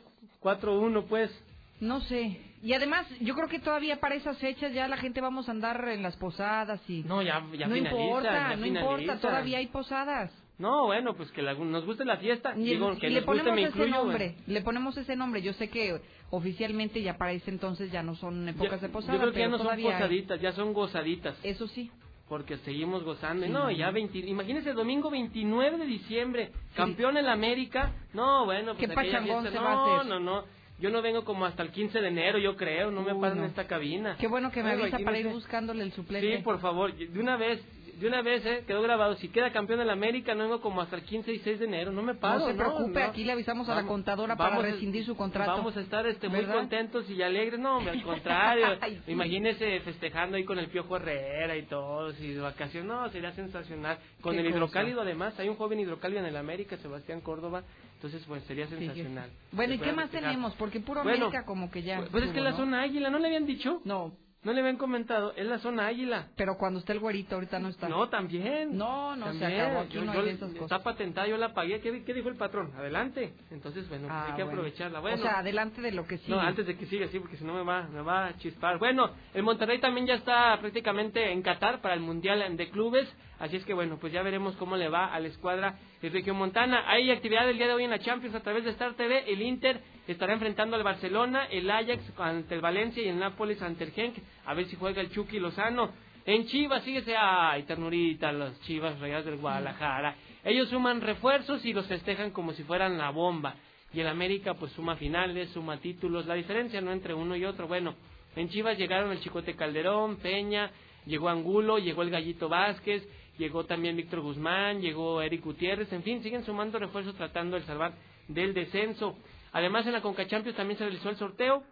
4-1, pues. No sé. Y además, yo creo que todavía para esas fechas ya la gente vamos a andar en las posadas y... No, ya, ya no finaliza, importa, ya no finaliza. importa, todavía hay posadas. No, bueno, pues que la- nos guste la fiesta. Y, Digo, que le nos guste ponemos me ese incluyo. nombre, bueno. le ponemos ese nombre. Yo sé que oficialmente ya para ese entonces ya no son épocas de posada, Yo creo que ya no son posaditas, ya son gozaditas. Eso sí. Porque seguimos gozando. Sí. No, ya 20, imagínese domingo 29 de diciembre, campeón en la América. No, bueno, pues ¿Qué pachangón fiesta- se va a no, hacer? no, no. Yo no vengo como hasta el 15 de enero, yo creo, no me Uy, paran no. en esta cabina. Qué bueno que me Ay, avisa para ir buscándole el suplente. Sí, por favor, de una vez, de una vez, eh, quedó grabado. Si queda campeón la América, no vengo como hasta el 15 y 6 de enero, no me paro. no se preocupe, no. aquí le avisamos a la contadora para rescindir su contrato. Vamos a estar este, muy contentos y alegres. No, al contrario. Ay, sí. Imagínese festejando ahí con el Piojo Herrera y todos, y de vacaciones. No, sería sensacional. Con el cosa. hidrocálido, además, hay un joven hidrocálido en el América, Sebastián Córdoba. Entonces, pues sería sensacional. Bueno, ¿y qué más festejar. tenemos? Porque puro Bueno, América como que ya... Pues es que estuvo, la ¿no? zona águila, ¿no le habían dicho? No. No le habían comentado, es la zona águila. Pero cuando está el güerito, ahorita no está. No, también. No, no, se También. acabó. Aquí Yo- no yo- hay esas cosas. Está patentada, yo la pagué. ¿Qué, qué dijo el patrón? Adelante. Entonces, bueno, pues Ah, hay que bueno. aprovecharla. Bueno, O sea, adelante de lo que sigue. no, antes de que siga, sí, porque si no me va, me va a chispar. Bueno, el Monterrey también ya está prácticamente en Qatar para el Mundial de Clubes. Así es que bueno, pues ya veremos cómo le va a la escuadra de Región Montana. Hay actividad el día de hoy en la Champions a través de Star TV. El Inter estará enfrentando al Barcelona, el Ajax ante el Valencia y el Nápoles ante el Genk. A ver si juega el Chucky Lozano. En Chivas, síguese, ay, ternurita, las Chivas Rayadas del Guadalajara. Ellos suman refuerzos y los festejan como si fueran la bomba. Y el América, pues suma finales, suma títulos. La diferencia, ¿no? Entre uno y otro. Bueno, en Chivas llegaron el Chicote Calderón, Peña, llegó Angulo, llegó el Gallito Vázquez, llegó también Víctor Guzmán, llegó Eric Gutiérrez. En fin, siguen sumando refuerzos tratando de salvar del descenso. Además, en la Conca Champions también se realizó el sorteo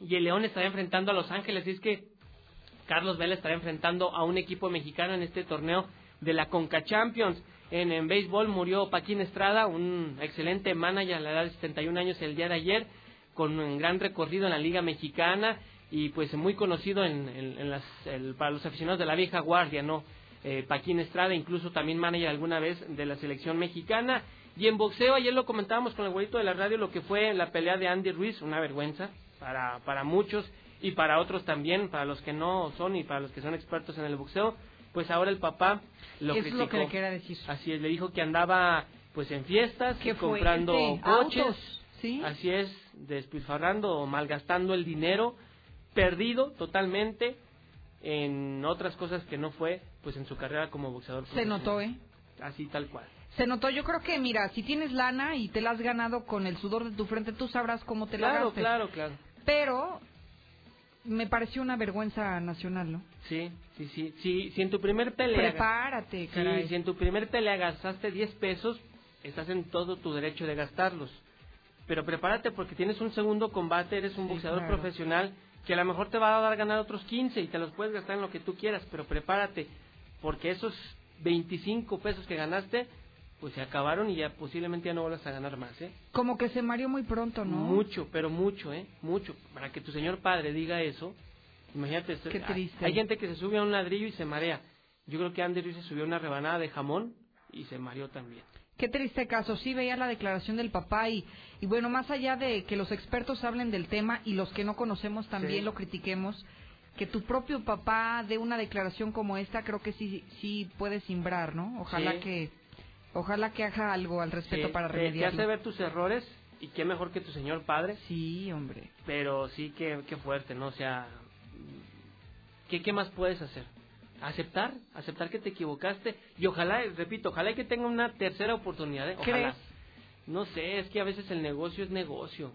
y el León estará enfrentando a Los Ángeles. Y es que Carlos Vela estará enfrentando a un equipo mexicano en este torneo de la Conca Champions. En, en béisbol murió Paquín Estrada, un excelente manager a la edad de 71 años el día de ayer, con un gran recorrido en la Liga Mexicana y pues muy conocido en, en- en las, para los aficionados de la vieja guardia, ¿no? Eh, Paquín Estrada, incluso también manager alguna vez de la selección mexicana. Y en boxeo, ayer lo comentábamos con el güerito de la radio, lo que fue la pelea de Andy Ruiz, una vergüenza para, para muchos y para otros también, para los que no son y para los que son expertos en el boxeo. Pues ahora el papá lo ¿Qué es criticó. lo que le quería decir? Así es, le dijo que andaba pues en fiestas, comprando coches, Autos, ¿sí? así es, despilfarrando o malgastando el dinero, perdido totalmente en otras cosas que no fue pues en su carrera como boxeador. Se notó, ¿eh? Así tal cual. Se notó, yo creo que, mira, si tienes lana y te la has ganado con el sudor de tu frente, tú sabrás cómo te la Claro, gastes. claro, claro. Pero me pareció una vergüenza nacional, ¿no? Sí, sí, sí. sí si en tu primer pelea... Prepárate, Sí, caray. si en tu primer pelea gastaste 10 pesos, estás en todo tu derecho de gastarlos. Pero prepárate porque tienes un segundo combate, eres un Sí, boxeador claro. profesional que a lo mejor te va a dar a ganar otros 15 y te los puedes gastar en lo que tú quieras, pero prepárate porque esos 25 pesos que ganaste pues se acabaron y ya posiblemente ya no vuelvas a ganar más, ¿eh? Como que se mareó muy pronto, ¿no? Mucho, pero mucho, ¿eh? Mucho. Para que tu señor padre diga eso, imagínate. esto- Qué triste. Hay gente que se sube a un ladrillo y se marea. Yo creo que Andy Ruiz se subió a una rebanada de jamón y se mareó también. Qué triste caso. Sí veía la declaración del papá y, y bueno, más allá de que los expertos hablen del tema y los que no conocemos también Sí. lo critiquemos, que tu propio papá dé una declaración como esta, creo que sí, sí puede simbrar, ¿no? Ojalá Sí. que, ojalá que haga algo al respecto Sí, para te- te, remediarlo. hace ver tus errores y qué mejor que tu señor padre. Sí, hombre. Pero sí que, qué fuerte, ¿no? O sea, ¿qué, ¿qué más puedes hacer? Aceptar, aceptar que te equivocaste y ojalá, repito, ojalá que tenga una tercera oportunidad, ¿eh? Ojalá. ¿Crees? No sé, es que a veces el negocio es negocio.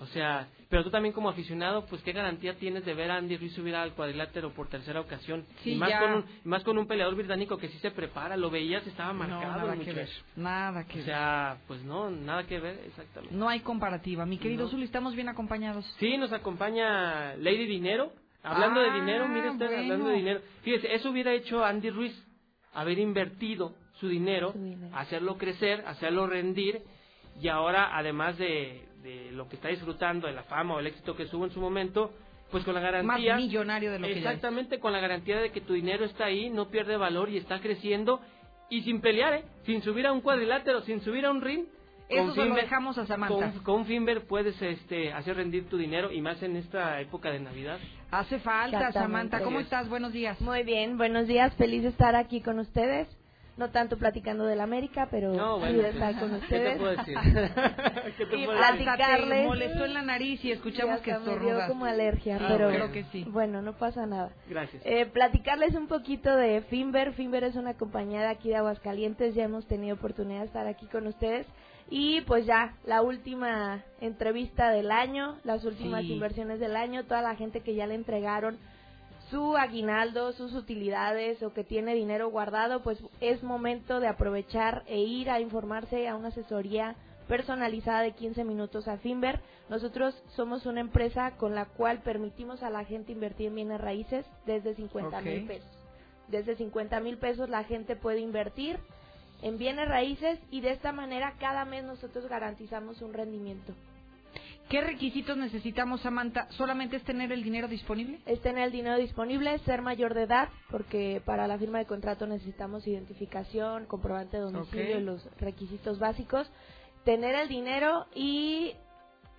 O sea, pero tú también como aficionado, pues qué garantía tienes de ver a Andy Ruiz subir al cuadrilátero por tercera ocasión. Sí, y más ya. con un más con un peleador británico que sí se prepara, lo veías, estaba No, marcado nada el que ver. Nada que O sea, pues no, nada que ver, exactamente. ver. No hay comparativa. Mi querido No. Zuli, estamos bien acompañados. Sí, nos acompaña Lady Dinero, Hablando de Ah, dinero, mire usted, bueno. hablando de dinero. Fíjese, eso hubiera hecho Andy Ruiz, haber invertido su dinero, hacerlo crecer, hacerlo rendir, y ahora, además de, de lo que está disfrutando, de la fama o el éxito que tuvo en su momento, pues con la garantía... Más millonario de lo que. Exactamente, con la garantía de que tu dinero está ahí, no pierde valor y está creciendo, y sin pelear, ¿eh? sin subir a un cuadrilátero, sin subir a un ring. Eso con se lo Finver- dejamos a Samantha. Con, con Finver puedes este, hacer rendir tu dinero y más en esta época de Navidad. Hace falta. Samantha. ¿Cómo estás? Buenos días. Muy bien, buenos días, feliz de estar aquí con ustedes. No tanto platicando de la América, pero No, sí bueno, de estar con ¿qué te ustedes. puedo decir? ¿Qué te y puedo decir? platicarles. Te molestó en la nariz y escuchamos Sí, que hasta me dio como alergia, Ah, pero creo que sí. bueno, no pasa nada. Gracias. Eh, platicarles un poquito de Finver. Finver es una compañía de aquí de Aguascalientes. Ya hemos tenido oportunidad de estar aquí con ustedes. Y pues ya, la última entrevista del año, las últimas Sí. inversiones del año, toda la gente que ya le entregaron su aguinaldo, sus utilidades o que tiene dinero guardado, pues es momento de aprovechar e ir a informarse a una asesoría personalizada de 15 minutos a Finver. Nosotros somos una empresa con la cual permitimos a la gente invertir en bienes raíces desde 50 mil pesos. Desde 50 mil pesos la gente puede invertir en bienes raíces y de esta manera cada mes nosotros garantizamos un rendimiento. ¿Qué requisitos necesitamos, Samantha? ¿Solamente es tener el dinero disponible? es tener el dinero disponible, ser mayor de edad, porque para la firma de contrato necesitamos identificación, comprobante de domicilio Ok. y los requisitos básicos. Tener el dinero y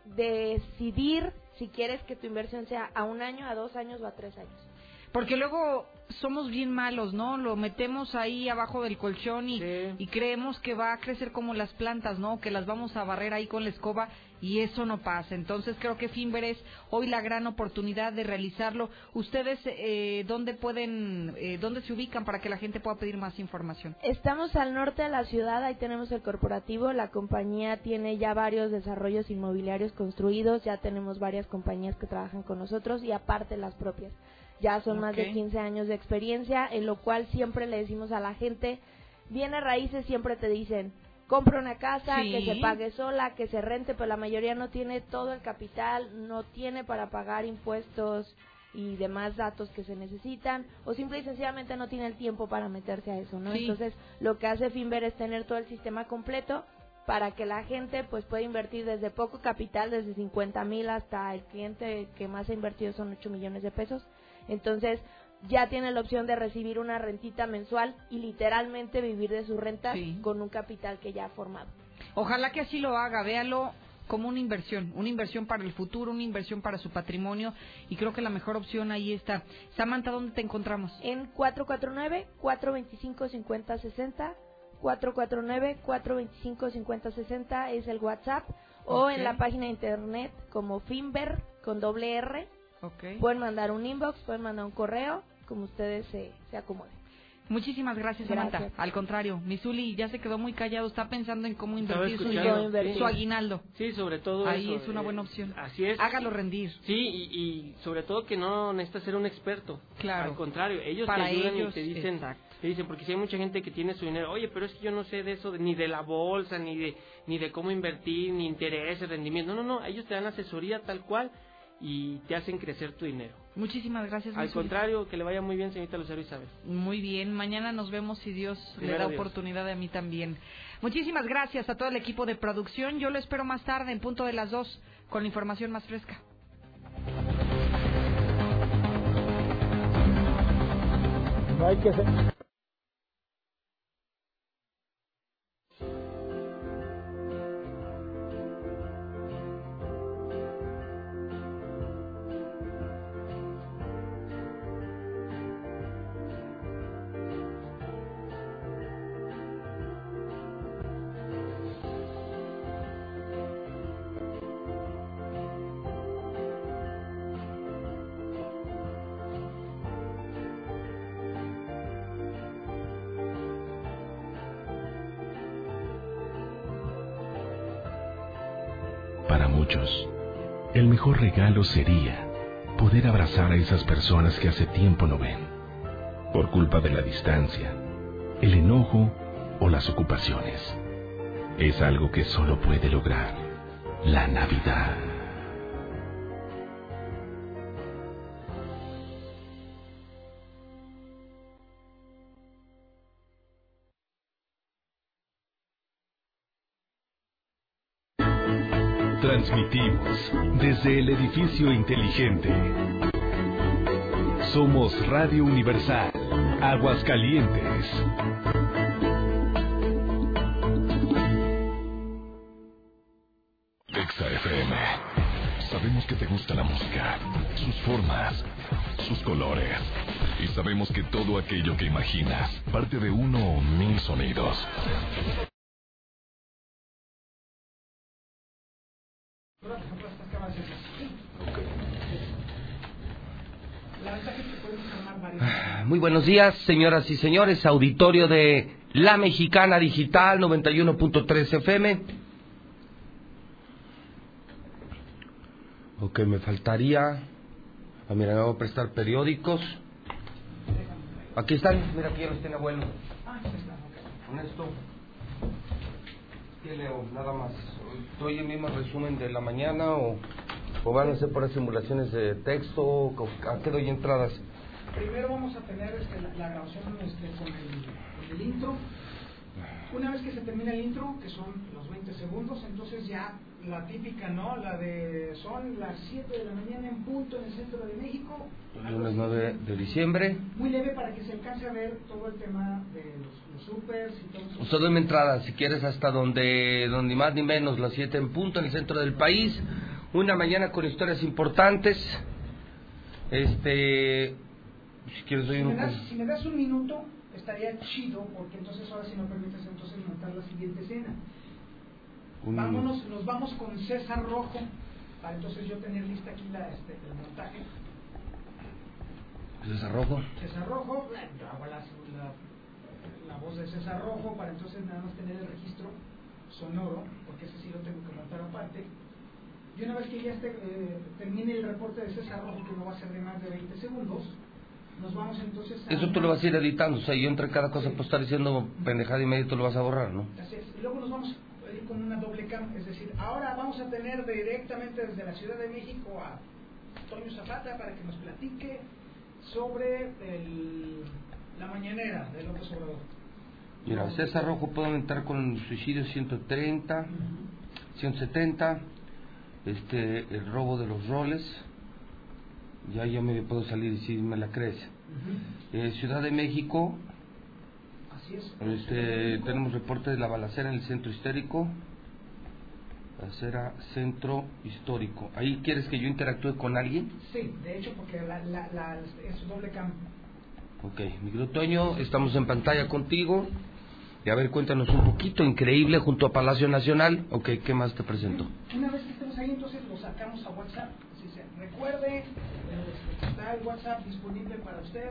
decidir si quieres que tu inversión sea a un año, a dos años o a tres años. Porque luego somos bien malos, ¿no? Lo metemos ahí abajo del colchón y, y creemos que va a crecer como las plantas, ¿no? Que las vamos a barrer ahí con la escoba y eso no pasa. Entonces creo que Finver es hoy la gran oportunidad de realizarlo. ¿Ustedes eh, dónde pueden, eh, dónde se ubican para que la gente pueda pedir más información? Estamos al norte de la ciudad, ahí tenemos el corporativo, la compañía tiene ya varios desarrollos inmobiliarios construidos, ya tenemos varias compañías que trabajan con nosotros y aparte las propias. Ya son más de Ok. 15 años de experiencia, en lo cual siempre le decimos a la gente, viene raíces, siempre te dicen, compra una casa, Sí. que se pague sola, que se rente, pero la mayoría no tiene todo el capital, no tiene para pagar impuestos y demás datos que se necesitan, o simple y sencillamente no tiene el tiempo para meterse a eso, ¿no? Sí. Entonces, lo que hace Finver es tener todo el sistema completo para que la gente pues pueda invertir desde poco capital, desde 50 mil hasta el cliente que más ha invertido son 8 millones de pesos. Entonces, ya tiene la opción de recibir una rentita mensual y literalmente vivir de sus rentas Sí. con un capital que ya ha formado. Ojalá que así lo haga, véalo como una inversión, una inversión para el futuro, una inversión para su patrimonio y creo que la mejor opción ahí está. Samantha, ¿dónde te encontramos? En 449-425-5060, 449-425-5060 es el WhatsApp o en la página de internet como Finver con doble R. Ok. Pueden mandar un inbox, pueden mandar un correo, como ustedes se, se acomoden. Muchísimas gracias, Samantha. Gracias. Al contrario, Misuli ya se quedó muy callado, está pensando en cómo invertir su, dinero, su aguinaldo. Sí, sobre todo Ahí eso, es una eh, buena opción. Así es. Hágalo rendir. Sí, y, y sobre todo que no necesitas ser un experto. Claro. Al contrario, ellos Para te ayudan ellos, y te dicen, exacto. te dicen, porque si hay mucha gente que tiene su dinero, oye, pero es que yo no sé de eso, de- ni de la bolsa, ni de, ni de cómo invertir, ni intereses, rendimiento. No, no, no, ellos te dan asesoría tal cual y te hacen crecer tu dinero. Muchísimas gracias, Al contrario, que le vaya muy bien, señorita Lucero Isabel. Muy bien, mañana nos vemos si Dios le da Dios. oportunidad a mí también. Muchísimas gracias a todo el equipo de producción. Yo lo espero más tarde, en punto de las dos, con la información más fresca. No hay que ser... el mejor regalo sería poder abrazar a esas personas que hace tiempo no ven, por culpa de la distancia, el enojo o las ocupaciones. Es algo que solo puede lograr la Navidad. Desde el edificio inteligente. Somos Radio Universal, Aguascalientes. Exa FM. Sabemos que te gusta la música, sus formas, sus colores. Y sabemos que todo aquello que imaginas parte de uno o mil sonidos. Muy buenos días, señoras y señores, auditorio de La Mexicana Digital 91.3 FM. Ok, me faltaría. Ah, mira, me voy a prestar periódicos. Aquí están, mira, aquí ya los tiene abuelo. Con esto. ¿Qué leo? Nada más. ¿Doy el mismo resumen de la mañana o, o van a ser por simulaciones de texto? ¿A qué doy entradas? Primero vamos a tener este, la, la, grabación este, con, el, con, el, intro. Una vez que se termina el intro, que son los 20 segundos, entonces ya la típica, ¿no? La de son las 7 de la mañana en punto en el centro de México. Lunes 9 de diciembre. Muy leve para que se alcance a ver todo el tema de los, los supers y todo eso. Entrada, si quieres, hasta donde, donde más ni menos, las 7 en punto en el centro del país. Una mañana con historias importantes. Este si quieres doy si, un... me das, si me das un minuto, estaría chido, porque entonces ahora si me permites entonces montar la siguiente escena. Un Vámonos, nos vamos con César Rojo, para entonces yo tener lista aquí la, este, el montaje. César Rojo. César Rojo, yo hago la, la, la, voz de César Rojo para entonces nada más tener el registro sonoro, porque ese sí lo tengo que montar aparte. Y una vez que ya esté, eh, termine el reporte de César Rojo, que no va a ser de más de 20 segundos, nos vamos entonces a Eso tú lo vas a ir editando, o sea, yo entre cada cosa pues estar diciendo pendejada y medio tú lo vas a borrar, ¿no? Así es. Y luego nos vamos a ir con una doble cam, es decir, ahora vamos a tener directamente desde la Ciudad de México a Toño Zapata para que nos platique sobre el, la mañanera de López Obrador. Mira, César Rojo puede entrar con suicidio 130, uh -huh. 170, este, el robo de los roles, ya ya me puedo salir si me la crees. Uh -huh. eh, Ciudad de México, Así es. este, tenemos reporte de la balacera en el centro histórico. Balacera centro histórico. ¿Ahí quieres que yo interactúe con alguien? Sí, de hecho, porque la, la, la, es doble campo. Ok, Miguel Toño, estamos en pantalla contigo. Y a ver, cuéntanos un poquito, increíble, junto a Palacio Nacional. Ok, ¿qué más te presento? Una vez que estemos ahí, entonces lo sacamos a WhatsApp. Así se, recuerde, está el WhatsApp disponible para usted.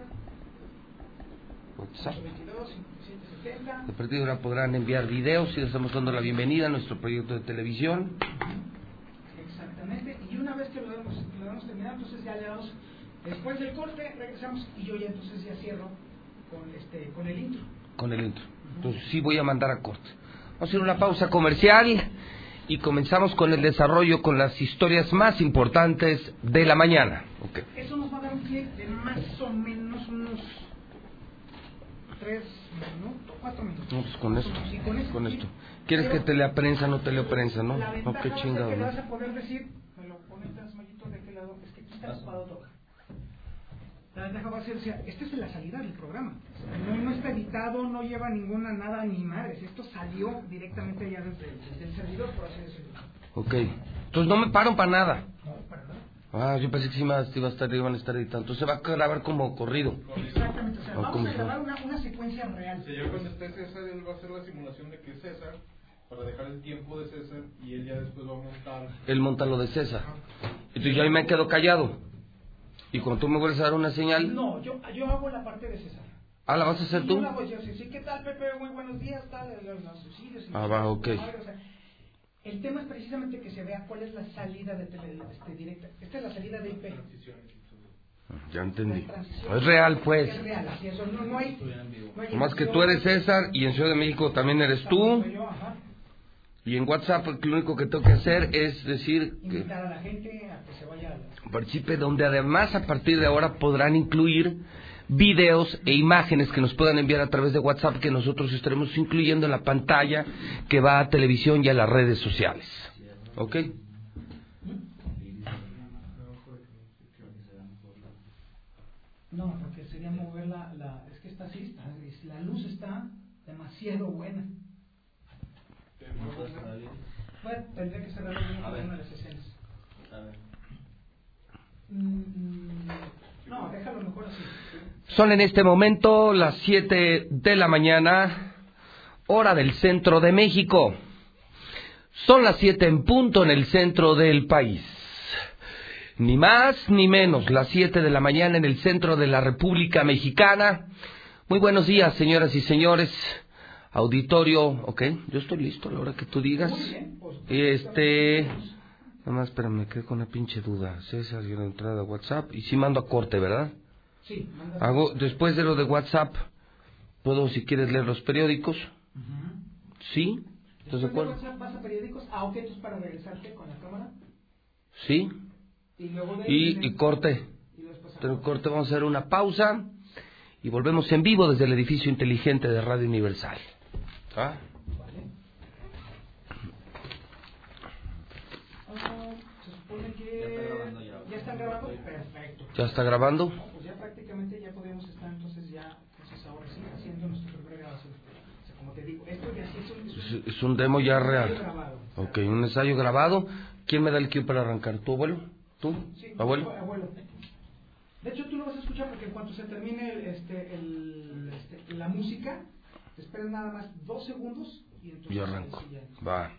WhatsApp. 22 5770. A partir de ahora podrán enviar videos y les estamos dando la bienvenida a nuestro proyecto de televisión. Exactamente. Y una vez que lo hemos, lo hemos terminado, entonces ya le damos, después del corte, regresamos y yo ya entonces ya cierro con, este, con el intro. Con el intro. Entonces sí voy a mandar a corte. Vamos a hacer una pausa comercial y comenzamos con el desarrollo con las historias más importantes de la mañana. Okay. Eso nos va a dar un clip de más o menos unos tres minutos, cuatro minutos. No, pues con esto. Sí, con esto. Con esto. ¿Quieres que te lea prensa no te leo prensa, no? La No, qué chingado. vas a poder decir, me lo pones transmayito de qué lado, es que aquí está ocupado todo. La ventaja va a ser, o sea, esta es la salida del programa. No, no está editado, no lleva ninguna nada ni madres. Esto salió directamente allá desde, desde el servidor, por así decirlo. Ok. Entonces no me paro para nada. No, para nada. Ah, yo pensé que sí más iba a estar, iban a estar editando. Entonces se va a grabar como corrido. Exactamente, o sea, O vamos a si- grabar una, una secuencia real. Sí, ya cuando esté César, él va a hacer la simulación de que es César, para dejar el tiempo de César, y él ya después va a montar. Él monta lo de César. Entonces yo ahí me quedo callado. Y cuando tú me vuelves a dar una señal, No, yo, yo hago la parte de César. ah, ¿la vas a hacer Sí, tú? yo la hago, yo, sí, sí, ¿qué tal, Pepe? Muy buenos días, tal, los, los subsidios. Ah, los- va, ok. o sea, el tema es precisamente que se vea cuál es la salida de tele, este, directa. Esta es la salida de IP. Ya entendí. Es real, pues. Es real, así es, no, no hay... No hay Más que tú eres César y en Ciudad de México también eres tú. Yo, ajá. Y en WhatsApp lo único que tengo que hacer es decir... Invitar a la gente a que se vaya. Participe, donde además a partir de ahora podrán incluir videos e imágenes que nos puedan enviar a través de WhatsApp que nosotros estaremos incluyendo en la pantalla que va a televisión y a las redes sociales. ¿Ok? No, porque sería mover la... es que está así, la luz está demasiado buena. Bueno, tendría que cerrar A ver. una de las escenas. Mm, no, déjalo mejor así. Son en este momento las 7 de la mañana, hora del centro de México. Son las 7 en punto en el centro del país. Ni más ni menos, las 7 de la mañana en el centro de la República Mexicana. Muy buenos días, señoras y señores. Auditorio, ok, yo estoy listo a la hora que tú digas. Este, nada más, espérame, me quedé con una pinche duda. César, yo la entrada a WhatsApp y sí mando a corte, ¿verdad? Sí, manda. Hago, después de lo de WhatsApp, puedo, si quieres, leer los periódicos. ¿Sí? ¿Estás de acuerdo? WhatsApp vas a periódicos, ah, ok, entonces para regresarte con la cámara. ¿Sí? Y luego de Y, y corte. Pero corte, vamos a hacer una pausa y volvemos en vivo desde el edificio inteligente de Radio Universal. ¿Ah? Se supone que ya están grabando. Perfecto. ¿Ya está grabando? Pues ya prácticamente ya podemos estar entonces ya, entonces ahora sí, haciendo nuestra primera grabación. O sea, como te digo, esto ya sí es un, es un- Es, un demo ya real. grabado. Ok, un ensayo grabado. ¿Quién me da el cue para arrancar? ¿Tu abuelo? ¿Tú? Sí, ¿Abuelo? abuelo. De hecho, tú lo vas a escuchar porque en cuanto se termine el, este, el, este, la música, esperas nada más dos segundos y entonces... Yo arranco. sí, ya. Va.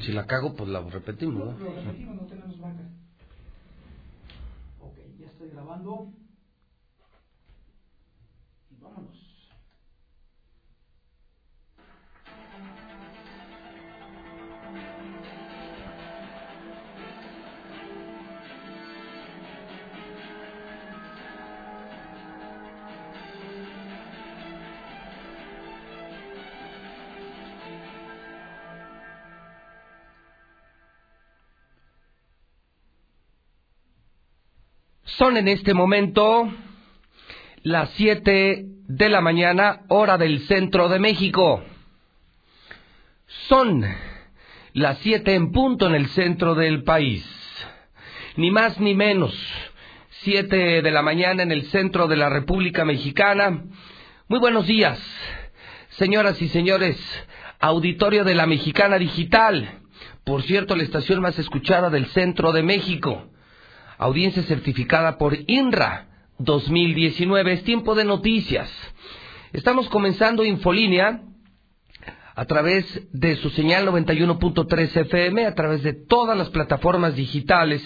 Si la cago, pues la repetimos, ¿no? lo repetimos, no tenemos bronca. Ok, ya estoy grabando. Son en este momento las 7 de la mañana, hora del centro de México. Son las 7 en punto en el centro del país. Ni más ni menos. 7 de la mañana en el centro de la República Mexicana. Muy buenos días, señoras y señores. Auditorio de la Mexicana Digital. Por cierto, la estación más escuchada del centro de México. Audiencia certificada por INRA 2019. Es tiempo de noticias. Estamos comenzando Infolínea a través de su señal 91.3 FM, a través de todas las plataformas digitales.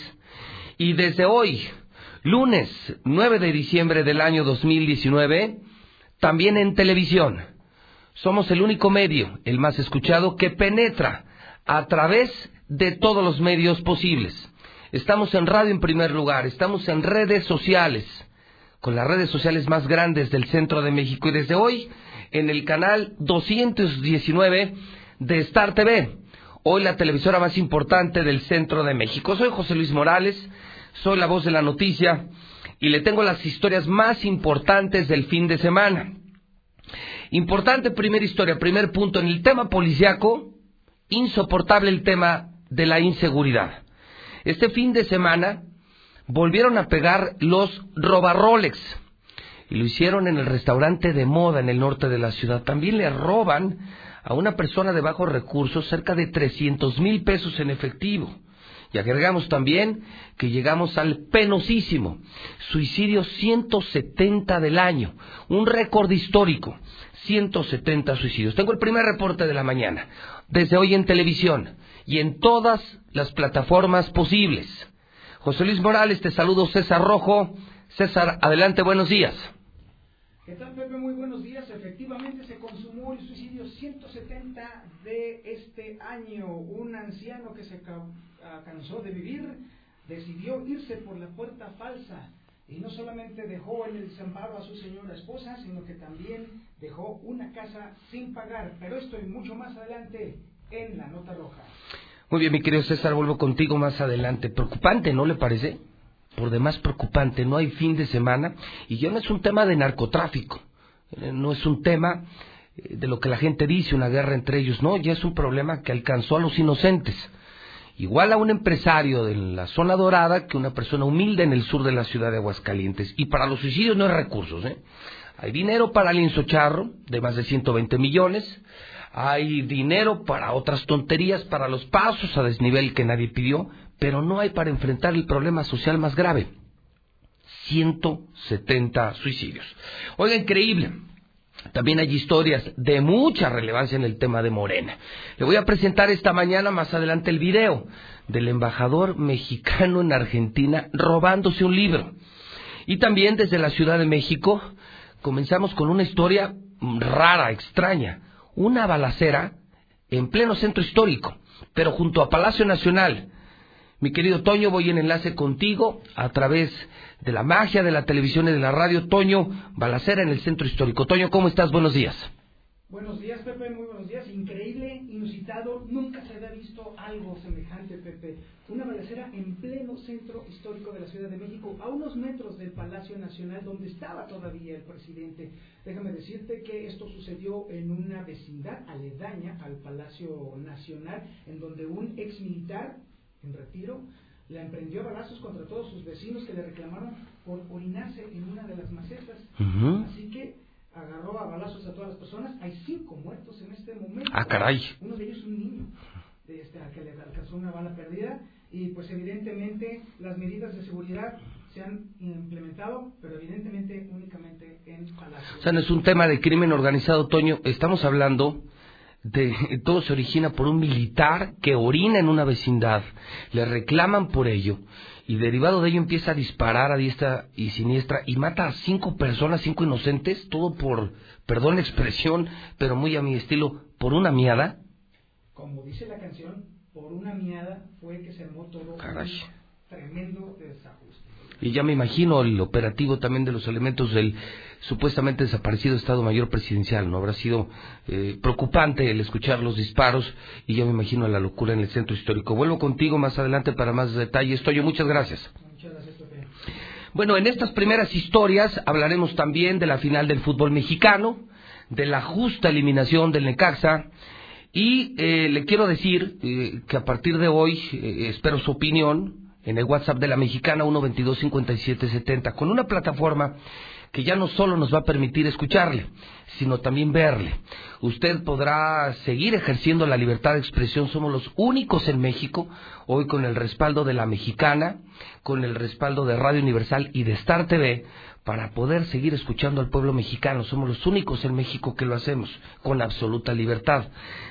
Y desde hoy, lunes 9 de diciembre del año 2019, también en televisión. Somos el único medio, el más escuchado, que penetra a través de todos los medios posibles. Estamos en radio en primer lugar, estamos en redes sociales, con las redes sociales más grandes del centro de México y desde hoy en el canal 219 de Star TV, hoy la televisora más importante del centro de México. Soy José Luis Morales, soy la voz de la noticia y le tengo las historias más importantes del fin de semana. Importante primera historia, primer punto en el tema policiaco, insoportable el tema de la inseguridad. Este fin de semana volvieron a pegar los robarrolex y lo hicieron en el restaurante de moda en el norte de la ciudad. También le roban a una persona de bajos recursos cerca de 300 mil pesos en efectivo. Y agregamos también que llegamos al penosísimo suicidio 170 del año, un récord histórico, 170 suicidios. Tengo el primer reporte de la mañana, desde hoy en televisión y en todas las plataformas posibles. José Luis Morales, te saludo César Rojo. César, adelante, buenos días. ¿Qué tal, Pepe? Muy buenos días. Efectivamente, se consumó el suicidio 170 de este año. Un anciano que se ca- cansó de vivir decidió irse por la puerta falsa. Y no solamente dejó en el desamparo a su señora esposa, sino que también dejó una casa sin pagar. Pero esto y mucho más adelante en la nota roja. Muy bien, mi querido César, vuelvo contigo más adelante. Preocupante, ¿no le parece? Por demás preocupante, no hay fin de semana y ya no es un tema de narcotráfico, eh, no es un tema eh, de lo que la gente dice, una guerra entre ellos, no, ya es un problema que alcanzó a los inocentes. igual a un empresario de la zona dorada que una persona humilde en el sur de la ciudad de Aguascalientes. Y para los suicidios no hay recursos, ¿eh? Hay dinero para Lienzo Charro, de más de 120 millones. Hay dinero para otras tonterías, para los pasos a desnivel que nadie pidió, pero no hay para enfrentar el problema social más grave. 170 suicidios. Oiga, increíble. También hay historias de mucha relevancia en el tema de Morena. Le voy a presentar esta mañana más adelante el video del embajador mexicano en Argentina robándose un libro. Y también desde la Ciudad de México comenzamos con una historia rara, extraña. Una balacera en pleno centro histórico, pero junto a Palacio Nacional. Mi querido Toño, voy en enlace contigo a través de la magia de la televisión y de la radio. Toño, balacera en el centro histórico. Toño, ¿cómo estás? Buenos días. Buenos días, Pepe, muy buenos días. Increíble, inusitado, nunca se había visto algo semejante, Pepe. Una balacera en pleno centro histórico de la Ciudad de México, a unos metros del Palacio Nacional, donde estaba todavía el presidente. Déjame decirte que esto sucedió en una vecindad aledaña al Palacio Nacional, en donde un ex militar en retiro la emprendió a balazos contra todos sus vecinos que le reclamaron por orinarse en una de las macetas. Así que agarró a balazos a todas las personas. Hay cinco muertos en este momento. Ah, caray. Uno de ellos un niño este, al que le alcanzó una bala perdida. Y pues evidentemente las medidas de seguridad se han implementado, pero evidentemente únicamente en Palacio. O sea, no es un tema de crimen organizado, Toño. Estamos hablando de todo se origina por un militar que orina en una vecindad, le reclaman por ello y derivado de ello empieza a disparar a diestra y siniestra y mata a cinco personas, cinco inocentes, todo por, perdón la expresión, pero muy a mi estilo, por una miada. Como dice la canción, por una miada fue que se armó todo un tremendo desajuste. Y ya me imagino el operativo también de los elementos del supuestamente desaparecido Estado Mayor Presidencial. No habrá sido eh, preocupante el escuchar los disparos y ya me imagino la locura en el centro histórico. Vuelvo contigo más adelante para más detalles. Toyo, muchas gracias. Muchas gracias. Bueno, en estas primeras historias hablaremos también de la final del fútbol mexicano, de la justa eliminación del Necaxa. Y eh, le quiero decir eh, que a partir de hoy espero su opinión en el WhatsApp de la mexicana 1225770 con una plataforma que ya no solo nos va a permitir escucharle, sino también verle. Usted podrá seguir ejerciendo la libertad de expresión, somos los únicos en México, hoy con el respaldo de la mexicana, con el respaldo de Radio Universal y de Star TV, para poder seguir escuchando al pueblo mexicano. Somos los únicos en México que lo hacemos con absoluta libertad.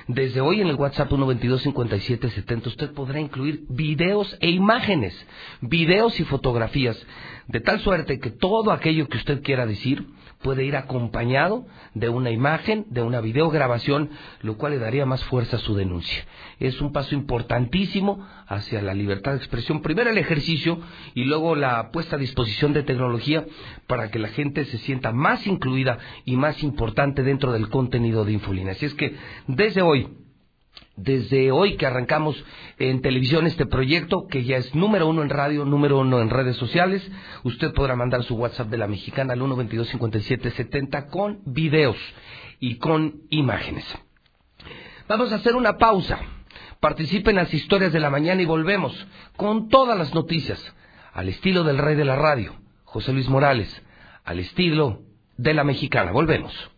Desde hoy en el WhatsApp 1225770 usted podrá incluir videos e imágenes, videos y fotografías, de tal suerte que todo aquello que usted quiera decir puede ir acompañado de una imagen, de una videograbación, lo cual le daría más fuerza a su denuncia. Es un paso importantísimo hacia la libertad de expresión. Primero el ejercicio y luego la puesta a disposición de tecnología para que la gente se sienta más incluida y más importante dentro del contenido de Infolina. Así es que desde hoy, desde hoy que arrancamos en televisión este proyecto, que ya es número uno en radio, número uno en redes sociales, usted podrá mandar su WhatsApp de la mexicana al 1225770 con videos y con imágenes. Vamos a hacer una pausa. Participen en las historias de la mañana y volvemos con todas las noticias, al estilo del rey de la radio, José Luis Morales, al estilo de la mexicana. Volvemos.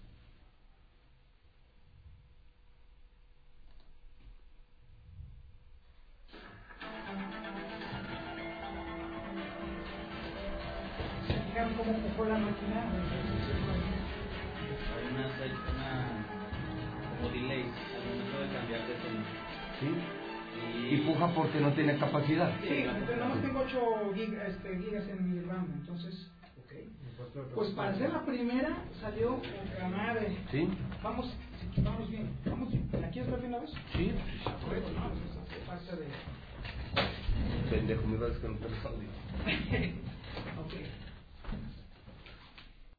Puja porque no tiene capacidad. Sí, nada más tengo 8 gigas, este, gigas en mi RAM, entonces... Pues para hacer la primera salió con madre. ¿Sí? Vamos, vamos bien, vamos bien. ¿La quieres ver de una vez? Sí. Pues, no, pasa de... Pendejo, me vas a desconectar el audio. ok.